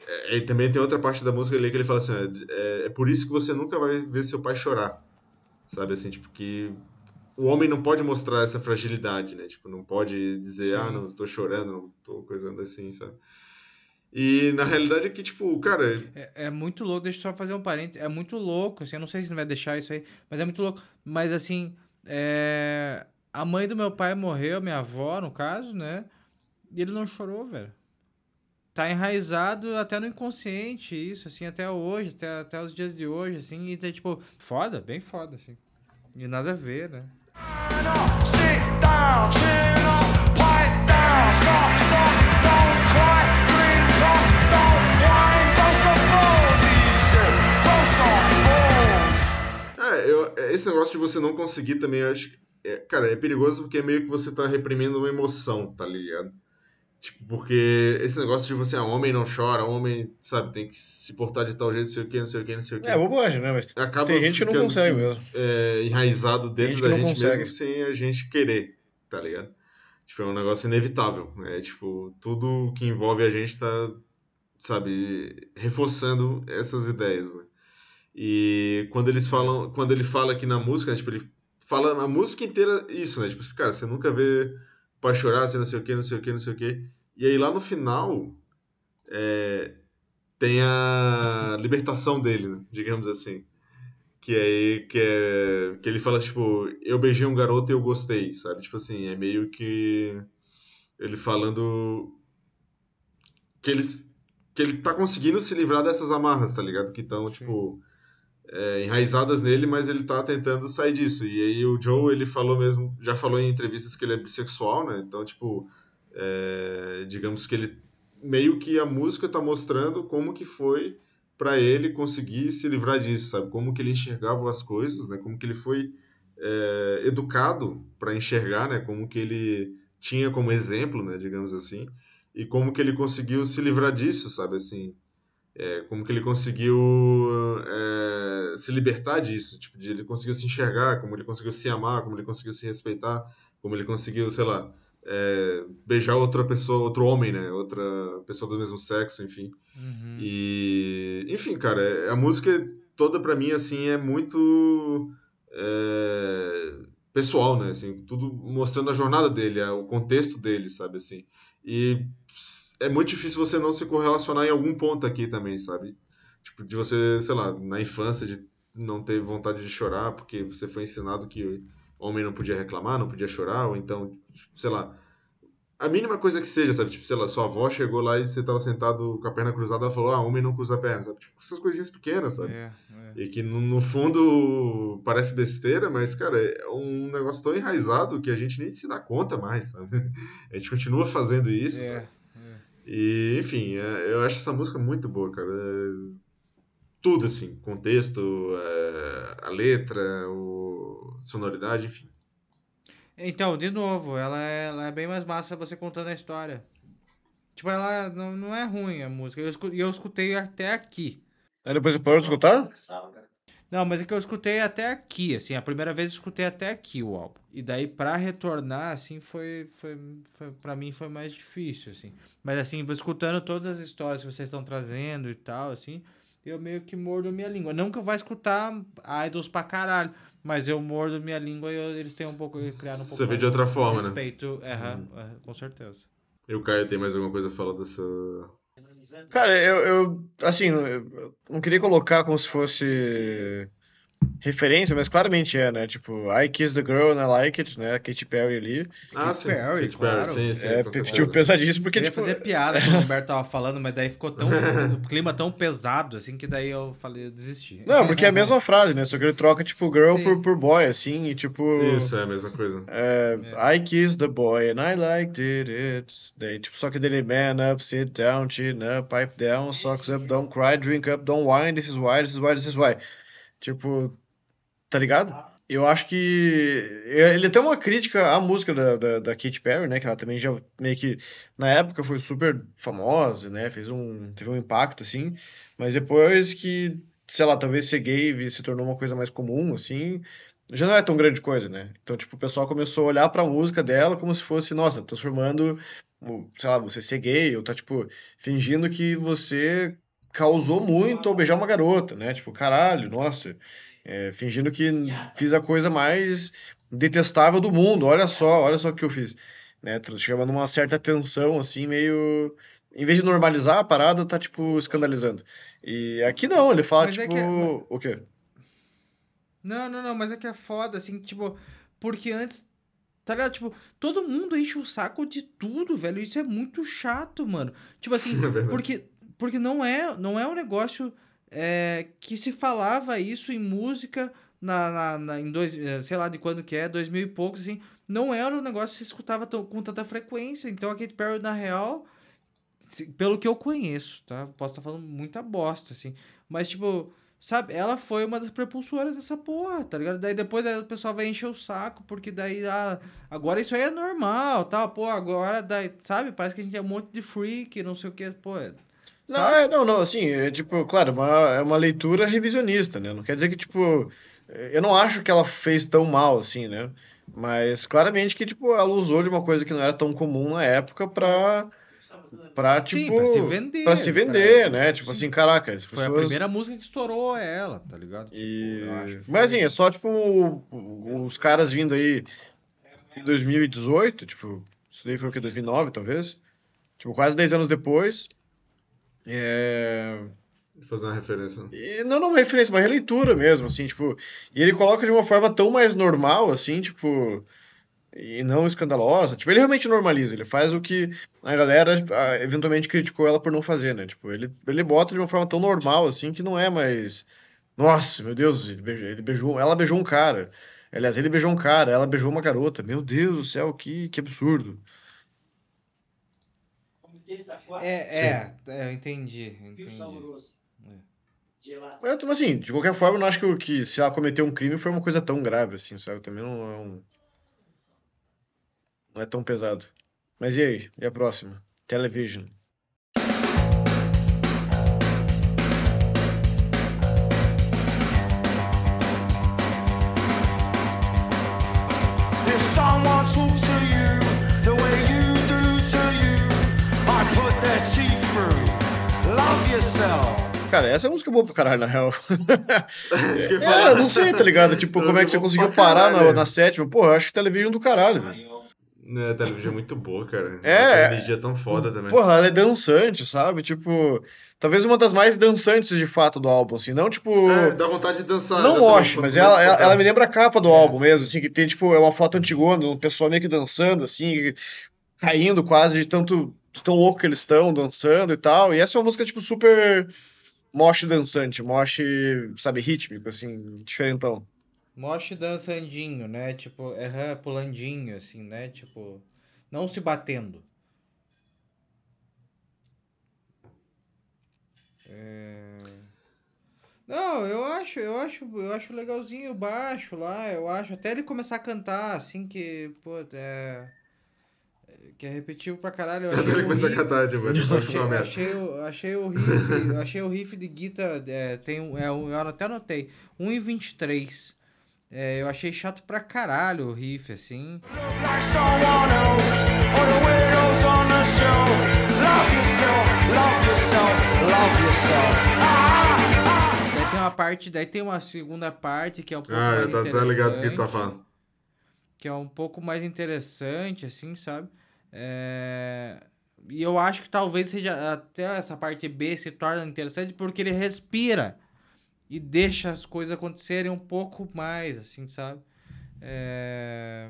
é- E também tem outra parte da música ali que ele fala assim, é, é por isso que você nunca vai ver seu pai chorar, sabe? Assim, tipo, que o homem não pode mostrar essa fragilidade, né? Tipo, não pode dizer, ah, não, tô chorando, não tô coisando assim, sabe? E na realidade é que, tipo, cara, É, é muito louco, deixa eu só fazer um parênteses. É muito louco, assim, eu não sei se não vai deixar isso aí, mas é muito louco. Mas assim, é, a mãe do meu pai morreu, minha avó, no caso, né? E ele não chorou, velho. Tá enraizado até no inconsciente, isso, assim, até hoje, até, até os dias de hoje, assim, e tá, tipo, foda, bem foda, assim. E nada a ver, né? É, é, esse negócio de você não conseguir também, acho. que É, cara, é perigoso porque é meio que você tá reprimindo uma emoção, tá ligado? Tipo, porque esse negócio de você, ah, homem não chora, homem, sabe, tem que se portar de tal jeito, não sei o que, não sei o que, não sei o que. É bobagem, né? Mas Acaba tem gente que não consegue mesmo. é, enraizado dentro da gente consegue. mesmo sem a gente querer, tá ligado? Tipo, é um negócio inevitável. É tipo, tudo que envolve a gente tá, sabe, reforçando essas ideias, né? E quando eles falam, quando ele fala aqui na música, né, tipo, ele fala a música inteira isso, né? Tipo, cara, você nunca vê pra chorar, você não sei o que, não sei o que, não sei o que. E aí lá no final é, tem a libertação dele, né? digamos assim. Que aí que, é, que ele fala, tipo, eu beijei um garoto e eu gostei, sabe? Tipo assim, é meio que ele falando que ele, que ele tá conseguindo se livrar dessas amarras, tá ligado? Que estão, tipo, é, enraizadas nele, mas ele tá tentando sair disso. E aí o Joe, ele falou mesmo, já falou em entrevistas que ele é bissexual, né? Então, tipo, é, digamos que ele meio que a música tá mostrando como que foi para ele conseguir se livrar disso, sabe? Como que ele enxergava as coisas, né? Como que ele foi é, educado para enxergar, né? Como que ele tinha como exemplo, né? Digamos assim, e como que ele conseguiu se livrar disso, sabe? Assim, é, como que ele conseguiu é, se libertar disso, tipo, de ele conseguiu se enxergar, como ele conseguiu se amar, como ele conseguiu se respeitar, como ele conseguiu, sei lá, é, beijar outra pessoa, outro homem, né? Outra pessoa do mesmo sexo, enfim. Uhum. E, enfim, cara, é- a música toda pra mim, assim, é muito é, pessoal, né? Assim, tudo mostrando a jornada dele, o contexto dele, sabe, assim. E é muito difícil você não se correlacionar em algum ponto aqui também, sabe? Tipo, de você, sei lá, na infância, de não ter vontade de chorar porque você foi ensinado que homem não podia reclamar, não podia chorar, ou então, tipo, sei lá, a mínima coisa que seja, sabe? Tipo, sei lá, sua avó chegou lá e você tava sentado com a perna cruzada, ela falou, ah, homem não cruza a perna, sabe? Tipo, essas coisinhas pequenas, sabe? É, é. E que no, no fundo parece besteira, mas, cara, é um negócio tão enraizado que a gente nem se dá conta mais, sabe? A gente continua fazendo isso, É, sabe? E, enfim, é, eu acho essa música muito boa, cara. É, tudo, assim, contexto, é, a letra, o, sonoridade, enfim. Então, de novo, ela é, ela é bem mais massa você contando a história. Tipo, ela não, não é ruim a música. E eu, escu- eu escutei até aqui. Aí depois você parou de escutar? Não, mas é que eu escutei até aqui, assim. A primeira vez eu escutei até aqui o álbum. E daí, pra retornar, assim, foi, foi, foi pra mim foi mais difícil, assim. Mas, assim, vou escutando todas as histórias que vocês estão trazendo e tal, assim. eu meio que mordo minha língua. Não que eu vá escutar idols pra caralho, mas eu mordo minha língua e eu- eles têm um pouco, criaram um pouco Você vê de outra forma, né? respeito. É, com certeza. E o Caio tem mais alguma coisa a falar dessa. Cara, eu, eu assim, eu não queria colocar como se fosse referência, mas claramente é, né? Tipo, I Kiss the Girl and I Like It, né? Katy Perry ali. Ah, Katy sim. Perry, Katy Perry, claro. sim, sim. É, tipo, pesadíssimo, porque, eu ia tipo, fazer piada quando o Humberto tava falando, mas daí ficou tão. o clima tão pesado, assim, que daí eu falei, eu desisti. Não, porque é a mesma frase, né? Só que ele troca, tipo, girl Sim. por, por boy, assim, e tipo. Isso, é a mesma coisa. É, I kissed the boy and I liked it. it. Daí, tipo, só que dele, man up, sit down, chin up, pipe down, socks up, don't cry, drink up, don't whine, this is why, this is why, this is why. Tipo, tá ligado? Eu acho que ele tem uma crítica à música da, da, da Katy Perry, né? Que ela também já meio que na época foi super famosa, né? Fez um, teve um impacto, assim. Mas depois que, sei lá, talvez ser gay se tornou uma coisa mais comum, assim, já não é tão grande coisa, né? Então, tipo, o pessoal começou a olhar pra música dela como se fosse, nossa, transformando, sei lá, você ser gay, ou tá, tipo, fingindo que você causou muito ao beijar uma garota, né? Tipo, caralho, nossa, é, fingindo que fiz a coisa mais detestável do mundo, olha só, olha só o que eu fiz, né? Chamando uma certa tensão, assim, meio... Em vez de normalizar a parada, tá, tipo, escandalizando. E aqui não, ele fala, Mas é tipo, que é- o quê? Não, não, não, mas é que é foda, assim, tipo, porque antes, tá ligado? Tipo, todo mundo enche o saco de tudo, velho. Isso é muito chato, mano. Tipo assim, É porque, porque não é, não é um negócio é, que se falava isso em música na, na, na- em dois, eh, sei lá de quando que é, dois mil e poucos, assim. Não era um negócio que se escutava tão- com tanta frequência. Então a Katy Perry, na real, se- pelo que eu conheço, tá? Posso estar falando muita bosta, assim. Mas, tipo, sabe, ela foi uma das prepulsoras dessa porra, tá ligado? Daí depois aí o pessoal vai encher o saco, porque daí, ah, agora isso aí é normal, tal, pô, agora, daí, sabe? Parece que a gente é um monte de freak, não sei o que, pô. é- Não, é, não, não, assim, é tipo, claro, uma, é uma leitura revisionista, né? Não quer dizer que, tipo, eu não acho que ela fez tão mal, assim, né? Mas claramente que, tipo, ela usou de uma coisa que não era tão comum na época pra, pra Sim, tipo, pra se vender. pra se vender, né? Tipo assim, caraca, as Foi a pessoas... primeira música que estourou ela, tá ligado? E... Acho que Mas assim, é só, tipo, o- os caras vindo aí em 2018, tipo, isso daí foi o que, 2009, talvez? Tipo, quase 10 anos depois. É... Fazer uma referência. E não, não uma referência, uma releitura mesmo, assim, tipo... E ele coloca de uma forma tão mais normal, assim, tipo... E não escandalosa. Tipo, ele realmente normaliza. Ele faz o que a galera eventualmente criticou ela por não fazer, né? Tipo, ele, ele bota de uma forma tão normal, assim, que não é mais... Nossa, meu Deus, ele beijou, ele beijou... Ela beijou um cara. Aliás, ele beijou um cara, ela beijou uma garota. Meu Deus do céu, que, que absurdo. É, é, é, eu entendi, entendi. Mas, mas, assim, de qualquer forma, eu não acho que, o- que se ela cometeu um crime foi uma coisa tão grave, assim, sabe? Também não é um... Não é tão pesado. Mas e aí? E a próxima? Television. Yourself. Cara, essa é música boa pra caralho, na real. É, falar. não sei, tá ligado? Tipo, como é que você conseguiu parar na, na sétima? Pô, eu acho que Television do caralho, velho. Né, a televisão é muito boa, cara. É. Uma energia tão foda também. Porra, ela é dançante, sabe? Tipo, talvez uma das mais dançantes de fato do álbum, assim. Não, tipo... É, dá vontade de dançar. Não moche, quando mas ela, a ela, ela me lembra a capa do álbum mesmo, assim, que tem, tipo, é uma foto antigona, um pessoal meio que dançando, assim, caindo quase de tanto, tão louco que eles estão, dançando e tal. E essa é uma música, tipo, super moche dançante, moche, sabe, rítmico, assim, diferentão. Moche dançandinho, né? Tipo, é pulandinho, assim, né? Tipo, não se batendo. É... Não, eu acho, eu acho, eu acho legalzinho o baixo lá, eu acho, até ele começar a cantar, assim, que, pô, é... Que é repetitivo pra caralho. Eu Até achei ele o começa a cantar, tipo, Achei, achei, o- achei o riff, achei o riff de guitar, é, tem é, um- eu até anotei, 1,23. É, eu achei chato pra caralho o riff, assim. Ah, tem uma parte, daí tem uma segunda parte que é um pouco Ah, mais tá, tá ligado o que tu tá interessante, falando. que é um pouco mais interessante, assim, sabe? É, E eu acho que talvez seja até essa parte B se torna interessante porque ele respira e deixa as coisas acontecerem um pouco mais, assim, sabe? É...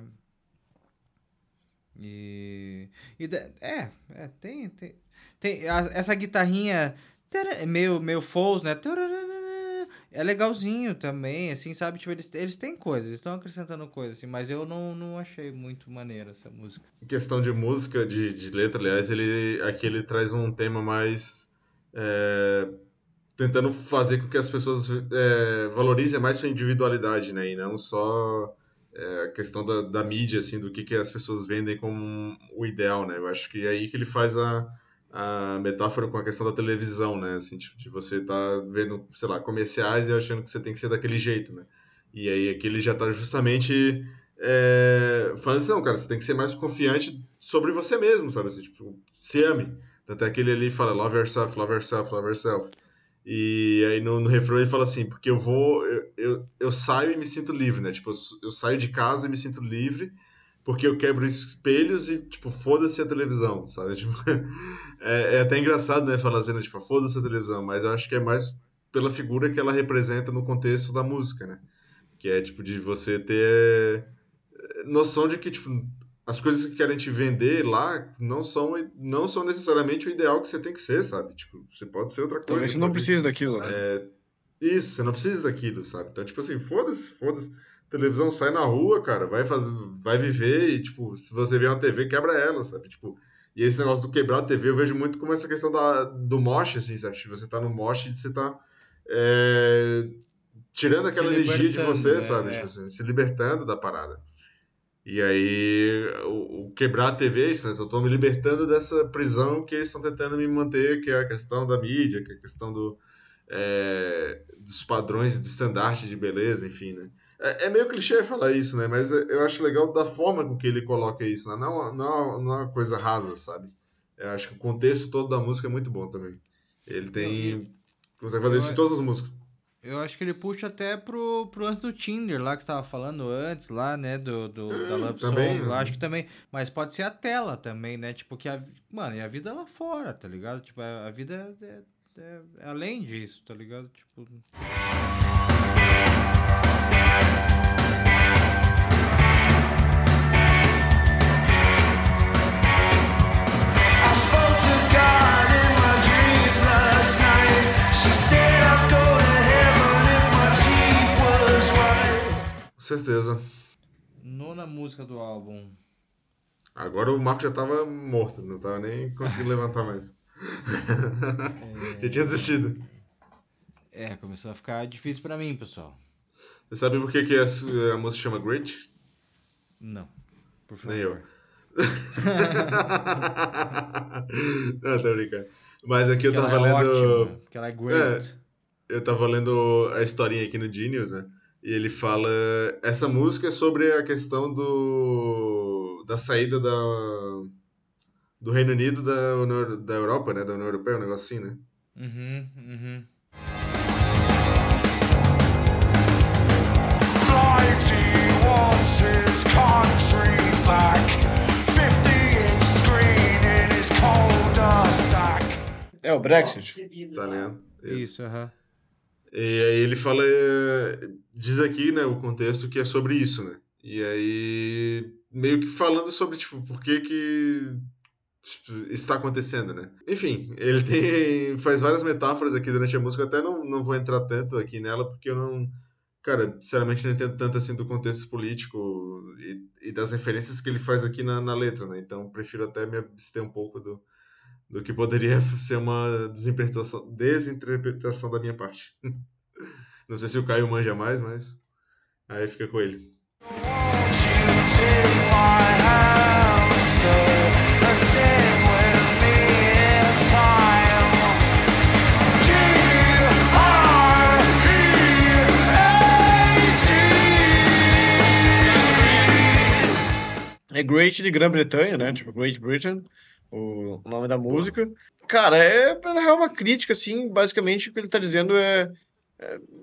E, e é, é, tem, tem, tem a- essa guitarrinha meio, meio Foles, né? É legalzinho também, assim, sabe? Tipo, eles, eles têm coisa, eles estão acrescentando coisa, assim, mas eu não, não achei muito maneira essa música. Em questão de música, de, de letra, aliás, ele aqui ele traz um tema mais é, tentando fazer com que as pessoas é, valorizem mais sua individualidade, né? E não só é, a questão da, da mídia, assim, do que, que as pessoas vendem como o ideal, né? Eu acho que é aí que ele faz a, a metáfora com a questão da televisão, né? Assim, tipo, de você tá vendo, sei lá, comerciais e achando que você tem que ser daquele jeito, né? E aí aqui ele já tá justamente é, falando assim, não, cara, você tem que ser mais confiante sobre você mesmo, sabe? Assim, tipo, se ame. Tanto é que ele ali fala, love yourself, love yourself, love yourself. E aí no, no refrão ele fala assim, porque eu vou, eu, eu, eu saio e me sinto livre, né? Tipo, eu, eu saio de casa e me sinto livre, porque eu quebro espelhos e, tipo, foda-se a televisão, sabe? Tipo, é, é até engraçado, né, falar assim, né, tipo, foda-se a televisão, mas eu acho que é mais pela figura que ela representa no contexto da música, né? Que é, tipo, de você ter noção de que, tipo, as coisas que querem te vender lá não são, não são necessariamente o ideal que você tem que ser, sabe? Tipo, você pode ser outra coisa. Talvez você não precise daquilo, né? Isso, você não precisa daquilo, sabe? Então, tipo assim, foda-se, foda-se. Televisão sai na rua, cara, vai fazer, vai viver e, tipo, se você vê uma TV, quebra ela, sabe? Tipo, e esse negócio do quebrar a TV eu vejo muito como essa questão da, do moche, assim, sabe? Tipo, você tá no moche e você tá é, tirando aquela energia de você, né? sabe? É. Tipo assim, se libertando da parada. E aí, o, o quebrar a TV é isso, né? Eu tô me libertando dessa prisão que eles estão tentando me manter, que é a questão da mídia, que é a questão do, é, dos padrões, do estandarte de beleza, enfim, né? É, é meio clichê falar isso, né? Mas eu acho legal da forma com que ele coloca isso, né? Não, não, não é uma coisa rasa, sabe? Eu acho que o contexto todo da música é muito bom também. Ele tem... Consegue fazer eu- isso em todas as músicas. Eu acho que ele puxa até pro, pro lance do Tinder lá que você tava falando antes, lá, né? Do, do, da Love também, Song. Eu né? acho que também. Mas pode ser a tela também, né? Tipo, que a. Mano, e a vida lá fora, tá ligado? Tipo, a, a vida é, é- é- é além disso, tá ligado? Tipo. Certeza. Nona música do álbum. Agora o Marco já tava morto, não tava nem conseguindo levantar mais. já tinha desistido. É, começou a ficar difícil pra mim, pessoal. Você sabe por que, que a, a música chama Great? Não. Por favor. Nem eu. não, tô brincando. Mas aqui eu Porque tava ela é lendo. ótima, porque ela é great. Eu tava lendo a historinha aqui no Genius, né? E ele fala. Essa música é sobre a questão do. da saída da. do Reino Unido da, da Europa, né? Da União Europeia, um negócio assim, né? Uhum, uhum. É o Brexit. Tá ligado? Isso, aham. E aí ele fala, é, diz aqui, né, o contexto que é sobre isso, né? E aí meio que falando sobre tipo por que que tipo, está acontecendo, né? Enfim, ele tem faz várias metáforas aqui durante a música, até não, não vou entrar tanto aqui nela porque eu não, cara, sinceramente não entendo tanto assim do contexto político e, e das referências que ele faz aqui na, na letra, né? Então prefiro até me abster um pouco do do que poderia ser uma desinterpretação, desinterpretação da minha parte. Não sei se o Caio manja mais, mas aí fica com ele. Won't you take my É Great de Grã-Bretanha, né? Tipo, Great Britain, o nome da música. Cara, é na real uma crítica, assim, basicamente o que ele tá dizendo é.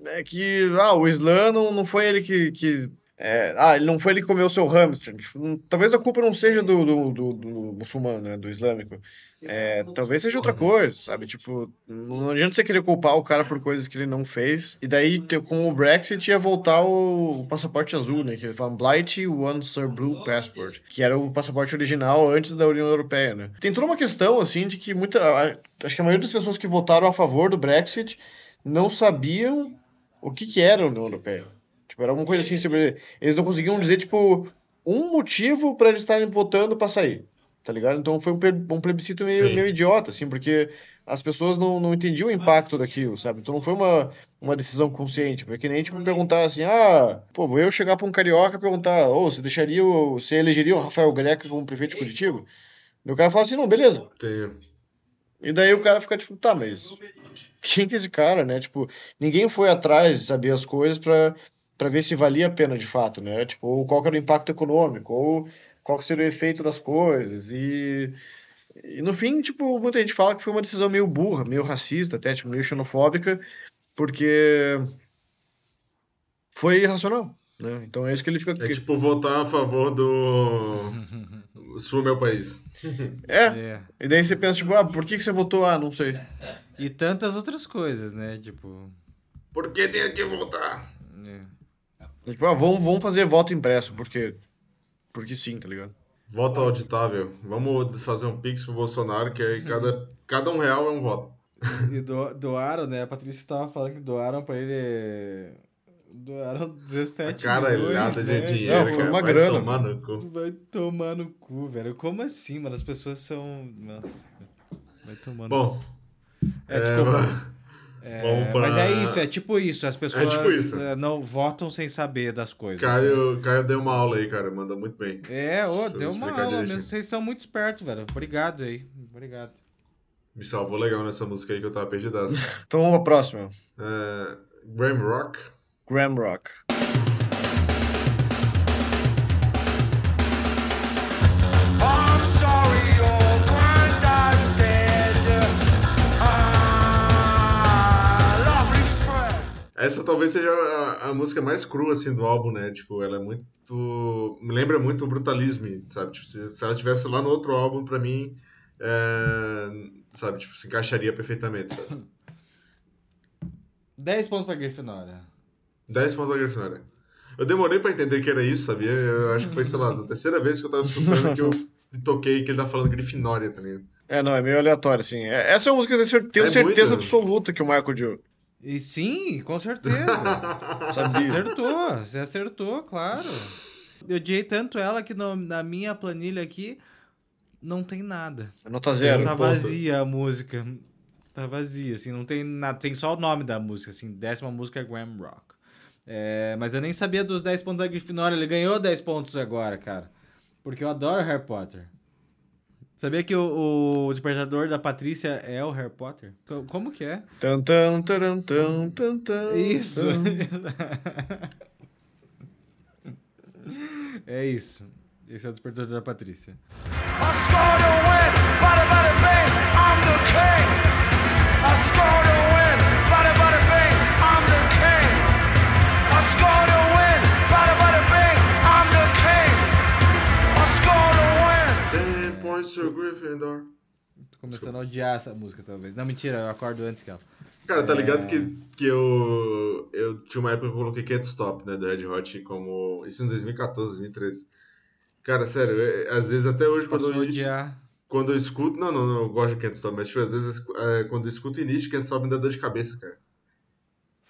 É que ah, o Islã não, não foi ele que. que é, ah, ele não foi ele que comeu o seu hamster. Tipo, talvez a culpa não seja do, do, do, do muçulmano, né? Do islâmico. É, talvez seja outra coisa, sabe? Tipo, não adianta você querer culpar o cara por coisas que ele não fez. E daí, com o Brexit, ia voltar o, passaporte azul, né? Que eles falam Blight One Sir Blue Passport, que era o passaporte original antes da União Europeia, né? Tem toda uma questão, assim, de que muita. Acho que a maioria das pessoas que votaram a favor do Brexit não sabiam o que, que era a União Europeia. Tipo, era alguma coisa assim sobre. Eles não conseguiam dizer, tipo, um motivo para eles estarem votando para sair. Tá ligado? Então foi um, um plebiscito meio, Sim. meio idiota, assim, porque as pessoas não, não entendiam o impacto daquilo, sabe? Então não foi uma, uma decisão consciente. Foi que nem, tipo, perguntar assim, ah, pô, vou eu chegar pra um carioca e perguntar, ô, você deixaria, o, você elegeria o Rafael Greca como prefeito de Curitiba? E o cara fala assim, não, beleza. Tenho. E daí o cara fica tipo, tá, mas quem que é esse cara, né? Tipo, ninguém foi atrás de saber as coisas pra, pra ver se valia a pena de fato, né? Tipo, qual que era o impacto econômico, ou qual que seria o efeito das coisas. E, e no fim, tipo, muita gente fala que foi uma decisão meio burra, meio racista, até, tipo, meio xenofóbica, porque foi irracional, né? Então é isso que ele fica... É tipo votar a favor do. Sul meu país. É, É. e daí você pensa, tipo, ah, por que que você votou? Ah, não sei. E tantas outras coisas, né? Tipo. Por que tem que votar? é. Tipo, ah, vamos, vamos fazer voto impresso, porque... Porque sim, tá ligado? Voto auditável. Vamos fazer um pix pro Bolsonaro, que aí cada, cada um real é um voto. E do, doaram, né? A Patrícia tava falando que doaram pra ele. Doaram 17 Caralhada milhões, de né? dinheiro, Não, foi cara. uma Vai grana, tomar no cu. Vai tomar no cu, velho. Como assim, mano? As pessoas são. Nossa. Vai tomar no Bom, É, é, desculpa. É, vamos pra- Mas é isso, é tipo isso. As pessoas tipo isso. eh, não votam sem saber das coisas. né? Caio, Caio deu uma aula aí, cara. Manda muito bem. É, ô, deu uma aula direitinho. mesmo. Vocês são muito espertos, velho. Obrigado aí. Obrigado. Me salvou legal nessa música aí que eu tava perdidaço. Então vamos pra próxima. É, Graham Rock. Graham Rock. Essa talvez seja a, a música mais crua, assim, do álbum, né? Tipo, ela é muito... Me lembra muito o Brutalismo, sabe? Tipo, se, se ela tivesse lá no outro álbum, pra mim... é, Sabe? Tipo, se encaixaria perfeitamente, sabe? 10 pontos pra Grifinória. 10 pontos da Grifinória. Eu demorei pra entender que era isso, sabia? Eu acho que foi, sei lá, a terceira vez que eu tava escutando que eu toquei que ele tá falando Grifinória, tá ligado? É, não, é meio aleatório, assim. É- Essa é uma música que eu tenho cer- tenho É certeza absoluta que o Michael Dio E sim, com certeza. Você acertou, você acertou, claro. Eu odiei tanto ela que no- na minha planilha aqui não tem nada. Nota zero. Tá vazia a música. Tá vazia, assim, não tem nada. Tem só o nome da música, assim. Décima música é Graham Rock. É, mas eu nem sabia dos 10 pontos da Grifinória. Ele ganhou 10 pontos agora, cara. Porque eu adoro Harry Potter. Sabia que o, o despertador da Patrícia é o Harry Potter? Co- Como que é? Tan, tan, taran, tan, tan, tan, Isso. é isso. Esse é o despertador da Patrícia. I scored a win, bada bada bing, I'm the king. I scored a win. 10 points to Gryffindor. Tô começando a odiar essa música, talvez. Não, mentira, eu acordo antes que ela. Cara, tá É. ligado que, que eu, eu tinha uma época que eu coloquei Can't Stop, né, do Red Hot, como... Isso em 2014, 2013. Cara, sério, é- às vezes até hoje quando eu, odiar. quando eu escuto... Não, não, não, eu gosto de Can't Stop, mas tipo, às vezes é, quando eu escuto o início de Can't Stop me dá dor de cabeça, cara.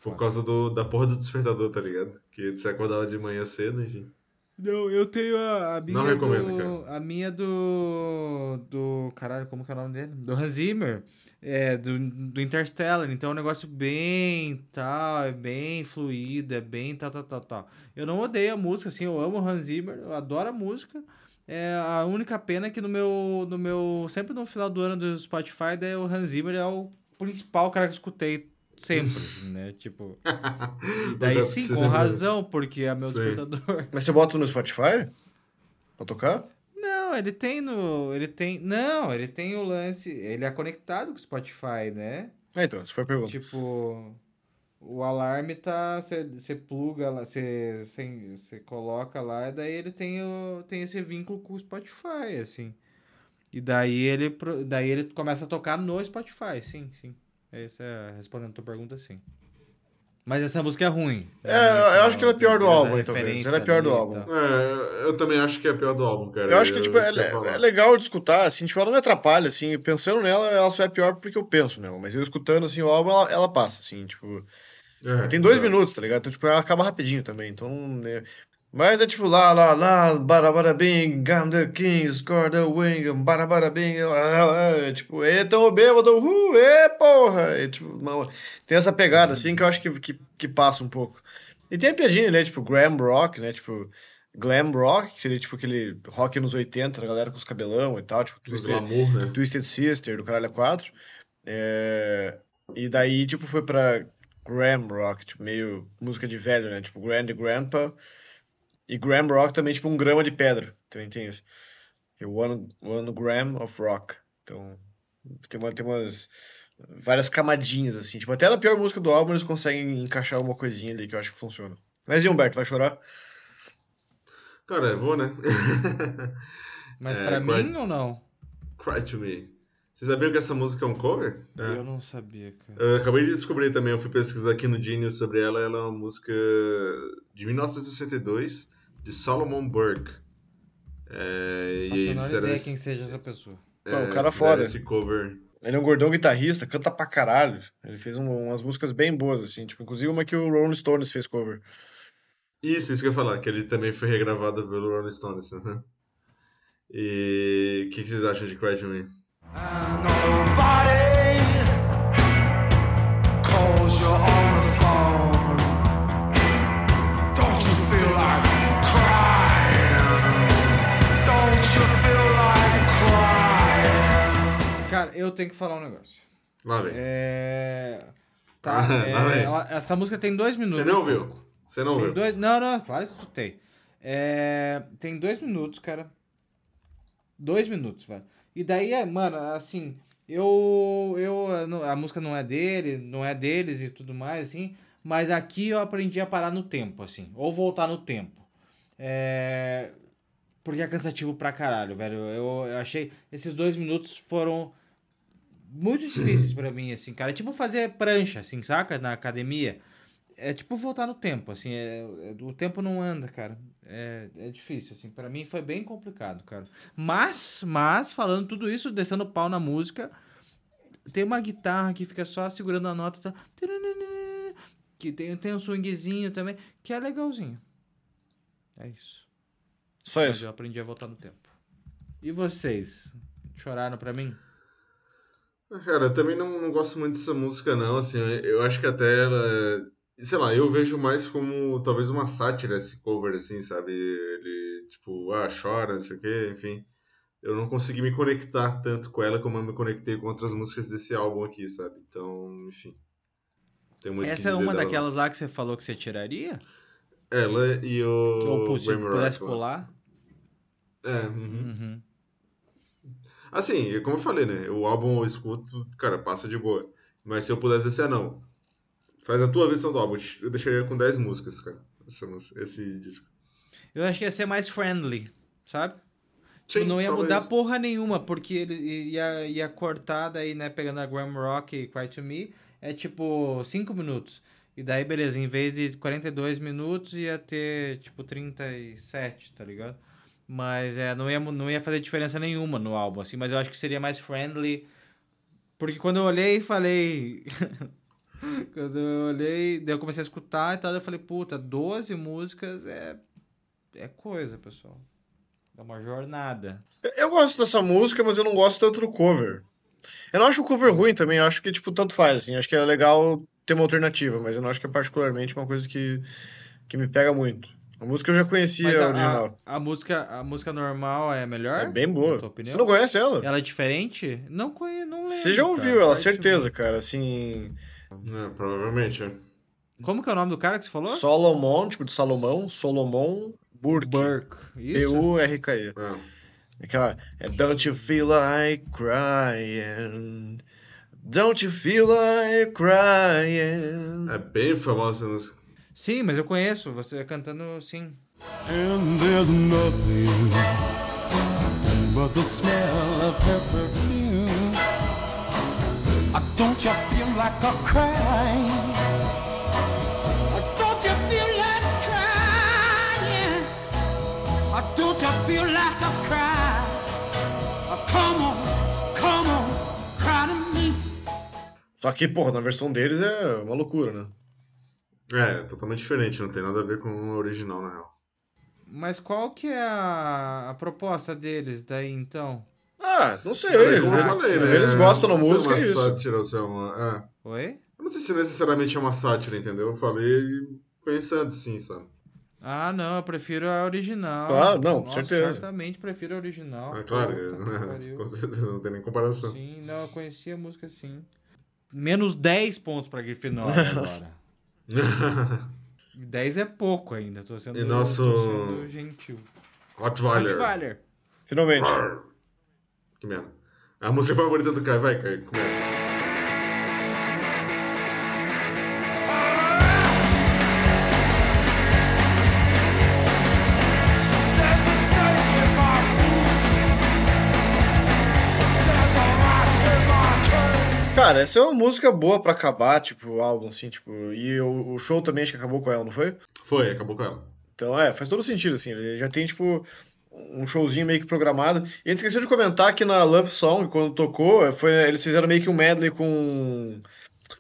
Por causa do, da porra do despertador, tá ligado? Que você acordava de manhã cedo, enfim. Não, eu tenho a, a minha Não recomendo, do, A minha do... Do... Caralho, como que é o nome dele? Do Hans Zimmer. É, do, do Interstellar. Então é um negócio bem tal, é bem fluido, é bem tal, tal, tal, tal. Eu não odeio a música, assim, eu amo o Hans Zimmer, eu adoro a música. É, a única pena é que no meu, no meu... Sempre no final do ano do Spotify, daí o Hans Zimmer é o principal cara que eu escutei sempre, assim, né? Tipo... E daí sim, com razão, porque é meu Sim. despertador. Mas você bota no Spotify? Pra tocar? Não, ele tem no. Ele tem. Não, ele tem o lance. Ele é conectado com o Spotify, né? É, então, essa foi a pergunta. Tipo. o alarme tá. Você pluga lá, você coloca lá, e daí ele tem, o, tem esse vínculo com o Spotify, assim. E daí ele, pro- daí ele começa a tocar no Spotify, sim, sim. Essa é respondendo a tua pergunta, sim. Mas essa música é ruim. É, eu acho que ela é pior do álbum, talvez. Ela é pior do álbum. É, eu também acho que é a pior do álbum, cara. Eu acho que, tipo, falar. é, é legal de escutar, assim, tipo, ela não me atrapalha, assim, pensando nela, ela só é pior porque eu penso nela, mas eu escutando, assim, o álbum, ela, ela passa, assim, tipo, É, tem dois minutos, tá ligado? Então, tipo, ela acaba rapidinho também, então, né, mas é tipo, lá, lá, lá, bara, bara, bing, I'm the king, score the wing, bara, bara, bing, lá, lá, lá, é, tipo, é tão bêbado, uh, é, porra, é, tipo, tem essa pegada, assim, que eu acho que, que, que passa um pouco. E tem a piadinha, né, tipo, glam rock, né, tipo, glam rock, que seria, tipo, aquele rock nos 80, a galera com os cabelão e tal, tipo, Twisted, glamour, né? Twisted Sister, do Caralho 4. É, E daí, tipo, foi pra Graham Rock, tipo, meio música de velho, né? Tipo, Grand Grandpa. E Graham Rock também, tipo, um grama de pedra. Também tem isso. E One, one Gram of Rock. Então, tem, uma, tem umas... Várias camadinhas, assim. Tipo, até na pior música do álbum eles conseguem encaixar uma coisinha ali que eu acho que funciona. Mas e Humberto, vai chorar? Cara, eu vou, né? Mas É, pra vai- mim ou não? Cry to Me. Vocês sabiam que essa música é um cover? É. Eu não sabia, cara. Eu acabei de descobrir também, eu fui pesquisar aqui no Genius sobre ela. Ela é uma música de 1962 de Solomon Burke. É, Não e faço a eles menor fizeram ideia esse, quem seja essa pessoa. Pô, um é, cara fizeram foda. esse cover. Ele é um gordão guitarrista, canta pra caralho. Ele fez um- umas músicas bem boas, assim. Tipo, inclusive uma que o Rolling Stones fez cover. Isso, isso que eu ia falar, que ele também foi regravado pelo Rolling Stones. aham. E o que, que vocês acham de Cry to Me? Nobody Cara, eu tenho que falar um negócio. Lá vem. É. Tá, Lá é, vem. ela- essa música tem dois minutos. Você não ouviu? pouco. Você não Tem ouviu? dois... Não, não, claro que eu escutei. É... Tem dois minutos, cara. Dois minutos, velho. E daí, é, mano, assim, eu, eu, a música não é dele, não é deles e tudo mais, assim, mas aqui eu aprendi a parar no tempo, assim, ou voltar no tempo. É... Porque é cansativo pra caralho, velho. Eu, eu achei, esses dois minutos foram muito difíceis pra mim, assim, cara. É tipo fazer prancha, assim, saca? Na academia. É tipo voltar no tempo, assim, é, é- o tempo não anda, cara. É, é difícil, assim, Pra mim foi bem complicado, cara. Mas, mas, falando tudo isso, descendo o pau na música, tem uma guitarra que fica só segurando a nota, tá? Que tem, tem um swingzinho também, que é legalzinho. É isso. Só Mas isso. eu aprendi a voltar no tempo. E vocês? Choraram pra mim? Cara, eu também não, não gosto muito dessa música, não. Assim, eu acho que até ela. Sei lá, eu vejo mais como talvez uma sátira esse cover, assim, sabe? Ele, tipo, ah, chora, não sei o quê, enfim. Eu não consegui me conectar tanto com ela como eu me conectei com outras músicas desse álbum aqui, sabe? Então, enfim. Essa é uma daquelas lá que você falou que você tiraria? Ela e o. Que eu pudesse lá. pular? É, uhum. Uhum. Assim, como eu falei, né? O álbum eu escuto, cara, passa de boa. Mas se eu pudesse dizer, ah, não. Faz a tua versão do álbum. Eu deixaria com 10 músicas, cara. Música- esse disco. Eu acho que ia ser mais friendly, sabe? Sim, não ia talvez. mudar porra nenhuma, porque ele ia, ia cortar daí, né, pegando a Graham Rock e Cry To Me, é tipo 5 minutos. E daí, beleza, em vez de 42 minutos, ia ter, tipo, 37, tá ligado? Mas é, não ia, não ia fazer diferença nenhuma no álbum, assim, mas eu acho que seria mais friendly. Porque quando eu olhei e falei. quando eu olhei, daí eu comecei a escutar e tal, eu falei, puta, 12 músicas é. É coisa, pessoal. É uma jornada. Eu gosto dessa música, mas eu não gosto tanto do cover. Eu não acho o cover ruim também, eu acho que, tipo, tanto faz, assim. Acho que é legal ter uma alternativa, mas eu não acho que é particularmente uma coisa que, que me pega muito. A música eu já conhecia a a, original. a, a música, a música normal é melhor? É bem boa. tua opinião? Você não conhece ela? Ela é diferente? Não conheço, não lembro. Você já ouviu cara. ela, certeza, cara. Assim. É, provavelmente, é. Como que é o nome do cara que você falou? Solomon, tipo de Salomão, Solomon Burke. Burke. Isso? B-U-R-K-E. É. Aquela. É Don't you feel like crying? Don't you feel like crying? É bem famosa essa música. Sim, mas eu conheço, você cantando sim. And there's nothing but the smell of her perfume. Uh, Don't you feel like a crying? Uh, Don't you feel like crying? Uh, Don't you feel like a cry? Come on, come on, cry to me. Só que, porra, na versão deles é uma loucura, né? É, totalmente diferente, não tem nada a ver com o original, na real. Mas qual que é a, a proposta deles daí então? Ah, não sei. Eles, como eu falei, né? eles gostam da sei música, é é isso. uma sátira é uma... É. Oi? Eu não sei se necessariamente é uma sátira, entendeu? Eu falei pensando sim, sabe? Ah, não, eu prefiro a original. Claro, não, com Nossa, certeza. Certamente prefiro a original. É claro, Puta certeza, não tem nem comparação. Sim, não, eu conhecia a música sim. Menos 10 pontos pra Grifinória agora. 10 é pouco ainda, tô sendo, E nosso- tô sendo gentil. Rottweiler. Rottweiler. Finalmente. Arr. Que merda. A música favorita do Kai, vai, Kai, começa. Cara, essa é uma música boa pra acabar, tipo, o álbum, assim, tipo. E o, o show também acho que acabou com ela, não foi? Foi, acabou com ela. Então, é, faz todo sentido, assim. Ele já tem, tipo, um showzinho meio que programado. E a gente esqueceu de comentar que na Love Song, quando tocou, foi, eles fizeram meio que um medley com.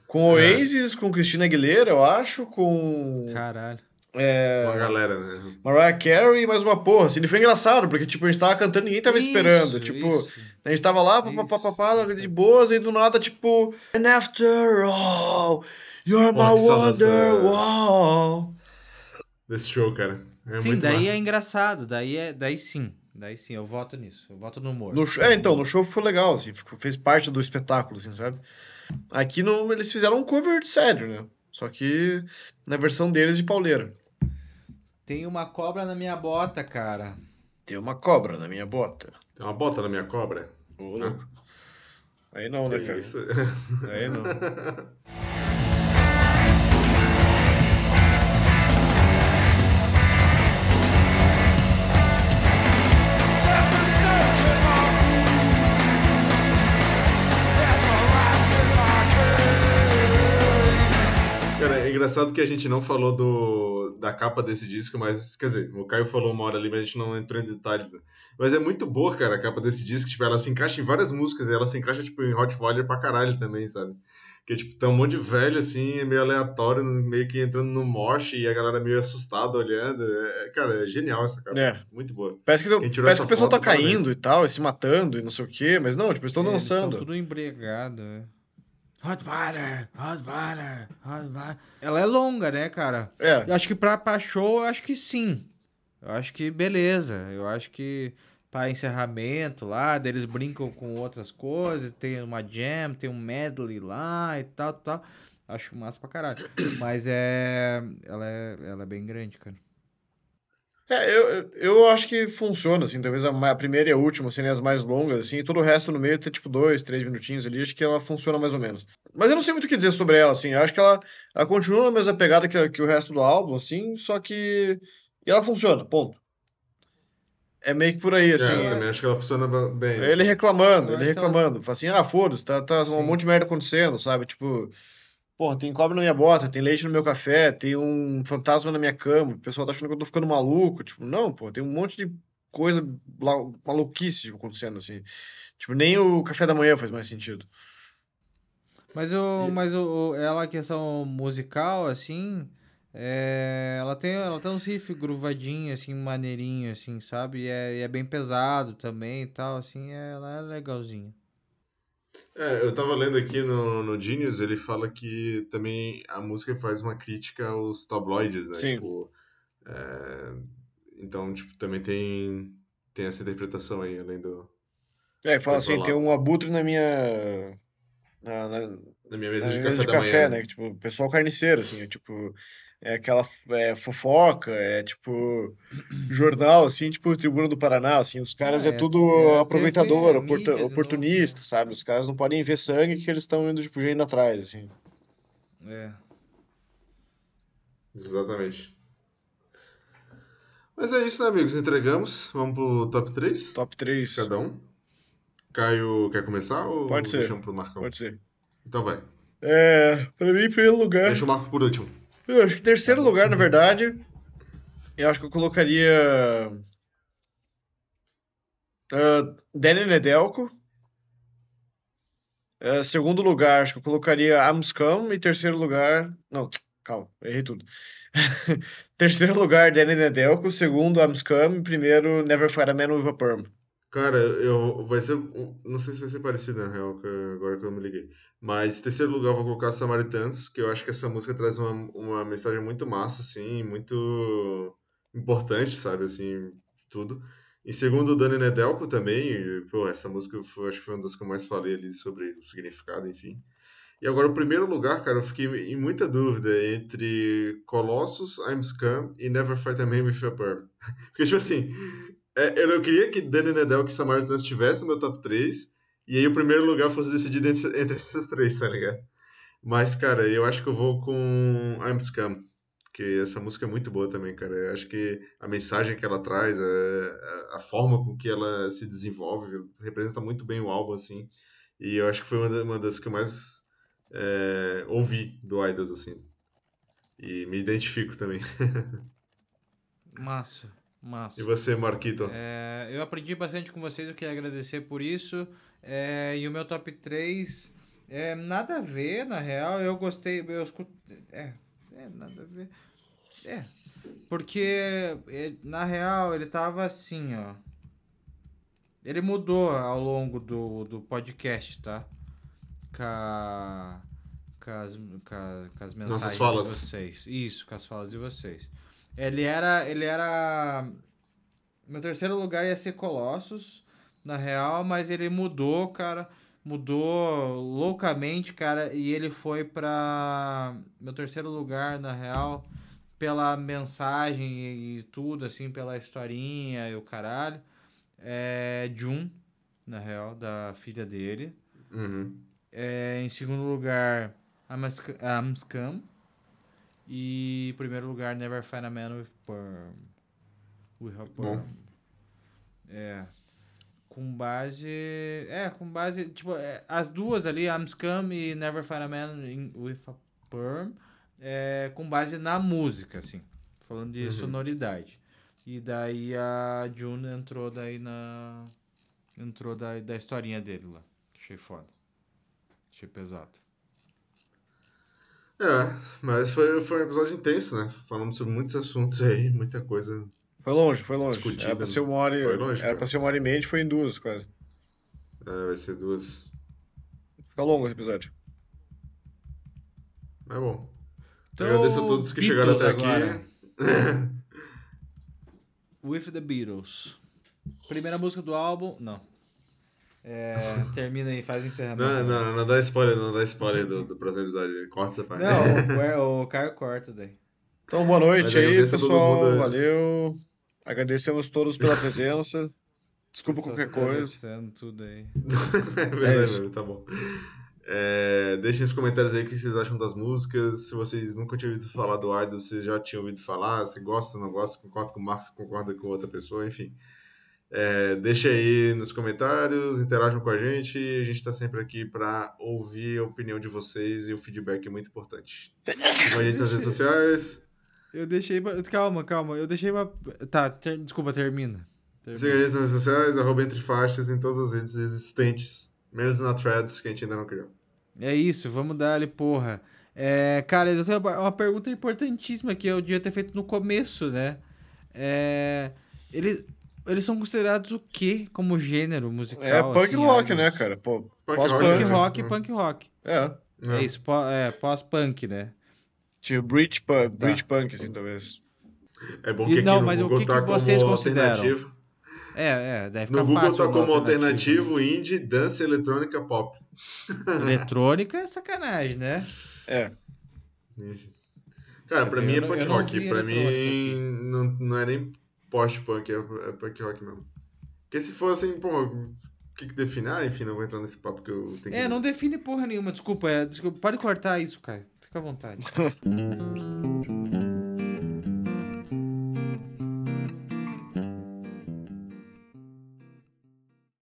Com É. Oasis, com Christina Aguilera, eu acho, com. Caralho. É, Uma galera, né? Mariah Carey e mais uma porra. Assim, ele foi engraçado, porque, tipo, a gente tava cantando e ninguém tava esperando. Isso, Tipo, isso. a gente tava lá, papapá, de boas, e do nada, tipo. And after all, you're Porra, my wonderwall. Desse show, cara. É sim, muito daí massa. é engraçado, daí é, daí sim. Daí sim, eu voto nisso. Eu voto no humor. No show- é, então, no show foi legal, assim, fez parte do espetáculo, assim, sabe? Aqui no, eles fizeram um cover de sério, né? Só que na versão deles de pauleira. Tem uma cobra na minha bota, cara. Tem uma cobra na minha bota. Tem uma bota na minha cobra. Ô, louco. Aí não, né, cara? isso? Aí não. Cara, é engraçado que a gente não falou do, da capa desse disco, mas, quer dizer, o Caio falou uma hora ali, mas a gente não entrou em detalhes, né? Mas é muito boa, cara, a capa desse disco, tipo, ela se encaixa em várias músicas, e ela se encaixa, tipo, em Hot Fire pra caralho também, sabe? Que, tipo, tá um monte de velho, assim, meio aleatório, meio que entrando no mosh, e a galera meio assustada olhando. É, cara, é genial essa capa. É. Muito boa. Parece que, parece que o pessoal tá foto, caindo e tal, e se matando e não sei o quê, mas não, tipo, eles estão Eles dançando. Estão tudo embriagado. é. Hot Water, Hot Water, Hot Water. Ela é longa, né, cara? É, Eu acho que pra, pra show, eu acho que sim. Eu acho que beleza. Eu acho que pra encerramento lá, eles brincam com outras coisas, tem uma jam, tem um medley lá e tal, tal. Acho massa pra caralho. Mas é. Ela é, ela é bem grande, cara. É, eu, eu- acho que funciona, assim, talvez a, primeira e a última serem as mais longas, assim, e todo o resto no meio ter, tipo, dois, três minutinhos ali, acho que ela funciona mais ou menos. Mas eu não sei muito o que dizer sobre ela, assim, eu acho que ela, ela continua na mesma pegada que, que o resto do álbum, assim, só que... E ela funciona, ponto. É meio que por aí, assim, é, eu também acho que ela funciona bem. ele reclamando, Eu ele que ela- reclamando, fala assim, ah, foda-se, tá, tá um monte de merda acontecendo, sabe, tipo... Porra, tem cobra na minha bota, tem leite no meu café, tem um fantasma na minha cama, o pessoal tá achando que eu tô ficando maluco. Tipo, não, pô, tem um monte de coisa maluquice acontecendo, assim. Tipo, nem o café da manhã faz mais sentido. Mas, o, mas o, o- ela, a questão musical, assim, é, ela tem, ela tem uns riff gruvadinho, assim, maneirinho, assim, sabe? E é, e é bem pesado também e tal, assim, ela é legalzinha. É, eu tava lendo aqui no, no Genius, ele fala que também a música faz uma crítica aos tabloides, né? Sim. Tipo, é, então, tipo, também tem, tem essa interpretação aí, além do... É, fala assim, tem um abutre na minha... na, na, Na minha mesa na de mesa café de da café, né? que, Tipo, pessoal carniceiro, assim, é tipo, é aquela é, fofoca, é tipo jornal, assim, tipo Tribuna do Paraná, assim, os caras Ah, é, é- tudo é aproveitador, TV, oportu- mídia de oportunista, sabe? Os caras não podem ver sangue que eles estão indo, tipo, indo atrás, assim. É. Exatamente. Mas é isso, né, amigos? Entregamos. Vamos pro top 3? Top 3, Cada um. Caio, quer começar ou Pode ser. deixamos pro Marcão? pode ser. Então vai. É, pra mim, em primeiro lugar, Deixa o Marco por último. Eu acho que terceiro lugar, na verdade, eu acho que eu colocaria ah, Danny Nedelko. Ah, segundo lugar, acho que eu colocaria Amscam. E terceiro lugar. Não, calma, errei tudo. terceiro lugar, Danny Nedelko. Segundo, Amscam. E primeiro, Never Fight a Man with a Perm. Cara, eu vai ser. Não sei se vai ser parecido, na real, agora que eu me liguei. Mas, terceiro lugar, eu vou colocar Samaritanos, que eu acho que essa música traz uma, uma mensagem muito massa, assim, muito importante, sabe, assim, tudo. Em segundo, Dani Nedelko também. Pô, essa música foi, acho que foi uma das que eu mais falei ali sobre o significado, enfim. E agora, o primeiro lugar, cara, eu fiquei em muita dúvida entre Colossus, I'm Scum e Never Fight a Man with a Perm. Porque, tipo assim, é, eu não queria que Danny Nedelko e Samaritans estivessem no meu top 3, e aí o primeiro lugar fosse decidido entre, entre esses três, tá ligado? Mas, cara, eu acho que eu vou com I'm Scum, que essa música é muito boa também, cara. Eu acho que a mensagem que ela traz, a, a forma com que ela se desenvolve, representa muito bem o álbum, assim. E eu acho que foi uma, uma das que eu mais é, ouvi do Idols, assim. E me identifico também. Massa, massa. E você, Marquito? É, eu aprendi bastante com vocês, eu queria agradecer por isso. É, e o meu top 3 é nada a ver, na real. Eu gostei, eu escuto. É, é nada a ver. É. Porque, é, na real, ele tava assim, ó. Ele mudou ao longo do, do podcast, tá? Com, a- com, as, com, a- com as mensagens falas. de vocês. Isso, com as falas de vocês. Ele era. Ele era. Meu terceiro lugar ia ser Colossus, na real, mas ele mudou, cara. Mudou loucamente, cara. E ele foi pra. Meu terceiro lugar, na real, pela mensagem e, tudo, assim, pela historinha e o caralho. É. Jun, na real, da filha dele. Uhum. É, em segundo lugar, Amsc- Amscam. E em primeiro lugar, Never Find a Man with Perm. With a. Perm. É. Com base. É, com base. Tipo, é, as duas ali, Amscam e Never Find a Man in- with a Perm. É, com base na música, assim. Falando de Uhum. sonoridade. E daí a June entrou daí na. Entrou da, da historinha dele lá. Achei foda. Achei pesado. É, mas foi, foi um episódio intenso, né? Falamos sobre muitos assuntos aí, muita coisa. Foi longe, foi longe. Discutido, Era pra né? ser uma hora e... Foi longe, Era cara. pra ser uma hora e meia, a gente foi em duas, quase. É, vai ser duas. Fica longo esse episódio. Mas bom. Então, Agradeço a todos que chegaram até agora. aqui. With the Beatles. Primeira música do álbum. Não. É, termina aí, faz o encerramento. Não, não, não dá spoiler, não dá spoiler do, do próximo episódio. Corta essa parte. Não, o, o Caio corta daí. Então, boa noite aí, pessoal. mundo. Valeu. Agradecemos todos pela presença. Desculpa qualquer coisa. tudo aí. É É verdade, mesmo, tá bom. É, deixem nos comentários aí o que vocês acham das músicas. Se vocês nunca tinham ouvido falar do Idol, se já tinham ouvido falar, se gosta ou não gosta, concorda com o Marcos, concorda com outra pessoa, enfim. É, deixa aí nos comentários, interajam com a gente. A gente está sempre aqui para ouvir a opinião de vocês e o feedback é muito importante. Sigam a gente nas redes sociais. Eu deixei. Calma, calma. Eu deixei uma. Tá, ter- desculpa, termina. Termina. Sigam a gente nas redes sociais, arroba entre faixas em todas as redes existentes, menos na Threads, que a gente ainda não criou. É isso, vamos dar ali, porra. É, cara, eu tenho uma pergunta importantíssima que eu devia ter feito no começo, né? É, eles, eles são considerados o quê como gênero musical? É punk assim, rock, né, cara? Pô, Punk pós-punk. Punk né? rock, punk rock. É. É, isso, pó- é, pós-punk, né? Tipo, Brit punk, Tá. Brit punk, assim, talvez. É bom E que não, aqui no mas o Google que que tá vocês como consideram? alternativo. É, é, deve ficar No Google fácil tá como alternativa. alternativo indie, dança eletrônica pop. Eletrônica é sacanagem, né? É. Cara, pra mim é não- punk não rock. Pra mim não, não é nem post-punk, é, é punk rock mesmo. Porque se fosse, pô, o que que define? Ah, enfim, não vou entrar nesse papo que eu tenho que... É, não define porra nenhuma. Desculpa, é, desculpa, pode cortar isso, cara. Fica à vontade.